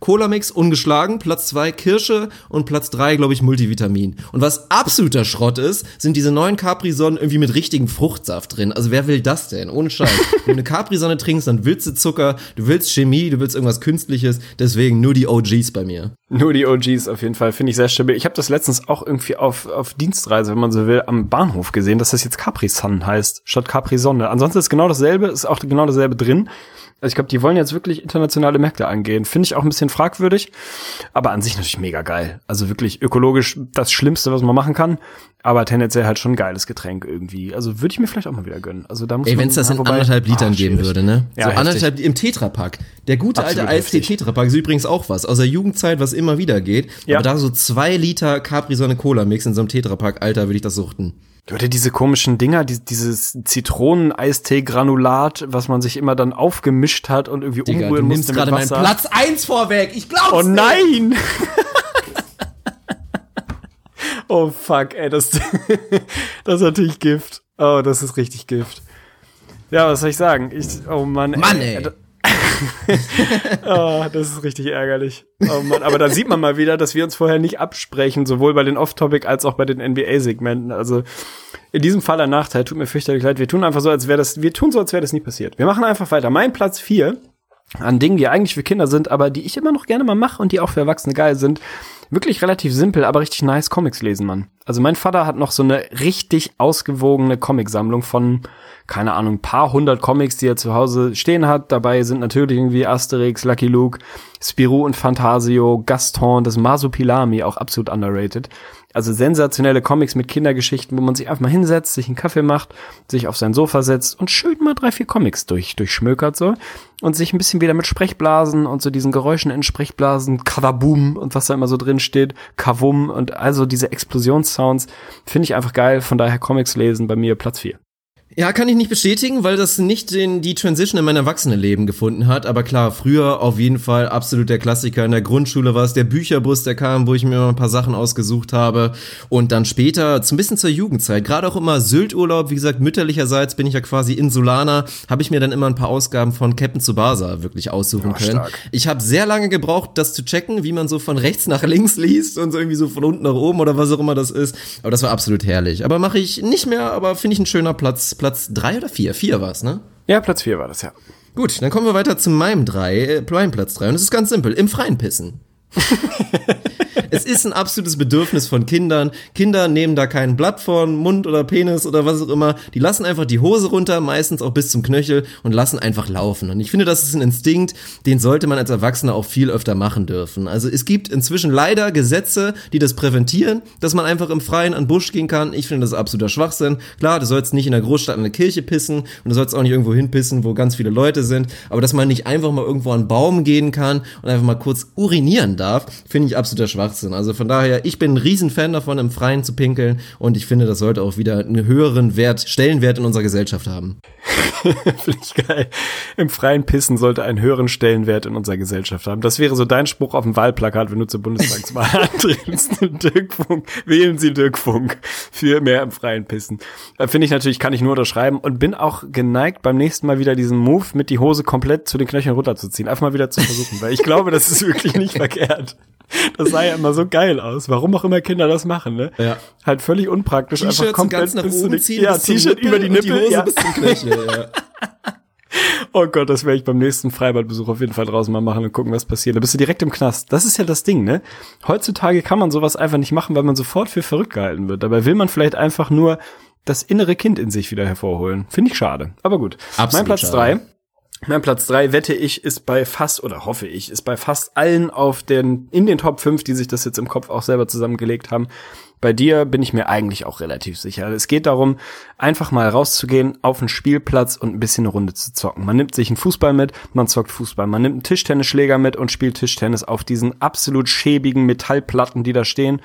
Cola Mix ungeschlagen, Platz zwei Kirsche und Platz drei glaube ich Multivitamin. Und was absoluter Schrott ist, sind diese neuen Capri Sonnen irgendwie mit richtigem Fruchtsaft drin. Also wer will das denn? Ohne Scheiß. Wenn du eine Capri Sonne trinkst, dann willst du Zucker, du willst Chemie, du willst irgendwas künstliches, deswegen nur die OGs bei mir. Nur die OGs auf jeden Fall, finde ich sehr stabil. Ich habe das letztens auch irgendwie auf, auf Dienstreise, wenn man so will, am Bahnhof gesehen, dass das jetzt Capri Sun heißt, statt Capri Sonne. Ansonsten ist genau dasselbe, ist auch genau dasselbe drin. Also ich glaube, die wollen jetzt wirklich internationale Märkte angehen. Finde ich auch ein bisschen fragwürdig, aber an sich natürlich mega geil. Also wirklich ökologisch das Schlimmste, was man machen kann, aber tendenziell halt schon ein geiles Getränk irgendwie. Also würde ich mir vielleicht auch mal wieder gönnen. Also da muss Ey, wenn es das in anderthalb Litern Ah, geben würde, ne? Ja, so heftig. anderthalb im Tetrapack. Der gute Absolut alte heftig. Tetrapack ist übrigens auch was. Aus der Jugendzeit, was immer wieder geht. Ja. Aber da so zwei Liter Capri-Sonne Cola Mix in so einem Tetrapack, Alter, würde ich das suchten. Oder diese komischen Dinger, die, dieses Zitroneneistee-Granulat, was man sich immer dann aufgemischt hat und irgendwie Digga, du umrühren nimmst musste gerade meinen. Platz eins vorweg. Ich glaub's Oh nicht. nein! oh fuck, ey, das, das ist natürlich Gift. Oh, das ist richtig Gift. Ja, was soll ich sagen? Ich, oh Mann, Mann, ey. Oh, das ist richtig ärgerlich. Oh Mann, aber da sieht man mal wieder, dass wir uns vorher nicht absprechen, sowohl bei den Off-Topic als auch bei den NBA-Segmenten. Also in diesem Fall ein Nachteil, tut mir fürchterlich leid. Wir tun einfach so, als wäre das, wir tun so, als wäre das nie passiert. Wir machen einfach weiter. Mein Platz vier an Dingen, die eigentlich für Kinder sind, aber die ich immer noch gerne mal mache und die auch für Erwachsene geil sind. Wirklich relativ simpel, aber richtig nice Comics lesen, Mann. Also mein Vater hat noch so eine richtig ausgewogene Comicsammlung von, keine Ahnung, paar hundert Comics, die er zu Hause stehen hat. Dabei sind natürlich irgendwie Asterix, Lucky Luke, Spirou und Fantasio, Gaston, das Masupilami, auch absolut underrated. Also sensationelle Comics mit Kindergeschichten, wo man sich einfach mal hinsetzt, sich einen Kaffee macht, sich auf sein Sofa setzt und schön mal drei, vier Comics durch, durchschmökert so und sich ein bisschen wieder mit Sprechblasen und so diesen Geräuschen in Sprechblasen, Kavaboom und was da immer so drin steht, Kavum und also diese Explosionssounds finde ich einfach geil. Von daher Comics lesen bei mir Platz vier. Ja, kann ich nicht bestätigen, weil das nicht den, die Transition in mein Erwachsenenleben gefunden hat. Aber klar, früher auf jeden Fall absolut der Klassiker. In der Grundschule war es der Bücherbus, der kam, wo ich mir mal ein paar Sachen ausgesucht habe. Und dann später, so ein bisschen zur Jugendzeit, gerade auch immer Sylturlaub, wie gesagt, mütterlicherseits bin ich ja quasi Insulaner, habe ich mir dann immer ein paar Ausgaben von Captain Tsubasa wirklich aussuchen können. stark. Ich habe sehr lange gebraucht, das zu checken, wie man so von rechts nach links liest und so irgendwie so von unten nach oben oder was auch immer das ist. Aber das war absolut herrlich. Aber mache ich nicht mehr, aber finde ich ein schöner Platz. Platz drei oder vier? Vier war's, ne? Ja, Platz vier war das, ja. Gut, dann kommen wir weiter zu meinem drei, äh, meinem Platz drei. Und es ist ganz simpel, im Freien pissen. es ist ein absolutes Bedürfnis von Kindern. Kinder nehmen da kein Blatt von Mund oder Penis oder was auch immer. Die lassen einfach die Hose runter, meistens auch bis zum Knöchel und lassen einfach laufen. Und ich finde, das ist ein Instinkt, den sollte man als Erwachsener auch viel öfter machen dürfen. Also es gibt inzwischen leider Gesetze, die das präventieren, dass man einfach im Freien an den Busch gehen kann. Ich finde das ist absoluter Schwachsinn. Klar, du sollst nicht in der Großstadt an eine Kirche pissen und du sollst auch nicht irgendwo hinpissen, wo ganz viele Leute sind. Aber dass man nicht einfach mal irgendwo an einen Baum gehen kann und einfach mal kurz urinieren darf, finde ich absoluter Schwachsinn. Also von daher, ich bin ein Riesenfan davon, im Freien zu pinkeln und ich finde, das sollte auch wieder einen höheren Wert, Stellenwert in unserer Gesellschaft haben. Finde ich geil. Im freien Pissen sollte einen höheren Stellenwert in unserer Gesellschaft haben. Das wäre so dein Spruch auf dem Wahlplakat, wenn du zur Bundestagswahl antrittst. Dirk Funk, wählen Sie Dirk Funk für mehr im freien Pissen. Äh, Finde ich natürlich, kann ich nur unterschreiben und bin auch geneigt, beim nächsten Mal wieder diesen Move mit die Hose komplett zu den Knöcheln runterzuziehen. Einfach mal wieder zu versuchen, weil ich glaube, das ist wirklich nicht verkehrt. Das sah ja immer so geil aus. Warum auch immer Kinder das machen, ne? Ja. Halt völlig unpraktisch. einfach T-Shirts komplett ganz nach bis zu oben den- ziehen, Ja, T-Shirt über die Nippel. die Hose ja. bis zum Knöchel. Ja. Oh Gott, das werde ich beim nächsten Freibadbesuch auf jeden Fall draußen mal machen und gucken, was passiert. Da bist du direkt im Knast. Das ist ja das Ding, ne? Heutzutage kann man sowas einfach nicht machen, weil man sofort für verrückt gehalten wird. Dabei will man vielleicht einfach nur das innere Kind in sich wieder hervorholen. Finde ich schade. Aber gut. Absolut mein Platz schade. drei. Mein Platz drei wette ich, ist bei fast, oder hoffe ich, ist bei fast allen auf den, in den Top 5, die sich das jetzt im Kopf auch selber zusammengelegt haben. Bei dir bin ich mir eigentlich auch relativ sicher. Es geht darum, einfach mal rauszugehen auf einen Spielplatz und ein bisschen eine Runde zu zocken. Man nimmt sich einen Fußball mit, man zockt Fußball. Man nimmt einen Tischtennisschläger mit und spielt Tischtennis auf diesen absolut schäbigen Metallplatten, die da stehen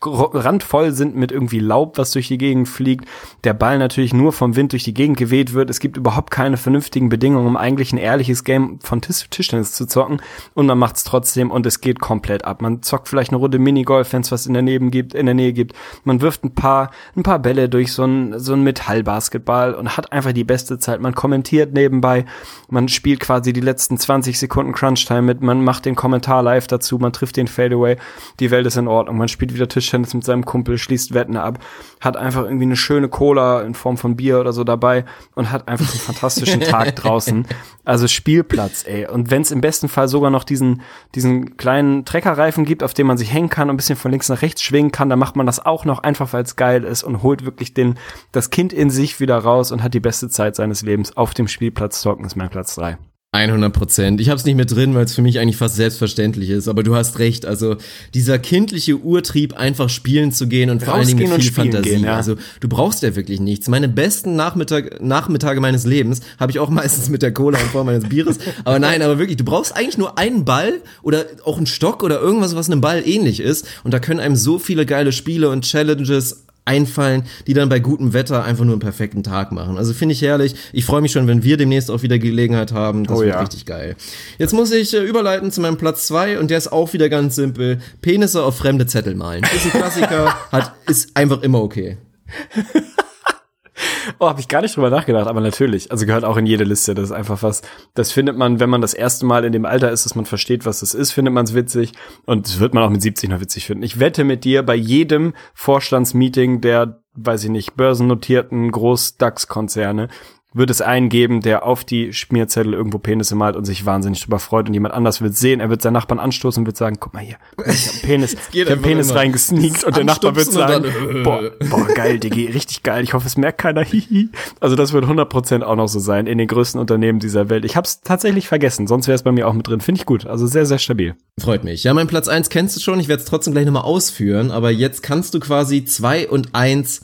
randvoll sind mit irgendwie Laub, was durch die Gegend fliegt. Der Ball natürlich nur vom Wind durch die Gegend geweht wird. Es gibt überhaupt keine vernünftigen Bedingungen, um eigentlich ein ehrliches Game von Tisch Tischtennis zu zocken. Und man macht es trotzdem und es geht komplett ab. Man zockt vielleicht eine Runde Minigolf, wenn es was in der Nähe gibt, in der Nähe gibt. Man wirft ein paar, ein paar Bälle durch so ein, so ein Metallbasketball und hat einfach die beste Zeit. Man kommentiert nebenbei. Man spielt quasi die letzten 20 Sekunden Crunch-Time mit. Man macht den Kommentar live dazu. Man trifft den Fadeaway. Die Welt ist in Ordnung. Man spielt wieder Tischtennis mit seinem Kumpel, schließt Wetten ab, hat einfach irgendwie eine schöne Cola in Form von Bier oder so dabei und hat einfach einen fantastischen Tag draußen. Also Spielplatz, ey. Und wenn es im besten Fall sogar noch diesen, diesen kleinen Treckerreifen gibt, auf dem man sich hängen kann und ein bisschen von links nach rechts schwingen kann, dann macht man das auch noch einfach, weil es geil ist und holt wirklich den, das Kind in sich wieder raus und hat die beste Zeit seines Lebens auf dem Spielplatz zocken, ist mein Platz drei. 100 Prozent. Ich habe es nicht mehr drin, weil es für mich eigentlich fast selbstverständlich ist. Aber du hast recht. Also dieser kindliche Urtrieb, einfach spielen zu gehen und vor allen Dingen viel Fantasie. Gehen, ja. Also du brauchst ja wirklich nichts. Meine besten Nachmittag, Nachmittage meines Lebens habe ich auch meistens mit der Cola in Form meines Bieres. Aber nein, aber wirklich, du brauchst eigentlich nur einen Ball oder auch einen Stock oder irgendwas, was einem Ball ähnlich ist. Und da können einem so viele geile Spiele und Challenges einfallen, die dann bei gutem Wetter einfach nur einen perfekten Tag machen. Also finde ich herrlich. Ich freue mich schon, wenn wir demnächst auch wieder Gelegenheit haben. Das oh, wird ja. richtig geil. Jetzt muss ich äh, überleiten zu meinem Platz zwei und der ist auch wieder ganz simpel. Penisse auf fremde Zettel malen. Ist ein Klassiker, hat, ist einfach immer okay. Oh, habe ich gar nicht drüber nachgedacht, aber natürlich. Also gehört auch in jede Liste. Das ist einfach was, das findet man, wenn man das erste Mal in dem Alter ist, dass man versteht, was das ist, findet man es witzig. Und das wird man auch mit 70 noch witzig finden. Ich wette mit dir, bei jedem Vorstandsmeeting der, weiß ich nicht, börsennotierten Groß-DAX-Konzerne wird es einen geben, der auf die Schmierzettel irgendwo Penisse malt und sich wahnsinnig drüber freut und jemand anders wird sehen, er wird seinen Nachbarn anstoßen und wird sagen, guck mal hier, ich hab Penis, ich hab Penis reingesneakt und der Nachbar wird sagen, dann, boah, boah, geil, Digi, richtig geil, ich hoffe, es merkt keiner, hihi. Also das wird 100% auch noch so sein in den größten Unternehmen dieser Welt. Ich hab's tatsächlich vergessen, sonst wäre es bei mir auch mit drin. Finde ich gut, also sehr, sehr stabil. Freut mich. Ja, mein Platz eins kennst du schon, ich werde es trotzdem gleich nochmal ausführen, aber jetzt kannst du quasi zwei und eins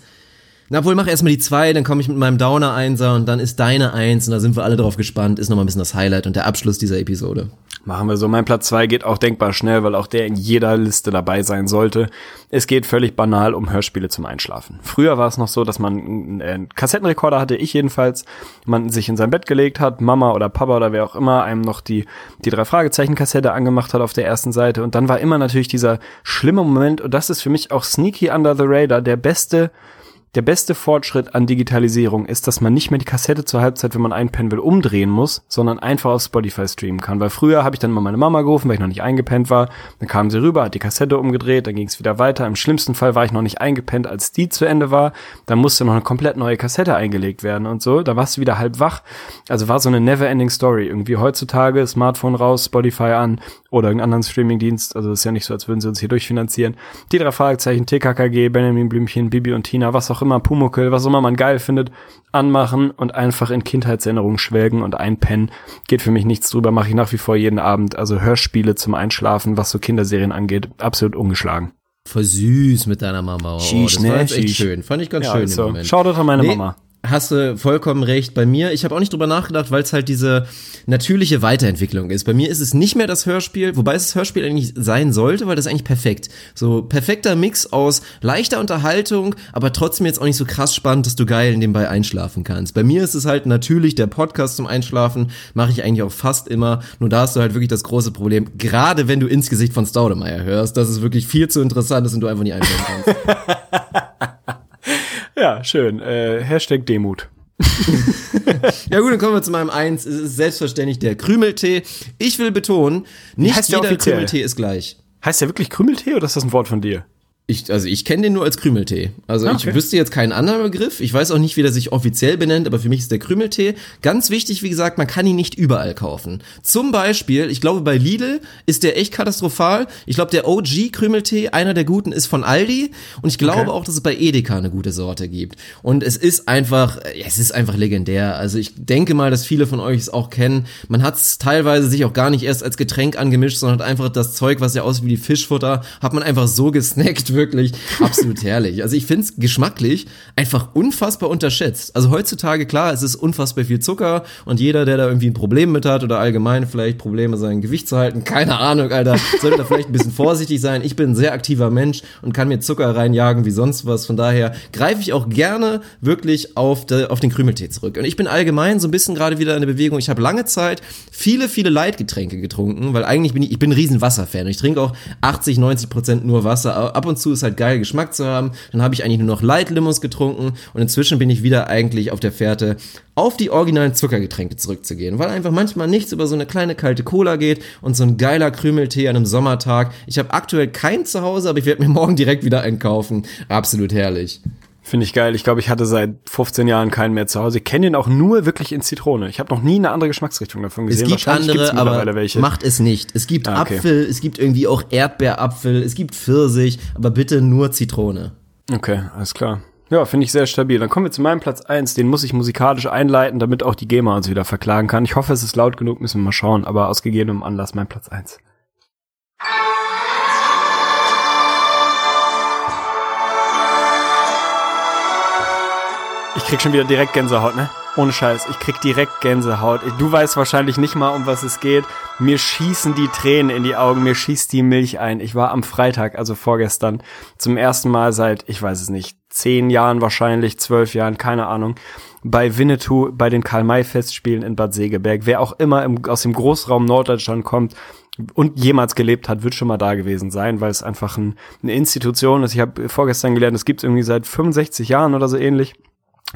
na wohl, mach erstmal die zwei, dann komme ich mit meinem Downer Einser und dann ist deine Eins und da sind wir alle drauf gespannt. Ist nochmal ein bisschen das Highlight und der Abschluss dieser Episode. Machen wir so. Mein Platz zwei geht auch denkbar schnell, weil auch der in jeder Liste dabei sein sollte. Es geht völlig banal um Hörspiele zum Einschlafen. Früher war es noch so, dass man einen Kassettenrekorder hatte, ich jedenfalls, man sich in sein Bett gelegt hat, Mama oder Papa oder wer auch immer einem noch die, die drei Fragezeichen Kassette angemacht hat auf der ersten Seite und dann war immer natürlich dieser schlimme Moment und das ist für mich auch sneaky under the radar, der beste der beste Fortschritt an Digitalisierung ist, dass man nicht mehr die Kassette zur Halbzeit, wenn man einpennen will, umdrehen muss, sondern einfach auf Spotify streamen kann. Weil früher habe ich dann mal meine Mama gerufen, weil ich noch nicht eingepennt war. Dann kam sie rüber, hat die Kassette umgedreht, dann ging es wieder weiter. Im schlimmsten Fall war ich noch nicht eingepennt, als die zu Ende war. Dann musste noch eine komplett neue Kassette eingelegt werden und so. Da warst du wieder halb wach. Also war so eine never-ending Story. Irgendwie heutzutage Smartphone raus, Spotify an oder irgendeinen anderen Streamingdienst. Also ist ja nicht so, als würden sie uns hier durchfinanzieren. Die drei Fragezeichen, TKKG, Benjamin Blümchen, Bibi und Tina, was auch immer, Pumuckel, was auch immer man geil findet, anmachen und einfach in Kindheitserinnerungen schwelgen und einpennen. Geht für mich nichts drüber, mache ich nach wie vor jeden Abend. Also Hörspiele zum Einschlafen, was so Kinderserien angeht, absolut ungeschlagen. Voll süß mit deiner Mama. Oh, Sheesh, das war ne? echt schön. Fand ich ganz ja, schön so. im Moment. Schau doch an meine nee, Mama hast du vollkommen recht. Bei mir, ich habe auch nicht drüber nachgedacht, weil es halt diese natürliche Weiterentwicklung ist. Bei mir ist es nicht mehr das Hörspiel, wobei es das Hörspiel eigentlich sein sollte, weil das ist eigentlich perfekt. So perfekter Mix aus leichter Unterhaltung, aber trotzdem jetzt auch nicht so krass spannend, dass du geil nebenbei einschlafen kannst. Bei mir ist es halt natürlich der Podcast zum Einschlafen, mache ich eigentlich auch fast immer. Nur da hast du halt wirklich das große Problem, gerade wenn du ins Gesicht von Staudemeyer hörst, dass es wirklich viel zu interessant ist und du einfach nicht einschlafen kannst. Ja, schön. Äh, Hashtag Demut. ja gut, dann kommen wir zu meinem Eins. Es ist selbstverständlich der Krümeltee. Ich will betonen, nicht jeder Krümeltee ist gleich. Heißt der wirklich Krümeltee oder ist das ein Wort von dir? Ich, also ich kenne den nur als Krümeltee. Also okay. ich wüsste jetzt keinen anderen Begriff. Ich weiß auch nicht, wie der sich offiziell benennt, aber für mich ist der Krümeltee. Ganz wichtig, wie gesagt, man kann ihn nicht überall kaufen. Zum Beispiel, ich glaube bei Lidl ist der echt katastrophal. Ich glaube der OG Krümeltee, einer der guten, ist von Aldi. Und ich glaube okay. auch, dass es bei Edeka eine gute Sorte gibt. Und es ist einfach, es ist einfach legendär. Also ich denke mal, dass viele von euch es auch kennen. Man hat es teilweise sich auch gar nicht erst als Getränk angemischt, sondern hat einfach das Zeug, was ja aussieht wie die Fischfutter, hat man einfach so gesnackt wirklich absolut herrlich. Also ich finde es geschmacklich einfach unfassbar unterschätzt. Also heutzutage, klar, es ist unfassbar viel Zucker und jeder, der da irgendwie ein Problem mit hat oder allgemein vielleicht Probleme, sein Gewicht zu halten, keine Ahnung, Alter, sollte da vielleicht ein bisschen vorsichtig sein. Ich bin ein sehr aktiver Mensch und kann mir Zucker reinjagen wie sonst was. Von daher greife ich auch gerne wirklich auf, de, auf den Krümeltee zurück. Und ich bin allgemein so ein bisschen gerade wieder in der Bewegung. Ich habe lange Zeit viele, viele Leitgetränke getrunken, weil eigentlich bin ich, ich bin ein riesen Wasserfan. Ich trinke auch 80, 90 Prozent nur Wasser. Ab und zu ist halt geil, Geschmack zu haben. Dann habe ich eigentlich nur noch Light Limos getrunken und inzwischen bin ich wieder eigentlich auf der Fährte, auf die originalen Zuckergetränke zurückzugehen, weil einfach manchmal nichts über so eine kleine kalte Cola geht und so ein geiler Krümeltee an einem Sommertag. Ich habe aktuell keinen zu Hause, aber ich werde mir morgen direkt wieder einkaufen. Absolut herrlich. Finde ich geil. Ich glaube, ich hatte seit 15 Jahren keinen mehr zu Hause. Ich kenne den auch nur wirklich in Zitrone. Ich habe noch nie eine andere Geschmacksrichtung davon gesehen. Es gibt andere, aber welche. macht es nicht. Es gibt ah, okay. Apfel, es gibt irgendwie auch Erdbeerapfel, es gibt Pfirsich, aber bitte nur Zitrone. Okay, alles klar. Ja, finde ich sehr stabil. Dann kommen wir zu meinem Platz eins. Den muss ich musikalisch einleiten, damit auch die GEMA uns wieder verklagen kann. Ich hoffe, es ist laut genug, müssen wir mal schauen. Aber aus gegebenem Anlass mein Platz eins. Ich krieg schon wieder direkt Gänsehaut, ne? Ohne Scheiß, ich krieg direkt Gänsehaut. Du weißt wahrscheinlich nicht mal, um was es geht. Mir schießen die Tränen in die Augen, mir schießt die Milch ein. Ich war am Freitag, also vorgestern, zum ersten Mal seit, ich weiß es nicht, zehn Jahren wahrscheinlich, zwölf Jahren, keine Ahnung, bei Winnetou bei den Karl-May-Festspielen in Bad Segeberg. Wer auch immer im, aus dem Großraum Norddeutschland kommt und jemals gelebt hat, wird schon mal da gewesen sein, weil es einfach ein, eine Institution ist. Ich habe vorgestern gelernt, es gibt es irgendwie seit 65 Jahren oder so ähnlich.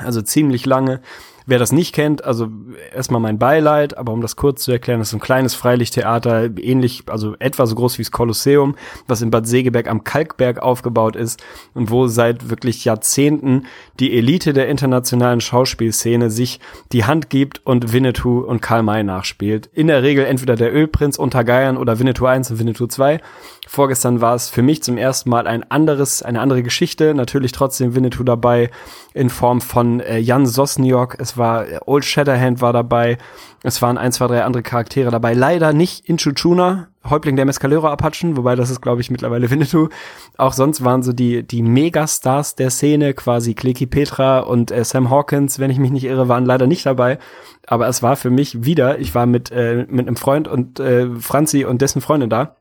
Also ziemlich lange. Wer das nicht kennt, also erstmal mein Beileid, aber um das kurz zu erklären, das ist ein kleines Freilichttheater, ähnlich, also etwa so groß wie das Kolosseum, was in Bad Segeberg am Kalkberg aufgebaut ist und wo seit wirklich Jahrzehnten die Elite der internationalen Schauspielszene sich die Hand gibt und Winnetou und Karl May nachspielt. In der Regel entweder der Ölprinz unter Geiern oder Winnetou 1 und Winnetou 2. Vorgestern war es für mich zum ersten Mal ein anderes, eine andere Geschichte. Natürlich trotzdem Winnetou dabei in Form von äh, Jan Sosniok. Es war äh, Old Shatterhand war dabei. Es waren ein, zwei, drei andere Charaktere dabei. Leider nicht Inchuchuna, Häuptling der Mescalero-Apachen, wobei das ist, glaube ich, mittlerweile Winnetou. Auch sonst waren so die, die Megastars der Szene, quasi Kleki Petra und äh, Sam Hawkins, wenn ich mich nicht irre, waren leider nicht dabei. Aber es war für mich wieder, ich war mit, äh, mit einem Freund und äh, Franzi und dessen Freundin da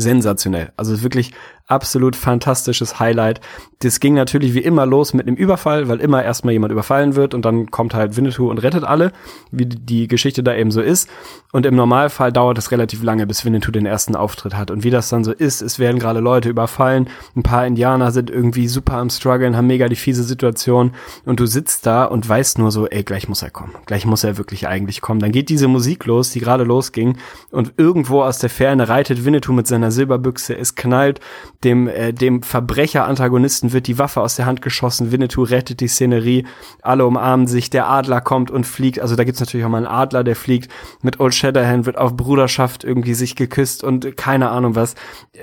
sensationell. Also wirklich absolut fantastisches Highlight. Das ging natürlich wie immer los mit einem Überfall, weil immer erstmal jemand überfallen wird und dann kommt halt Winnetou und rettet alle, wie die Geschichte da eben so ist. Und im Normalfall dauert es relativ lange, bis Winnetou den ersten Auftritt hat. Und wie das dann so ist, es werden gerade Leute überfallen, ein paar Indianer sind irgendwie super am struggeln, haben mega die fiese Situation und du sitzt da und weißt nur so, ey, gleich muss er kommen. Gleich muss er wirklich eigentlich kommen. Dann geht diese Musik los, die gerade losging und irgendwo aus der Ferne reitet Winnetou mit seiner Silberbüchse, es knallt, dem, äh, dem Verbrecher-Antagonisten wird die Waffe aus der Hand geschossen, Winnetou rettet die Szenerie, alle umarmen sich, der Adler kommt und fliegt, also da gibt's natürlich auch mal einen Adler, der fliegt, mit Old Shatterhand wird auf Bruderschaft irgendwie sich geküsst und keine Ahnung was.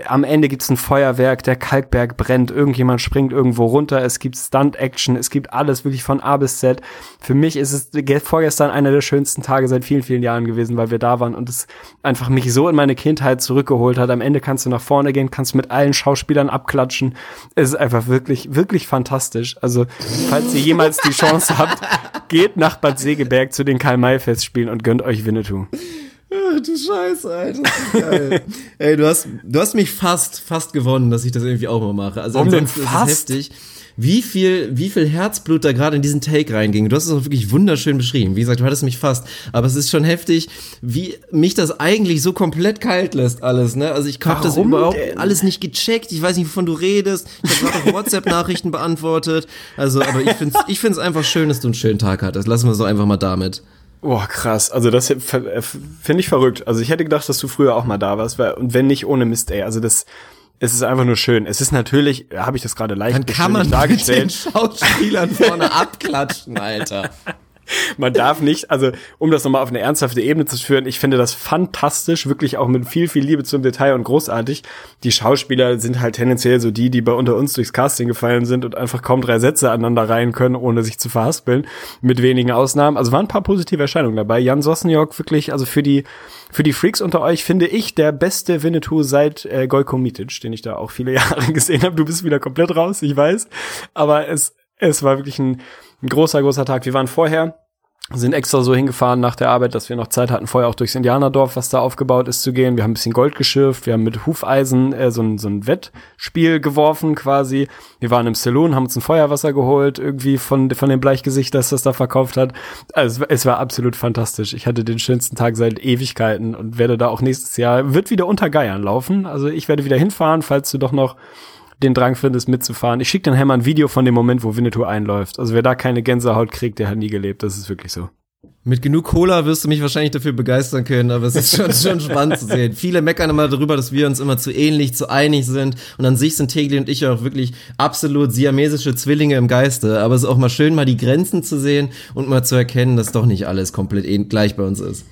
Am Ende gibt's ein Feuerwerk, der Kalkberg brennt, irgendjemand springt irgendwo runter, es gibt Stunt-Action, es gibt alles wirklich von A bis Z. Für mich ist es vorgestern einer der schönsten Tage seit vielen, vielen Jahren gewesen, weil wir da waren und es einfach mich so in meine Kindheit zurückgeholt hat. Am Ende kannst du nach vorne gehen, kannst mit allen Schauspielern abklatschen. Es ist einfach wirklich, wirklich fantastisch. Also, falls ihr jemals die Chance habt, geht nach Bad Segeberg zu den Karl-May-Festspielen und gönnt euch Winnetou. Du Scheiße, Alter. Geil. Ey, du hast, du hast mich fast, fast gewonnen, dass ich das irgendwie auch mal mache. Also Warum denn ansonsten ist es heftig. Wie viel, wie viel Herzblut da gerade in diesen Take reinging. Du hast es auch wirklich wunderschön beschrieben. Wie gesagt, du hattest mich fast. Aber es ist schon heftig, wie mich das eigentlich so komplett kalt lässt alles, ne? Also ich hab das überhaupt denn? alles nicht gecheckt. Ich weiß nicht, wovon du redest. Ich habe gerade auf WhatsApp-Nachrichten beantwortet. Also, aber ich find's, ich find's einfach schön, dass du einen schönen Tag hattest. Lassen wir doch einfach mal damit. Boah, krass. Also das finde ich verrückt. Also ich hätte gedacht, dass du früher auch mal da warst. Und wenn nicht, ohne Mist, ey. Also das, es ist einfach nur schön. Es ist natürlich, habe ich das gerade leicht Dann kann man mit den Schauspielern vorne abklatschen, Alter. Man darf nicht, also um das nochmal auf eine ernsthafte Ebene zu führen, ich finde das fantastisch, wirklich auch mit viel, viel Liebe zum Detail und großartig. Die Schauspieler sind halt tendenziell so die, die bei unter uns durchs Casting gefallen sind und einfach kaum drei Sätze aneinander reihen können, ohne sich zu verhaspeln, mit wenigen Ausnahmen. Also waren ein paar positive Erscheinungen dabei. Jan Sosniok wirklich, also für die, für die Freaks unter euch finde ich der beste Winnetou seit äh, Gojko Mitic, den ich da auch viele Jahre gesehen habe. Du bist wieder komplett raus, ich weiß. Aber es, es war wirklich ein, ein großer, großer Tag. Wir waren vorher, sind extra so hingefahren nach der Arbeit, dass wir noch Zeit hatten, vorher auch durchs Indianerdorf, was da aufgebaut ist, zu gehen. Wir haben ein bisschen Gold geschürft, wir haben mit Hufeisen äh, so, ein, so ein Wettspiel geworfen quasi. Wir waren im Saloon, haben uns ein Feuerwasser geholt, irgendwie von, von dem Bleichgesicht, das das da verkauft hat. Also es, es war absolut fantastisch. Ich hatte den schönsten Tag seit Ewigkeiten und werde da auch nächstes Jahr, wird wieder unter Geiern laufen. Also ich werde wieder hinfahren, falls du doch noch den Drang findest, mitzufahren. Ich schicke dann Hammer ein Video von dem Moment, wo Winnetou einläuft. Also wer da keine Gänsehaut kriegt, der hat nie gelebt. Das ist wirklich so. Mit genug Cola wirst du mich wahrscheinlich dafür begeistern können, aber es ist schon, schon spannend zu sehen. Viele meckern immer darüber, dass wir uns immer zu ähnlich, zu einig sind. Und an sich sind Tegli und ich auch wirklich absolut siamesische Zwillinge im Geiste. Aber es ist auch mal schön, mal die Grenzen zu sehen und mal zu erkennen, dass doch nicht alles komplett gleich bei uns ist.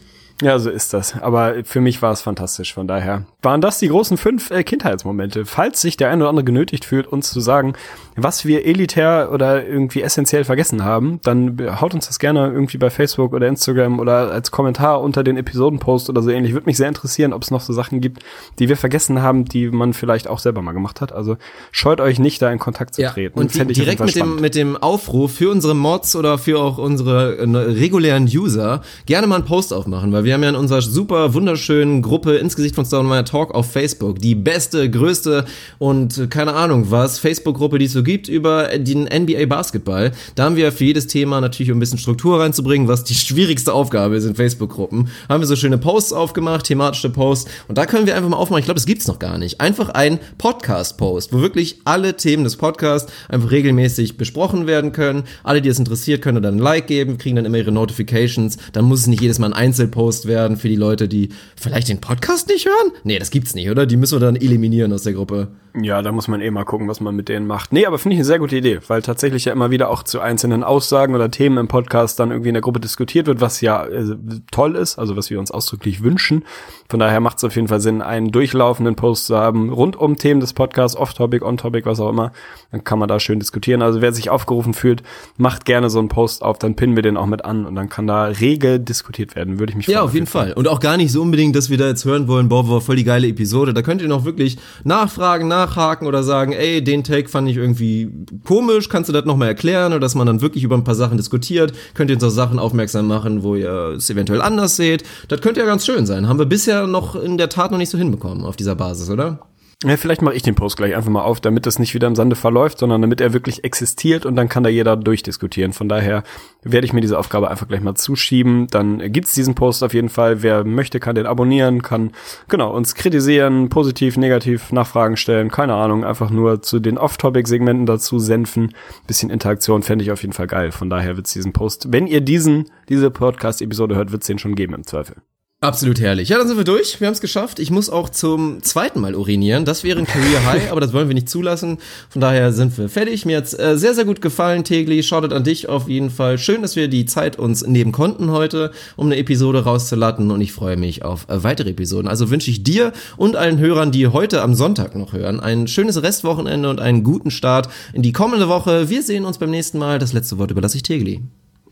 Ja, so ist das. Aber für mich war es fantastisch. Von daher waren das die großen fünf äh, Kindheitsmomente. Falls sich der ein oder andere genötigt fühlt, uns zu sagen, was wir elitär oder irgendwie essentiell vergessen haben, dann haut uns das gerne irgendwie bei Facebook oder Instagram oder als Kommentar unter den Episodenpost oder so ähnlich. Würde mich sehr interessieren, ob es noch so Sachen gibt, die wir vergessen haben, die man vielleicht auch selber mal gemacht hat. Also scheut euch nicht, da in Kontakt zu Ja, treten. und ich direkt mit dem, mit dem Aufruf für unsere Mods oder für auch unsere äh, regulären User gerne mal einen Post aufmachen, weil wir haben ja in unserer super wunderschönen Gruppe ins Gesicht von Stonemeyer Talk auf Facebook die beste, größte und keine Ahnung was Facebook-Gruppe, die es so gibt über den NBA Basketball. Da haben wir für jedes Thema natürlich, um ein bisschen Struktur reinzubringen, was die schwierigste Aufgabe ist in Facebook-Gruppen, haben wir so schöne Posts aufgemacht, thematische Posts und da können wir einfach mal aufmachen, ich glaube, das gibt's noch gar nicht, einfach ein Podcast-Post, wo wirklich alle Themen des Podcasts einfach regelmäßig besprochen werden können. Alle, die es interessiert, können dann ein Like geben, kriegen dann immer ihre Notifications. Dann muss es nicht jedes Mal ein Einzelpost werden für die Leute, die vielleicht den Podcast nicht hören. Nee, das gibt's nicht, oder? Die müssen wir dann eliminieren aus der Gruppe. Ja, da muss man eh mal gucken, was man mit denen macht. Nee, aber finde ich eine sehr gute Idee, weil tatsächlich ja immer wieder auch zu einzelnen Aussagen oder Themen im Podcast dann irgendwie in der Gruppe diskutiert wird, was ja äh, toll ist, also was wir uns ausdrücklich wünschen. Von daher macht es auf jeden Fall Sinn, einen durchlaufenden Post zu haben, rund um Themen des Podcasts, off-topic, on-topic, was auch immer. Dann kann man da schön diskutieren. Also wer sich aufgerufen fühlt, macht gerne so einen Post auf, dann pinnen wir den auch mit an und dann kann da rege diskutiert werden, würde ich mich freuen. Ja, auf jeden Fall. Und auch gar nicht so unbedingt, dass wir da jetzt hören wollen, boah, war voll die geile Episode. Da könnt ihr noch wirklich nachfragen, nachhaken oder sagen, ey, den Take fand ich irgendwie komisch, kannst du das nochmal erklären? Oder dass man dann wirklich über ein paar Sachen diskutiert. Könnt ihr uns auf Sachen aufmerksam machen, wo ihr es eventuell anders seht. Das könnte ja ganz schön sein. Haben wir bisher noch in der Tat noch nicht so hinbekommen auf dieser Basis, oder? Ja, vielleicht mache ich den Post gleich einfach mal auf, damit das nicht wieder im Sande verläuft, sondern damit er wirklich existiert und dann kann da jeder durchdiskutieren. Von daher werde ich mir diese Aufgabe einfach gleich mal zuschieben. Dann gibt's diesen Post auf jeden Fall. Wer möchte, kann den abonnieren, kann genau uns kritisieren, positiv, negativ, Nachfragen stellen, keine Ahnung, einfach nur zu den Off-Topic-Segmenten dazu senfen. Bisschen Interaktion fände ich auf jeden Fall geil. Von daher wird's diesen Post, wenn ihr diesen, diese Podcast-Episode hört, wird's den schon geben im Zweifel. Absolut herrlich. Ja, dann sind wir durch. Wir haben es geschafft. Ich muss auch zum zweiten Mal urinieren. Das wäre ein Career High, aber das wollen wir nicht zulassen. Von daher sind wir fertig. Mir hat's äh, sehr, sehr gut gefallen, Tegli. Shoutout an dich auf jeden Fall. Schön, dass wir die Zeit uns nehmen konnten heute, um eine Episode rauszulatten. Und ich freue mich auf äh, weitere Episoden. Also wünsche ich dir und allen Hörern, die heute am Sonntag noch hören, ein schönes Restwochenende und einen guten Start in die kommende Woche. Wir sehen uns beim nächsten Mal. Das letzte Wort überlasse ich Tegli.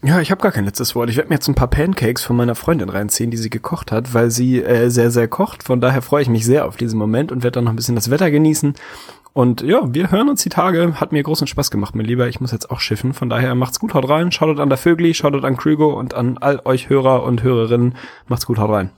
Ja, ich habe gar kein letztes Wort. Ich werde mir jetzt ein paar Pancakes von meiner Freundin reinziehen, die sie gekocht hat, weil sie äh, sehr, sehr kocht. Von daher freue ich mich sehr auf diesen Moment und werde dann noch ein bisschen das Wetter genießen. Und ja, wir hören uns die Tage. Hat mir großen Spaß gemacht, mein Lieber. Ich muss jetzt auch schiffen. Von daher macht's gut, haut rein. Schaut an der Vögli, schaut an Krügo und an all euch Hörer und Hörerinnen. Macht's gut, haut rein.